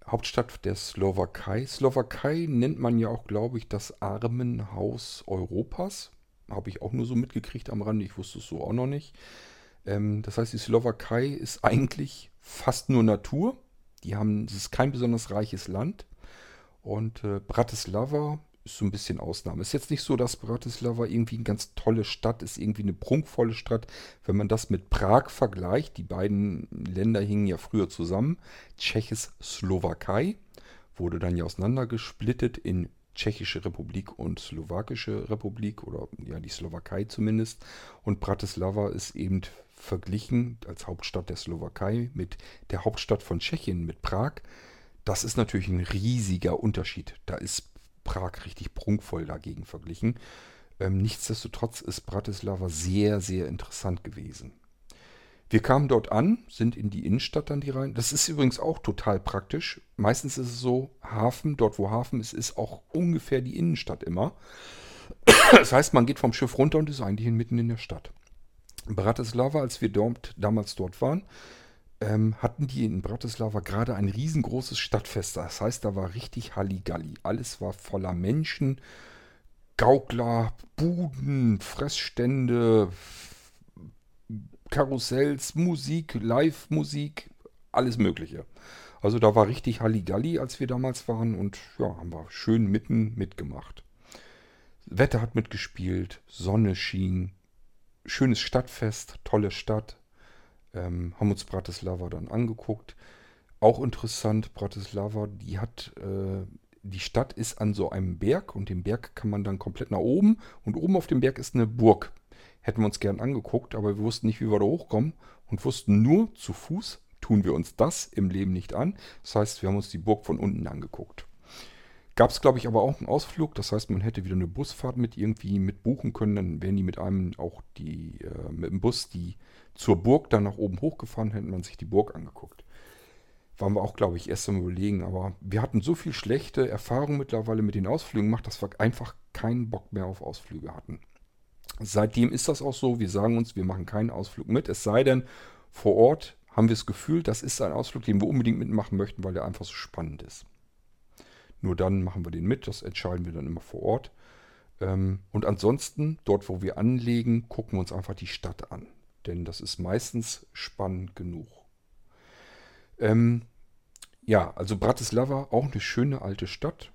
Speaker 1: Hauptstadt der Slowakei. Slowakei nennt man ja auch, glaube ich, das Armenhaus Europas. Habe ich auch nur so mitgekriegt am Rande. Ich wusste es so auch noch nicht. Ähm, das heißt, die Slowakei ist eigentlich fast nur Natur. Die haben, es ist kein besonders reiches Land. Und äh, Bratislava ist so ein bisschen Ausnahme. Ist jetzt nicht so, dass Bratislava irgendwie eine ganz tolle Stadt ist, irgendwie eine prunkvolle Stadt. Wenn man das mit Prag vergleicht, die beiden Länder hingen ja früher zusammen. Tschechoslowakei wurde dann ja auseinandergesplittet in Tschechische Republik und Slowakische Republik oder ja die Slowakei zumindest. Und Bratislava ist eben verglichen als Hauptstadt der Slowakei mit der Hauptstadt von Tschechien, mit Prag. Das ist natürlich ein riesiger Unterschied. Da ist Prag richtig prunkvoll dagegen verglichen. Ähm, nichtsdestotrotz ist Bratislava sehr, sehr interessant gewesen. Wir kamen dort an, sind in die Innenstadt dann die rein. Das ist übrigens auch total praktisch. Meistens ist es so, Hafen, dort wo Hafen ist, ist auch ungefähr die Innenstadt immer. Das heißt, man geht vom Schiff runter und ist eigentlich mitten in der Stadt. Bratislava, als wir dort, damals dort waren, ähm, hatten die in Bratislava gerade ein riesengroßes Stadtfest. Das heißt, da war richtig Halligalli. Alles war voller Menschen, Gaukler, Buden, Fressstände, Karussells, Musik, Live-Musik, alles Mögliche. Also da war richtig Halligalli, als wir damals waren und ja, haben wir schön mitten mitgemacht. Wetter hat mitgespielt, Sonne schien, schönes Stadtfest, tolle Stadt. Ähm, haben uns Bratislava dann angeguckt. Auch interessant, Bratislava, die hat, äh, die Stadt ist an so einem Berg und den Berg kann man dann komplett nach oben und oben auf dem Berg ist eine Burg hätten wir uns gern angeguckt, aber wir wussten nicht, wie wir da hochkommen und wussten nur, zu Fuß tun wir uns das im Leben nicht an. Das heißt, wir haben uns die Burg von unten angeguckt. Gab es, glaube ich, aber auch einen Ausflug. Das heißt, man hätte wieder eine Busfahrt mit irgendwie mit buchen können. Dann wären die mit einem auch die, äh, mit dem Bus, die zur Burg dann nach oben hochgefahren, hätten man sich die Burg angeguckt. Waren wir auch, glaube ich, erst am überlegen. Aber wir hatten so viel schlechte Erfahrungen mittlerweile mit den Ausflügen gemacht, dass wir einfach keinen Bock mehr auf Ausflüge hatten. Seitdem ist das auch so. Wir sagen uns, wir machen keinen Ausflug mit. Es sei denn, vor Ort haben wir das Gefühl, das ist ein Ausflug, den wir unbedingt mitmachen möchten, weil der einfach so spannend ist. Nur dann machen wir den mit. Das entscheiden wir dann immer vor Ort. Ähm, und ansonsten, dort wo wir anlegen, gucken wir uns einfach die Stadt an. Denn das ist meistens spannend genug. Ähm, ja, also Bratislava, auch eine schöne alte Stadt.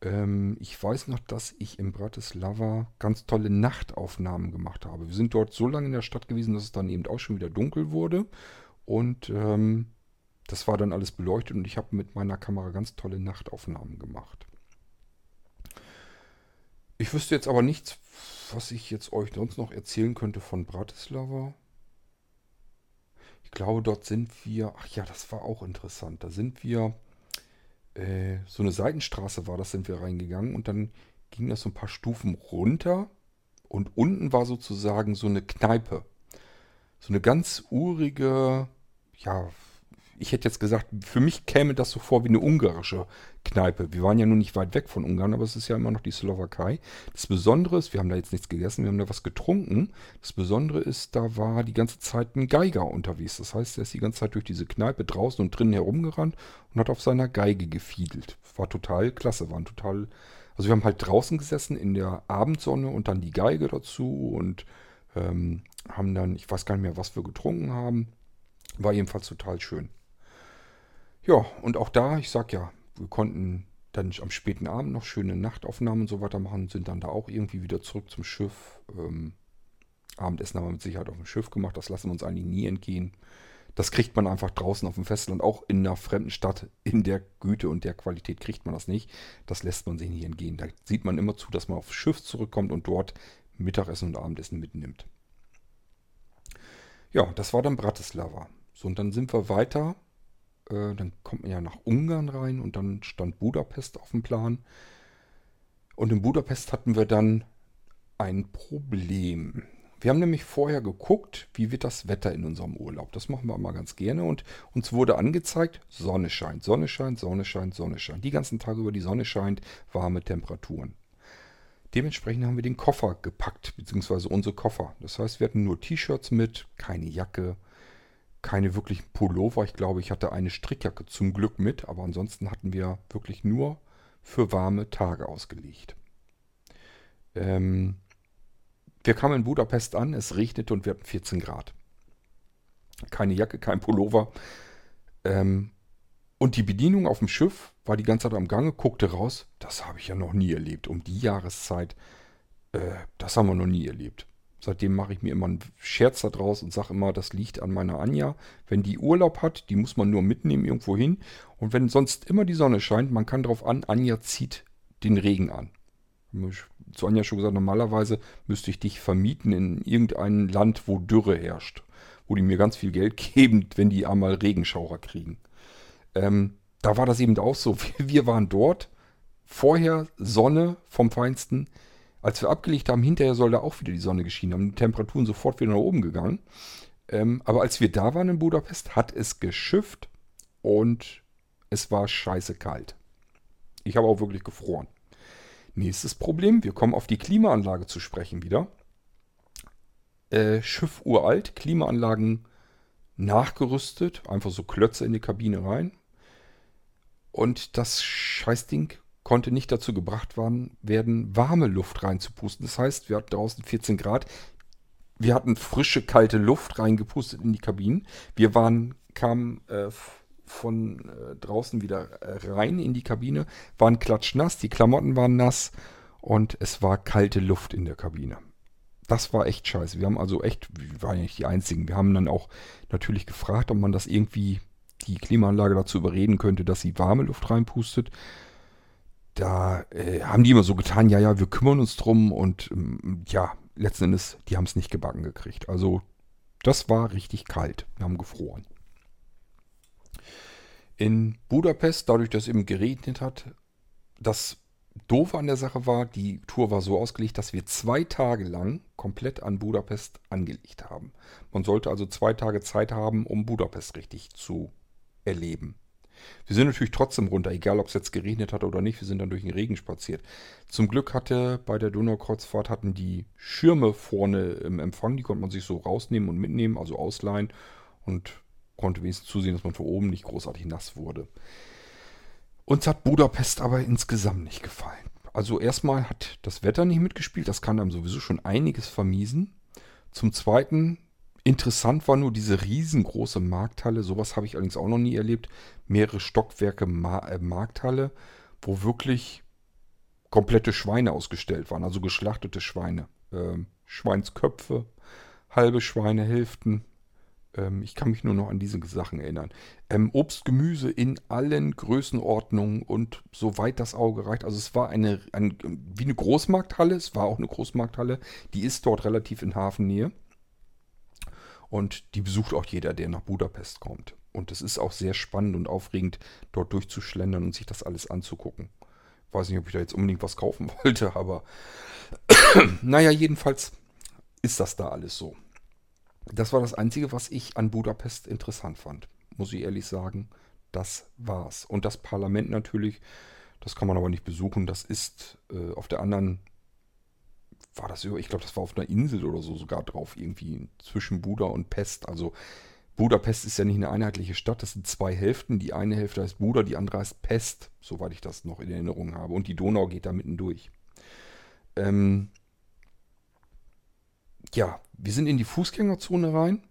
Speaker 1: Ähm, ich weiß noch, dass ich in Bratislava ganz tolle Nachtaufnahmen gemacht habe. Wir sind dort so lange in der Stadt gewesen, dass es dann eben auch schon wieder dunkel wurde. Und ähm, das war dann alles beleuchtet und ich habe mit meiner Kamera ganz tolle Nachtaufnahmen gemacht. Ich wüsste jetzt aber nichts, was ich jetzt euch sonst noch erzählen könnte von Bratislava. Ich glaube, dort sind wir. Ach ja, das war auch interessant. Da sind wir äh, so eine Seitenstraße war das, sind wir reingegangen und dann ging das so ein paar Stufen runter und unten war sozusagen so eine Kneipe. So eine ganz urige, ja, ich hätte jetzt gesagt, für mich käme das so vor wie eine ungarische Kneipe. Wir waren ja nun nicht weit weg von Ungarn, aber es ist ja immer noch die Slowakei. Das Besondere ist, wir haben da jetzt nichts gegessen, wir haben da was getrunken. Das Besondere ist, da war die ganze Zeit ein Geiger unterwegs. Das heißt, er ist die ganze Zeit durch diese Kneipe draußen und drinnen herumgerannt und hat auf seiner Geige gefiedelt. War total klasse, waren total. Also wir haben halt draußen gesessen in der Abendsonne und dann die Geige dazu und ähm, haben dann, ich weiß gar nicht mehr, was wir getrunken haben. War jedenfalls total schön. Ja, und auch da, ich sag ja, wir konnten dann am späten Abend noch schöne Nachtaufnahmen und so weiter machen, sind dann da auch irgendwie wieder zurück zum Schiff. Ähm, Abendessen haben wir mit Sicherheit auf dem Schiff gemacht, das lassen wir uns eigentlich nie entgehen. Das kriegt man einfach draußen auf dem Festland, auch in einer fremden Stadt, in der Güte und der Qualität kriegt man das nicht. Das lässt man sich nicht entgehen. Da sieht man immer zu, dass man aufs Schiff zurückkommt und dort Mittagessen und Abendessen mitnimmt. Ja, das war dann Bratislava. So, und dann sind wir weiter äh, dann kommt man ja nach Ungarn rein und dann stand Budapest auf dem Plan. Und in Budapest hatten wir dann ein Problem. Wir haben nämlich vorher geguckt, wie wird das Wetter in unserem Urlaub. Das machen wir mal ganz gerne. Und uns wurde angezeigt, Sonne scheint, Sonne scheint, Sonne scheint, Sonne scheint. Die ganzen Tage über die Sonne scheint, warme Temperaturen. Dementsprechend haben wir den Koffer gepackt, beziehungsweise unsere Koffer. Das heißt, wir hatten nur T-Shirts mit, keine Jacke, keine wirklichen Pullover. Ich glaube, ich hatte eine Strickjacke zum Glück mit, aber ansonsten hatten wir wirklich nur für warme Tage ausgelegt. Ähm, wir kamen in Budapest an, es regnete und wir hatten 14 Grad. Keine Jacke, kein Pullover. Ähm, und die Bedienung auf dem Schiff war die ganze Zeit am Gange, guckte raus. Das habe ich ja noch nie erlebt. Um die Jahreszeit, äh, das haben wir noch nie erlebt. Seitdem mache ich mir immer einen Scherz daraus und sage immer, das liegt an meiner Anja. Wenn die Urlaub hat, die muss man nur mitnehmen irgendwo hin. Und wenn sonst immer die Sonne scheint, man kann darauf an, Anja zieht den Regen an. Sonja schon gesagt, normalerweise müsste ich dich vermieten in irgendein Land, wo Dürre herrscht. Wo die mir ganz viel Geld geben, wenn die einmal Regenschauer kriegen. Ähm, da war das eben auch so. Wir waren dort. Vorher Sonne vom Feinsten. Als wir abgelegt haben, hinterher soll da auch wieder die Sonne geschienen haben. Die Temperaturen sofort wieder nach oben gegangen. Ähm, aber als wir da waren in Budapest, hat es geschifft und es war scheiße kalt. Ich habe auch wirklich gefroren. Nächstes Problem, wir kommen auf die Klimaanlage zu sprechen wieder. Äh, Schiff uralt, Klimaanlagen nachgerüstet, einfach so Klötze in die Kabine rein. Und das Scheißding konnte nicht dazu gebracht werden, warme Luft reinzupusten. Das heißt, wir hatten draußen 14 Grad. Wir hatten frische, kalte Luft reingepustet in die Kabinen. Wir waren, kamen äh, von äh, draußen wieder äh, rein in die Kabine, waren klatschnass, die Klamotten waren nass und es war kalte Luft in der Kabine. Das war echt scheiße. Wir haben also echt, wir waren ja nicht die Einzigen. Wir haben dann auch natürlich gefragt, ob man das irgendwie, die Klimaanlage dazu überreden könnte, dass sie warme Luft reinpustet. Da äh, haben die immer so getan, ja, ja, wir kümmern uns drum und ähm, ja, letzten Endes, die haben es nicht gebacken gekriegt. Also das war richtig kalt. Wir haben gefroren in Budapest, dadurch, dass eben geregnet hat, das Doofe an der Sache war, die Tour war so ausgelegt, dass wir zwei Tage lang komplett an Budapest angelegt haben. Man sollte also zwei Tage Zeit haben, um Budapest richtig zu erleben. Wir sind natürlich trotzdem runter, egal ob es jetzt geregnet hat oder nicht. Wir sind dann durch den Regen spaziert. Zum Glück hatte bei der Donaukreuzfahrt hatten die Schirme vorne im Empfang, die konnte man sich so rausnehmen und mitnehmen, also ausleihen. Und konnte wenigstens zusehen, dass man von oben nicht großartig nass wurde. Uns hat Budapest aber insgesamt nicht gefallen. Also erstmal hat das Wetter nicht mitgespielt, das kann einem sowieso schon einiges vermiesen. Zum Zweiten, interessant war nur diese riesengroße Markthalle, sowas habe ich allerdings auch noch nie erlebt. Mehrere Stockwerke äh, Markthalle, wo wirklich komplette Schweine ausgestellt waren, also geschlachtete Schweine. Ähm, Schweinsköpfe, halbe Schweinehälften, ähm, ich kann mich nur noch an diese Sachen erinnern. Ähm, Obst, Gemüse in allen Größenordnungen und soweit das Auge reicht. Also es war eine, ein, wie eine Großmarkthalle. Es war auch eine Großmarkthalle. Die ist dort relativ in Hafennähe. Und die besucht auch jeder, der nach Budapest kommt. Und es ist auch sehr spannend und aufregend, dort durchzuschlendern und sich das alles anzugucken. Ich weiß nicht, ob ich da jetzt unbedingt was kaufen wollte, aber naja, jedenfalls ist das da alles so. Das war das Einzige, was ich an Budapest interessant fand. Muss ich ehrlich sagen, das war's. Und das Parlament natürlich, das kann man aber nicht besuchen. Das ist äh, auf der anderen, war das ich glaube, das war auf einer Insel oder so sogar drauf, irgendwie zwischen Buda und Pest. Also Budapest ist ja nicht eine einheitliche Stadt, das sind zwei Hälften. Die eine Hälfte heißt Buda, die andere heißt Pest, soweit ich das noch in Erinnerung habe. Und die Donau geht da mitten durch. Ähm, ja, wir sind in die Fußgängerzone rein.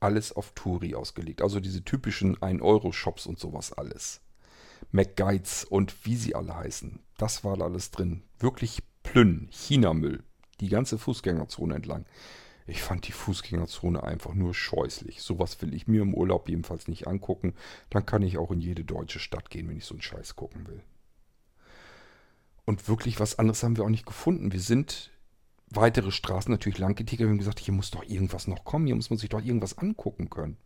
Speaker 1: Alles auf Touri ausgelegt. Also diese typischen 1-Euro-Shops und sowas alles. McGuides und wie sie alle heißen. Das war da alles drin. Wirklich Plünn, China-Müll. Die ganze Fußgängerzone entlang. Ich fand die Fußgängerzone einfach nur scheußlich. Sowas will ich mir im Urlaub jedenfalls nicht angucken. Dann kann ich auch in jede deutsche Stadt gehen, wenn ich so einen Scheiß gucken will. Und wirklich was anderes haben wir auch nicht gefunden. Wir sind weitere Straßen natürlich lang getigert und gesagt, hier muss doch irgendwas noch kommen, hier muss man sich doch irgendwas angucken können.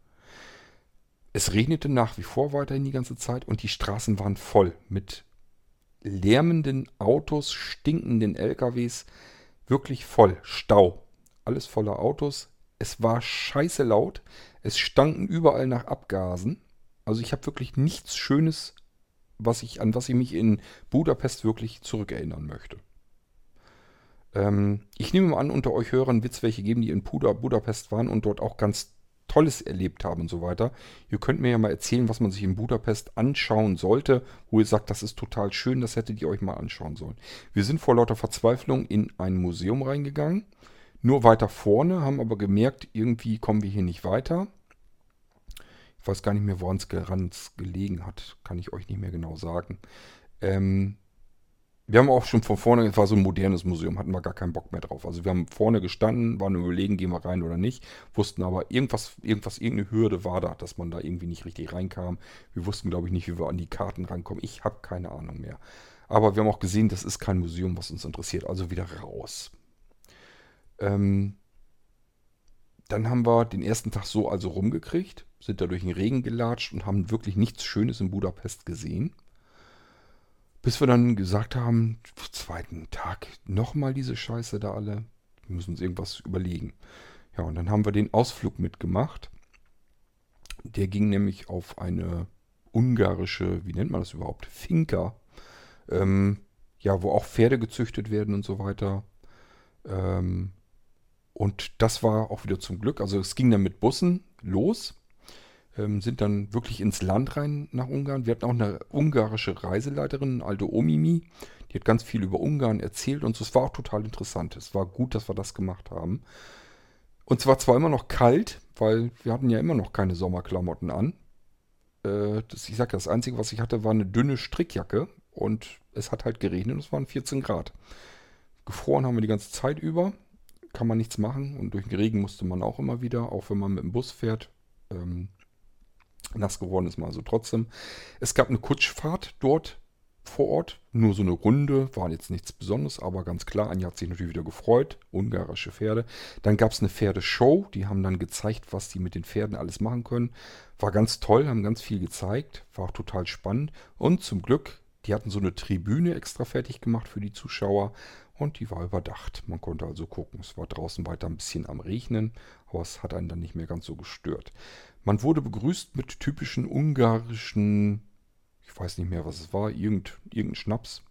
Speaker 1: Es regnete nach wie vor weiterhin die ganze Zeit und die Straßen waren voll mit lärmenden Autos, stinkenden LKWs, wirklich voll, Stau, alles voller Autos. Es war scheiße laut, es stanken überall nach Abgasen. Also ich habe wirklich nichts Schönes, was ich, an was ich mich in Budapest wirklich zurückerinnern möchte. Ähm, ich nehme mal an, unter euch Hörern wird es welche geben, die in Buda, Budapest waren und dort auch ganz Tolles erlebt haben und so weiter. Ihr könnt mir ja mal erzählen, was man sich in Budapest anschauen sollte, wo ihr sagt, das ist total schön, das hättet ihr euch mal anschauen sollen. Wir sind vor lauter Verzweiflung in ein Museum reingegangen, nur weiter vorne, haben aber gemerkt, irgendwie kommen wir hier nicht weiter. Ich weiß gar nicht mehr, woran es gelegen hat, kann ich euch nicht mehr genau sagen. Ähm, wir haben auch schon von vorne, es war so ein modernes Museum, hatten wir gar keinen Bock mehr drauf. Also wir haben vorne gestanden, waren überlegen, gehen wir rein oder nicht, wussten aber irgendwas, irgendwas, irgendeine Hürde war da, dass man da irgendwie nicht richtig reinkam. Wir wussten, glaube ich, nicht, wie wir an die Karten rankommen. Ich habe keine Ahnung mehr. Aber wir haben auch gesehen, das ist kein Museum, was uns interessiert. Also wieder raus. Ähm, dann haben wir den ersten Tag so also rumgekriegt, sind da durch den Regen gelatscht und haben wirklich nichts Schönes in Budapest gesehen. Bis wir dann gesagt haben, zweiten Tag nochmal diese Scheiße da alle. Wir müssen uns irgendwas überlegen. Ja, und dann haben wir den Ausflug mitgemacht. Der ging nämlich auf eine ungarische, wie nennt man das überhaupt? Finca. Ähm, ja, wo auch Pferde gezüchtet werden und so weiter. Ähm, und das war auch wieder zum Glück. Also es ging dann mit Bussen los. Ähm, sind dann wirklich ins Land rein nach Ungarn. Wir hatten auch eine ungarische Reiseleiterin, alte Omimi. Die hat ganz viel über Ungarn erzählt und. Es war auch total interessant. Es war gut, dass wir das gemacht haben. Und zwar zwar immer noch kalt, weil wir hatten ja immer noch keine Sommerklamotten an. Äh, das, ich sag ja, das Einzige, was ich hatte, war eine dünne Strickjacke und es hat halt geregnet und es waren 14 Grad. Gefroren haben wir die ganze Zeit über, kann man nichts machen und durch den Regen musste man auch immer wieder, auch wenn man mit dem Bus fährt. Ähm, nass geworden ist man also trotzdem. Es gab eine Kutschfahrt dort vor Ort. Nur so eine Runde, war jetzt nichts Besonderes, aber ganz klar, Anja hat sich natürlich wieder gefreut. Ungarische Pferde. Dann gab es eine Pferdeshow, die haben dann gezeigt, was die mit den Pferden alles machen können. War ganz toll, haben ganz viel gezeigt, war auch total spannend. Und zum Glück, die hatten so eine Tribüne extra fertig gemacht für die Zuschauer und die war überdacht. Man konnte also gucken. Es war draußen weiter ein bisschen am Regnen, aber es hat einen dann nicht mehr ganz so gestört. Man wurde begrüßt mit typischen ungarischen ich weiß nicht mehr, was es war, irgend, irgendein Schnaps.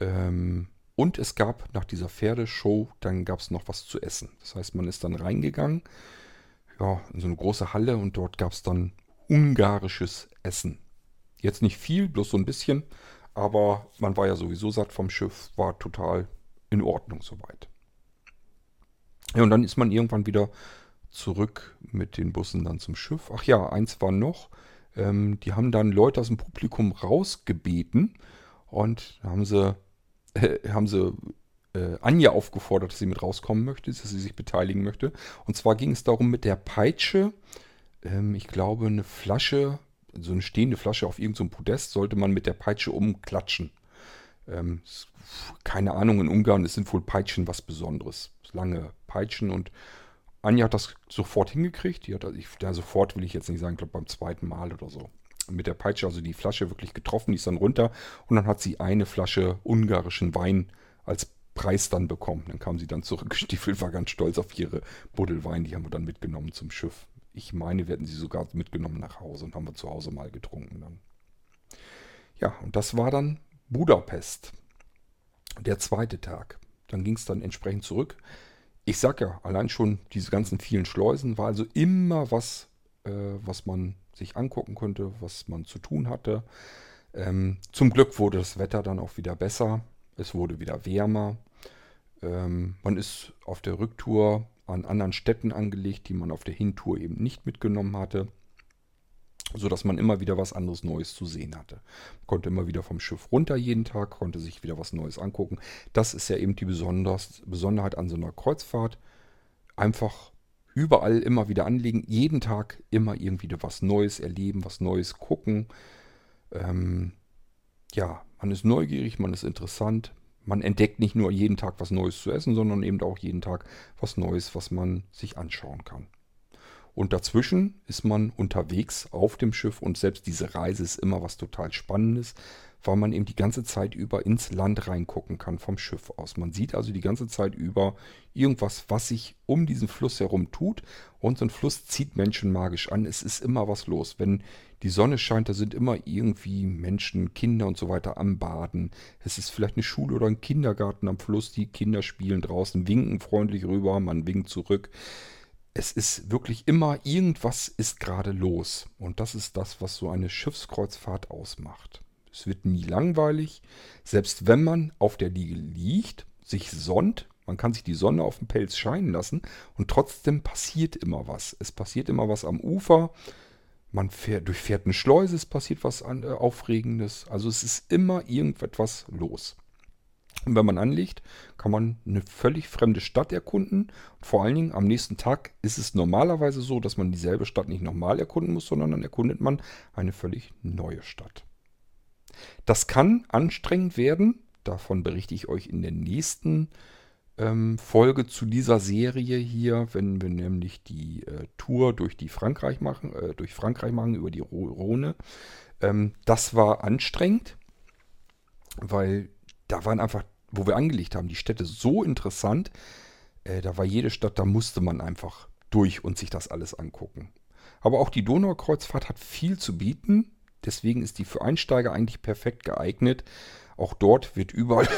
Speaker 1: Ähm, und es gab nach dieser Pferdeshow, dann gab es noch was zu essen. Das heißt, man ist dann reingegangen, ja, in so eine große Halle und dort gab es dann ungarisches Essen. Jetzt nicht viel, bloß so ein bisschen, aber man war ja sowieso satt vom Schiff, war total in Ordnung soweit. Ja, und dann ist man irgendwann wieder zurück mit den Bussen dann zum Schiff. Ach ja, eins war noch, ähm, die haben dann Leute aus dem Publikum rausgebeten und haben sie, äh, haben sie äh, Anja aufgefordert, dass sie mit rauskommen möchte, dass sie sich beteiligen möchte. Und zwar ging es darum, mit der Peitsche, ähm, ich glaube, eine Flasche, so eine stehende Flasche auf irgendeinem so Podest, sollte man mit der Peitsche umklatschen. Ähm, keine Ahnung, in Ungarn sind wohl Peitschen was Besonderes. Lange Peitschen und Anja hat das sofort hingekriegt. Die hat, ich, ja, sofort will ich jetzt nicht sagen, ich glaube beim zweiten Mal oder so. Mit der Peitsche also die Flasche wirklich getroffen, die ist dann runter und dann hat sie eine Flasche ungarischen Wein als Preis dann bekommen. Dann kam sie dann zurückgestiefelt, war ganz stolz auf ihre Buddelwein, die haben wir dann mitgenommen zum Schiff. Ich meine, wir hätten sie sogar mitgenommen nach Hause und haben wir zu Hause mal getrunken dann. Ja, und das war dann Budapest. Der zweite Tag. Dann ging es dann entsprechend zurück ich sag ja, allein schon diese ganzen vielen Schleusen war also immer was, äh, was man sich angucken konnte, was man zu tun hatte. Ähm, zum Glück wurde das Wetter dann auch wieder besser. Es wurde wieder wärmer. Ähm, man ist auf der Rücktour an anderen Städten angelegt, die man auf der Hintour eben nicht mitgenommen hatte so dass man immer wieder was anderes Neues zu sehen hatte. Man konnte immer wieder vom Schiff runter jeden Tag, konnte sich wieder was Neues angucken. Das ist ja eben die Besonderheit an so einer Kreuzfahrt. Einfach überall immer wieder anlegen, jeden Tag immer irgendwie was Neues erleben, was Neues gucken. Ähm, ja, man ist neugierig, man ist interessant. Man entdeckt nicht nur jeden Tag was Neues zu essen, sondern eben auch jeden Tag was Neues, was man sich anschauen kann. Und dazwischen ist man unterwegs auf dem Schiff und selbst diese Reise ist immer was total Spannendes, weil man eben die ganze Zeit über ins Land reingucken kann vom Schiff aus. Man sieht also die ganze Zeit über irgendwas, was sich um diesen Fluss herum tut. Und so ein Fluss zieht Menschen magisch an. Es ist immer was los. Wenn die Sonne scheint, da sind immer irgendwie Menschen, Kinder und so weiter am Baden. Es ist vielleicht eine Schule oder ein Kindergarten am Fluss. Die Kinder spielen draußen, winken freundlich rüber, man winkt zurück es ist wirklich immer, irgendwas ist gerade los. Und das ist das, was so eine Schiffskreuzfahrt ausmacht. Es wird nie langweilig. Selbst wenn man auf der Liege liegt, sich sonnt, man kann sich die Sonne auf dem Pelz scheinen lassen und trotzdem passiert immer was. Es passiert immer was am Ufer. Man fährt, durchfährt eine Schleuse, es passiert was äh, Aufregendes. Also es ist immer irgendetwas los. Und wenn man anlegt, kann man eine völlig fremde Stadt erkunden. Vor allen Dingen am nächsten Tag ist es normalerweise so, dass man dieselbe Stadt nicht nochmal erkunden muss, sondern dann erkundet man eine völlig neue Stadt. Das kann anstrengend werden. Davon berichte ich euch in der nächsten ähm, Folge zu dieser Serie hier, wenn wir nämlich die äh, Tour durch die Frankreich machen, äh, durch Frankreich machen über die Rhone. Ähm, das war anstrengend, weil da waren einfach, wo wir angelegt haben, die Städte so interessant. Äh, da war jede Stadt, da musste man einfach durch und sich das alles angucken. Aber auch die Donaukreuzfahrt hat viel zu bieten. Deswegen ist die für Einsteiger eigentlich perfekt geeignet. Auch dort wird überall,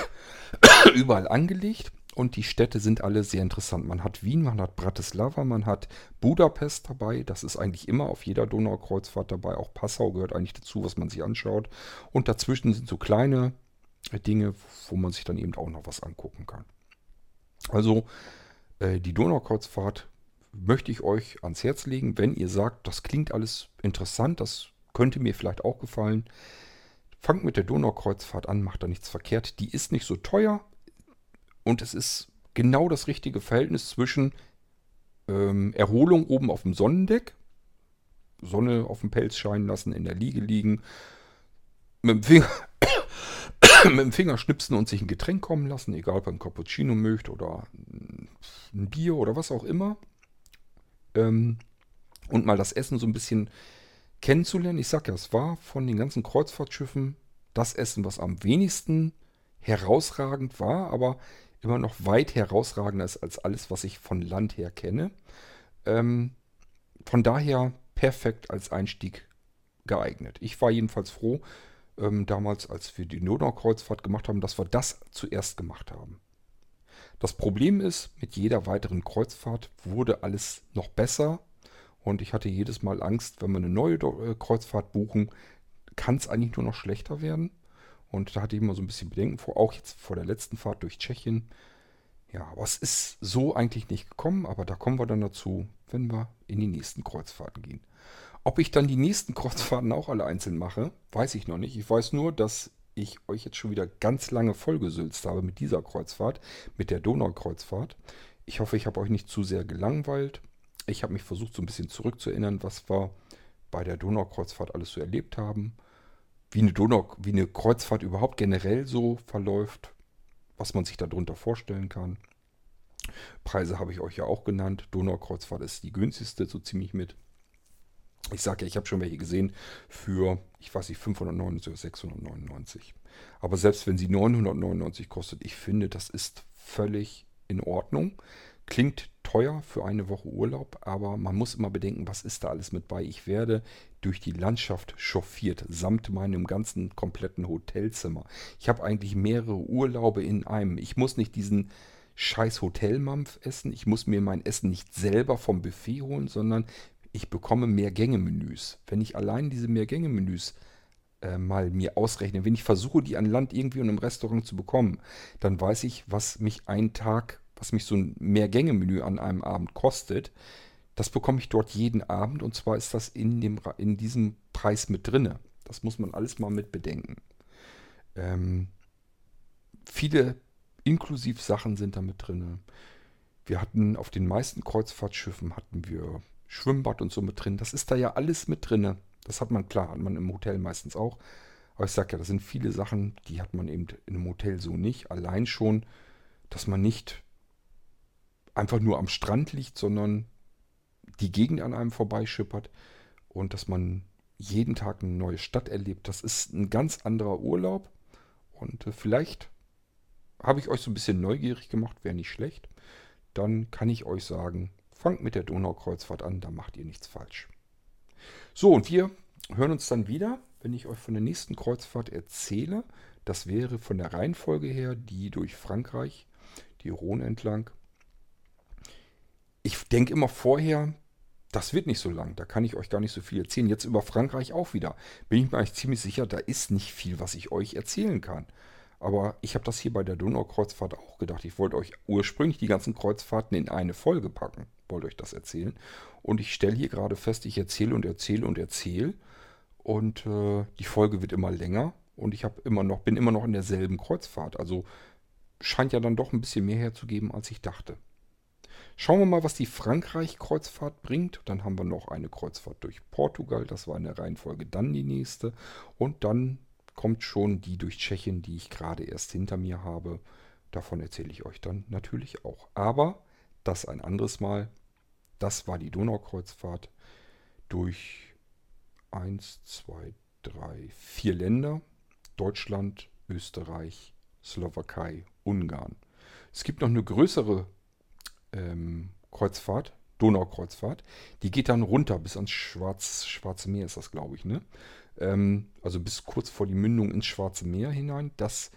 Speaker 1: überall angelegt und die Städte sind alle sehr interessant. Man hat Wien, man hat Bratislava, man hat Budapest dabei. Das ist eigentlich immer auf jeder Donaukreuzfahrt dabei. Auch Passau gehört eigentlich dazu, was man sich anschaut. Und dazwischen sind so kleine Dinge, wo man sich dann eben auch noch was angucken kann. Also äh, die Donaukreuzfahrt möchte ich euch ans Herz legen, wenn ihr sagt, das klingt alles interessant, das könnte mir vielleicht auch gefallen. Fangt mit der Donaukreuzfahrt an, macht da nichts verkehrt. Die ist nicht so teuer und es ist genau das richtige Verhältnis zwischen ähm, Erholung oben auf dem Sonnendeck, Sonne auf dem Pelz scheinen lassen, in der Liege liegen, mit dem Finger, mit dem Finger schnipsen und sich ein Getränk kommen lassen, egal ob ihr ein Cappuccino mögt oder ein Bier oder was auch immer. Ähm, und mal das Essen so ein bisschen kennenzulernen. Ich sag ja, es war von den ganzen Kreuzfahrtschiffen das Essen, was am wenigsten herausragend war, aber immer noch weit herausragender ist als alles, was ich von Land her kenne. Ähm, von daher perfekt als Einstieg geeignet. Ich war jedenfalls froh, ähm, damals, als wir die Donaukreuzfahrt gemacht haben, dass wir das zuerst gemacht haben. Das Problem ist, mit jeder weiteren Kreuzfahrt wurde alles noch besser und ich hatte jedes Mal Angst, wenn wir eine neue äh, Kreuzfahrt buchen, kann es eigentlich nur noch schlechter werden. Und da hatte ich immer so ein bisschen Bedenken vor, auch jetzt vor der letzten Fahrt durch Tschechien. Ja, aber es ist so eigentlich nicht gekommen, aber da kommen wir dann dazu, wenn wir in die nächsten Kreuzfahrten gehen. Ob ich dann die nächsten Kreuzfahrten auch alle einzeln mache, weiß ich noch nicht. Ich weiß nur, dass ich euch jetzt schon wieder ganz lange vollgesülzt habe mit dieser Kreuzfahrt, mit der Donaukreuzfahrt. Ich hoffe, ich habe euch nicht zu sehr gelangweilt. Ich habe mich versucht, so ein bisschen zurückzuerinnern, was wir bei der Donaukreuzfahrt alles so erlebt haben, wie eine Donau, wie eine Kreuzfahrt überhaupt generell so verläuft, was man sich darunter vorstellen kann. Preise habe ich euch ja auch genannt. Donaukreuzfahrt ist die günstigste, so ziemlich mit. Ich sage ja, ich habe schon welche gesehen für, ich weiß nicht, 599 oder 699. Aber selbst wenn sie 999 kostet, ich finde, das ist völlig in Ordnung. Klingt teuer für eine Woche Urlaub, aber man muss immer bedenken, was ist da alles mit bei. Ich werde durch die Landschaft chauffiert, samt meinem ganzen kompletten Hotelzimmer. Ich habe eigentlich mehrere Urlaube in einem. Ich muss nicht diesen scheiß Hotelmampf essen. Ich muss mir mein Essen nicht selber vom Buffet holen, sondern ich bekomme Mehrgänge-Menüs. Wenn ich allein diese Mehrgänge-Menüs äh, mal mir ausrechne, wenn ich versuche, die an Land irgendwie und im Restaurant zu bekommen, dann weiß ich, was mich ein Tag, was mich so ein Mehrgänge-Menü an einem Abend kostet. Das bekomme ich dort jeden Abend und zwar ist das in, dem, in diesem Preis mit drinne. Das muss man alles mal mit bedenken. Ähm, viele Inklusivsachen sind da mit drin. Wir hatten auf den meisten Kreuzfahrtschiffen hatten wir Schwimmbad und so mit drin. Das ist da ja alles mit drin. Das hat man klar, hat man im Hotel meistens auch. Aber ich sage ja, das sind viele Sachen, die hat man eben in einem Hotel so nicht. Allein schon, dass man nicht einfach nur am Strand liegt, sondern die Gegend an einem vorbeischippert und dass man jeden Tag eine neue Stadt erlebt. Das ist ein ganz anderer Urlaub und äh, vielleicht habe ich euch so ein bisschen neugierig gemacht, wäre nicht schlecht. Dann kann ich euch sagen, Fangt mit der Donaukreuzfahrt an, da macht ihr nichts falsch. So, und wir hören uns dann wieder, wenn ich euch von der nächsten Kreuzfahrt erzähle. Das wäre von der Reihenfolge her die durch Frankreich, die Rhone entlang. Ich denke immer vorher, das wird nicht so lang, da kann ich euch gar nicht so viel erzählen. Jetzt über Frankreich auch wieder. Bin ich mir eigentlich ziemlich sicher, da ist nicht viel, was ich euch erzählen kann. Aber ich habe das hier bei der Donaukreuzfahrt auch gedacht. Ich wollte euch ursprünglich die ganzen Kreuzfahrten in eine Folge packen wollte euch das erzählen. Und ich stelle hier gerade fest, ich erzähle und erzähle und erzähle. Und äh, die Folge wird immer länger. Und ich immer noch, bin immer noch in derselben Kreuzfahrt. Also scheint ja dann doch ein bisschen mehr herzugeben, als ich dachte. Schauen wir mal, was die Frankreich-Kreuzfahrt bringt. Dann haben wir noch eine Kreuzfahrt durch Portugal. Das war in der Reihenfolge dann die nächste. Und dann kommt schon die durch Tschechien, die ich gerade erst hinter mir habe. Davon erzähle ich euch dann natürlich auch. Aber das ein anderes Mal. Das war die Donaukreuzfahrt durch 1, 2, 3, 4 Länder. Deutschland, Österreich, Slowakei, Ungarn. Es gibt noch eine größere ähm, Kreuzfahrt, Donaukreuzfahrt. Die geht dann runter bis ans Schwarz, Schwarze Meer ist das, glaube ich. Ne? Ähm, also bis kurz vor die Mündung ins Schwarze Meer hinein. Das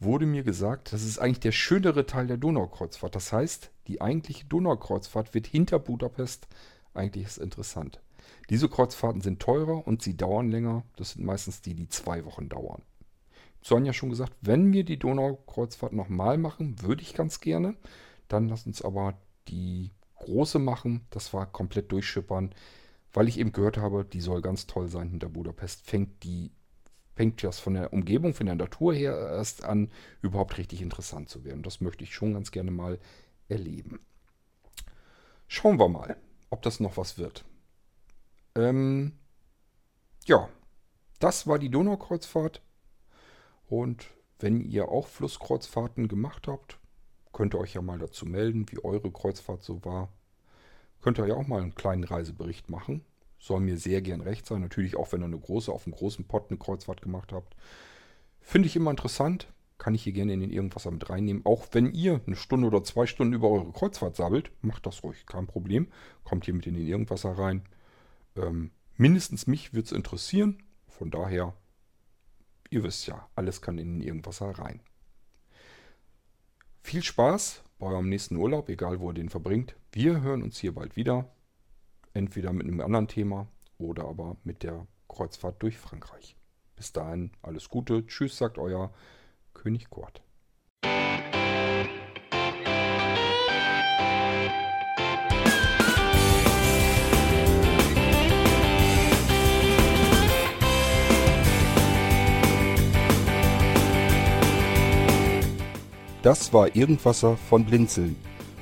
Speaker 1: wurde mir gesagt, das ist eigentlich der schönere Teil der Donaukreuzfahrt. Das heißt, die eigentliche Donaukreuzfahrt wird hinter Budapest. Eigentlich ist interessant. Diese Kreuzfahrten sind teurer und sie dauern länger. Das sind meistens die, die zwei Wochen dauern. Sonja schon gesagt, wenn wir die Donaukreuzfahrt nochmal machen, würde ich ganz gerne. Dann lass uns aber die große machen. Das war komplett durchschippern, weil ich eben gehört habe, die soll ganz toll sein hinter Budapest. Fängt die fängt das von der Umgebung, von der Natur her erst an, überhaupt richtig interessant zu werden. Das möchte ich schon ganz gerne mal erleben. Schauen wir mal, ob das noch was wird. Ähm, ja, das war die Donaukreuzfahrt. Und wenn ihr auch Flusskreuzfahrten gemacht habt, könnt ihr euch ja mal dazu melden, wie eure Kreuzfahrt so war. Könnt ihr ja auch mal einen kleinen Reisebericht machen. Soll mir sehr gern recht sein. Natürlich auch, wenn ihr eine große, auf einem großen Pott eine Kreuzfahrt gemacht habt. Finde ich immer interessant. Kann ich hier gerne in den Irgendwasser mit reinnehmen. Auch wenn ihr eine Stunde oder zwei Stunden über eure Kreuzfahrt sabbelt, macht das ruhig. Kein Problem. Kommt hier mit in den Irgendwasser rein. Ähm, mindestens mich wird es interessieren. Von daher ihr wisst ja, alles kann in irgendwas rein. Viel Spaß bei eurem nächsten Urlaub, egal wo ihr den verbringt. Wir hören uns hier bald wieder. Entweder mit einem anderen Thema oder aber mit der Kreuzfahrt durch Frankreich. Bis dahin alles Gute. Tschüss, sagt euer König Kurt. Das war Irgendwasser von Blinzeln.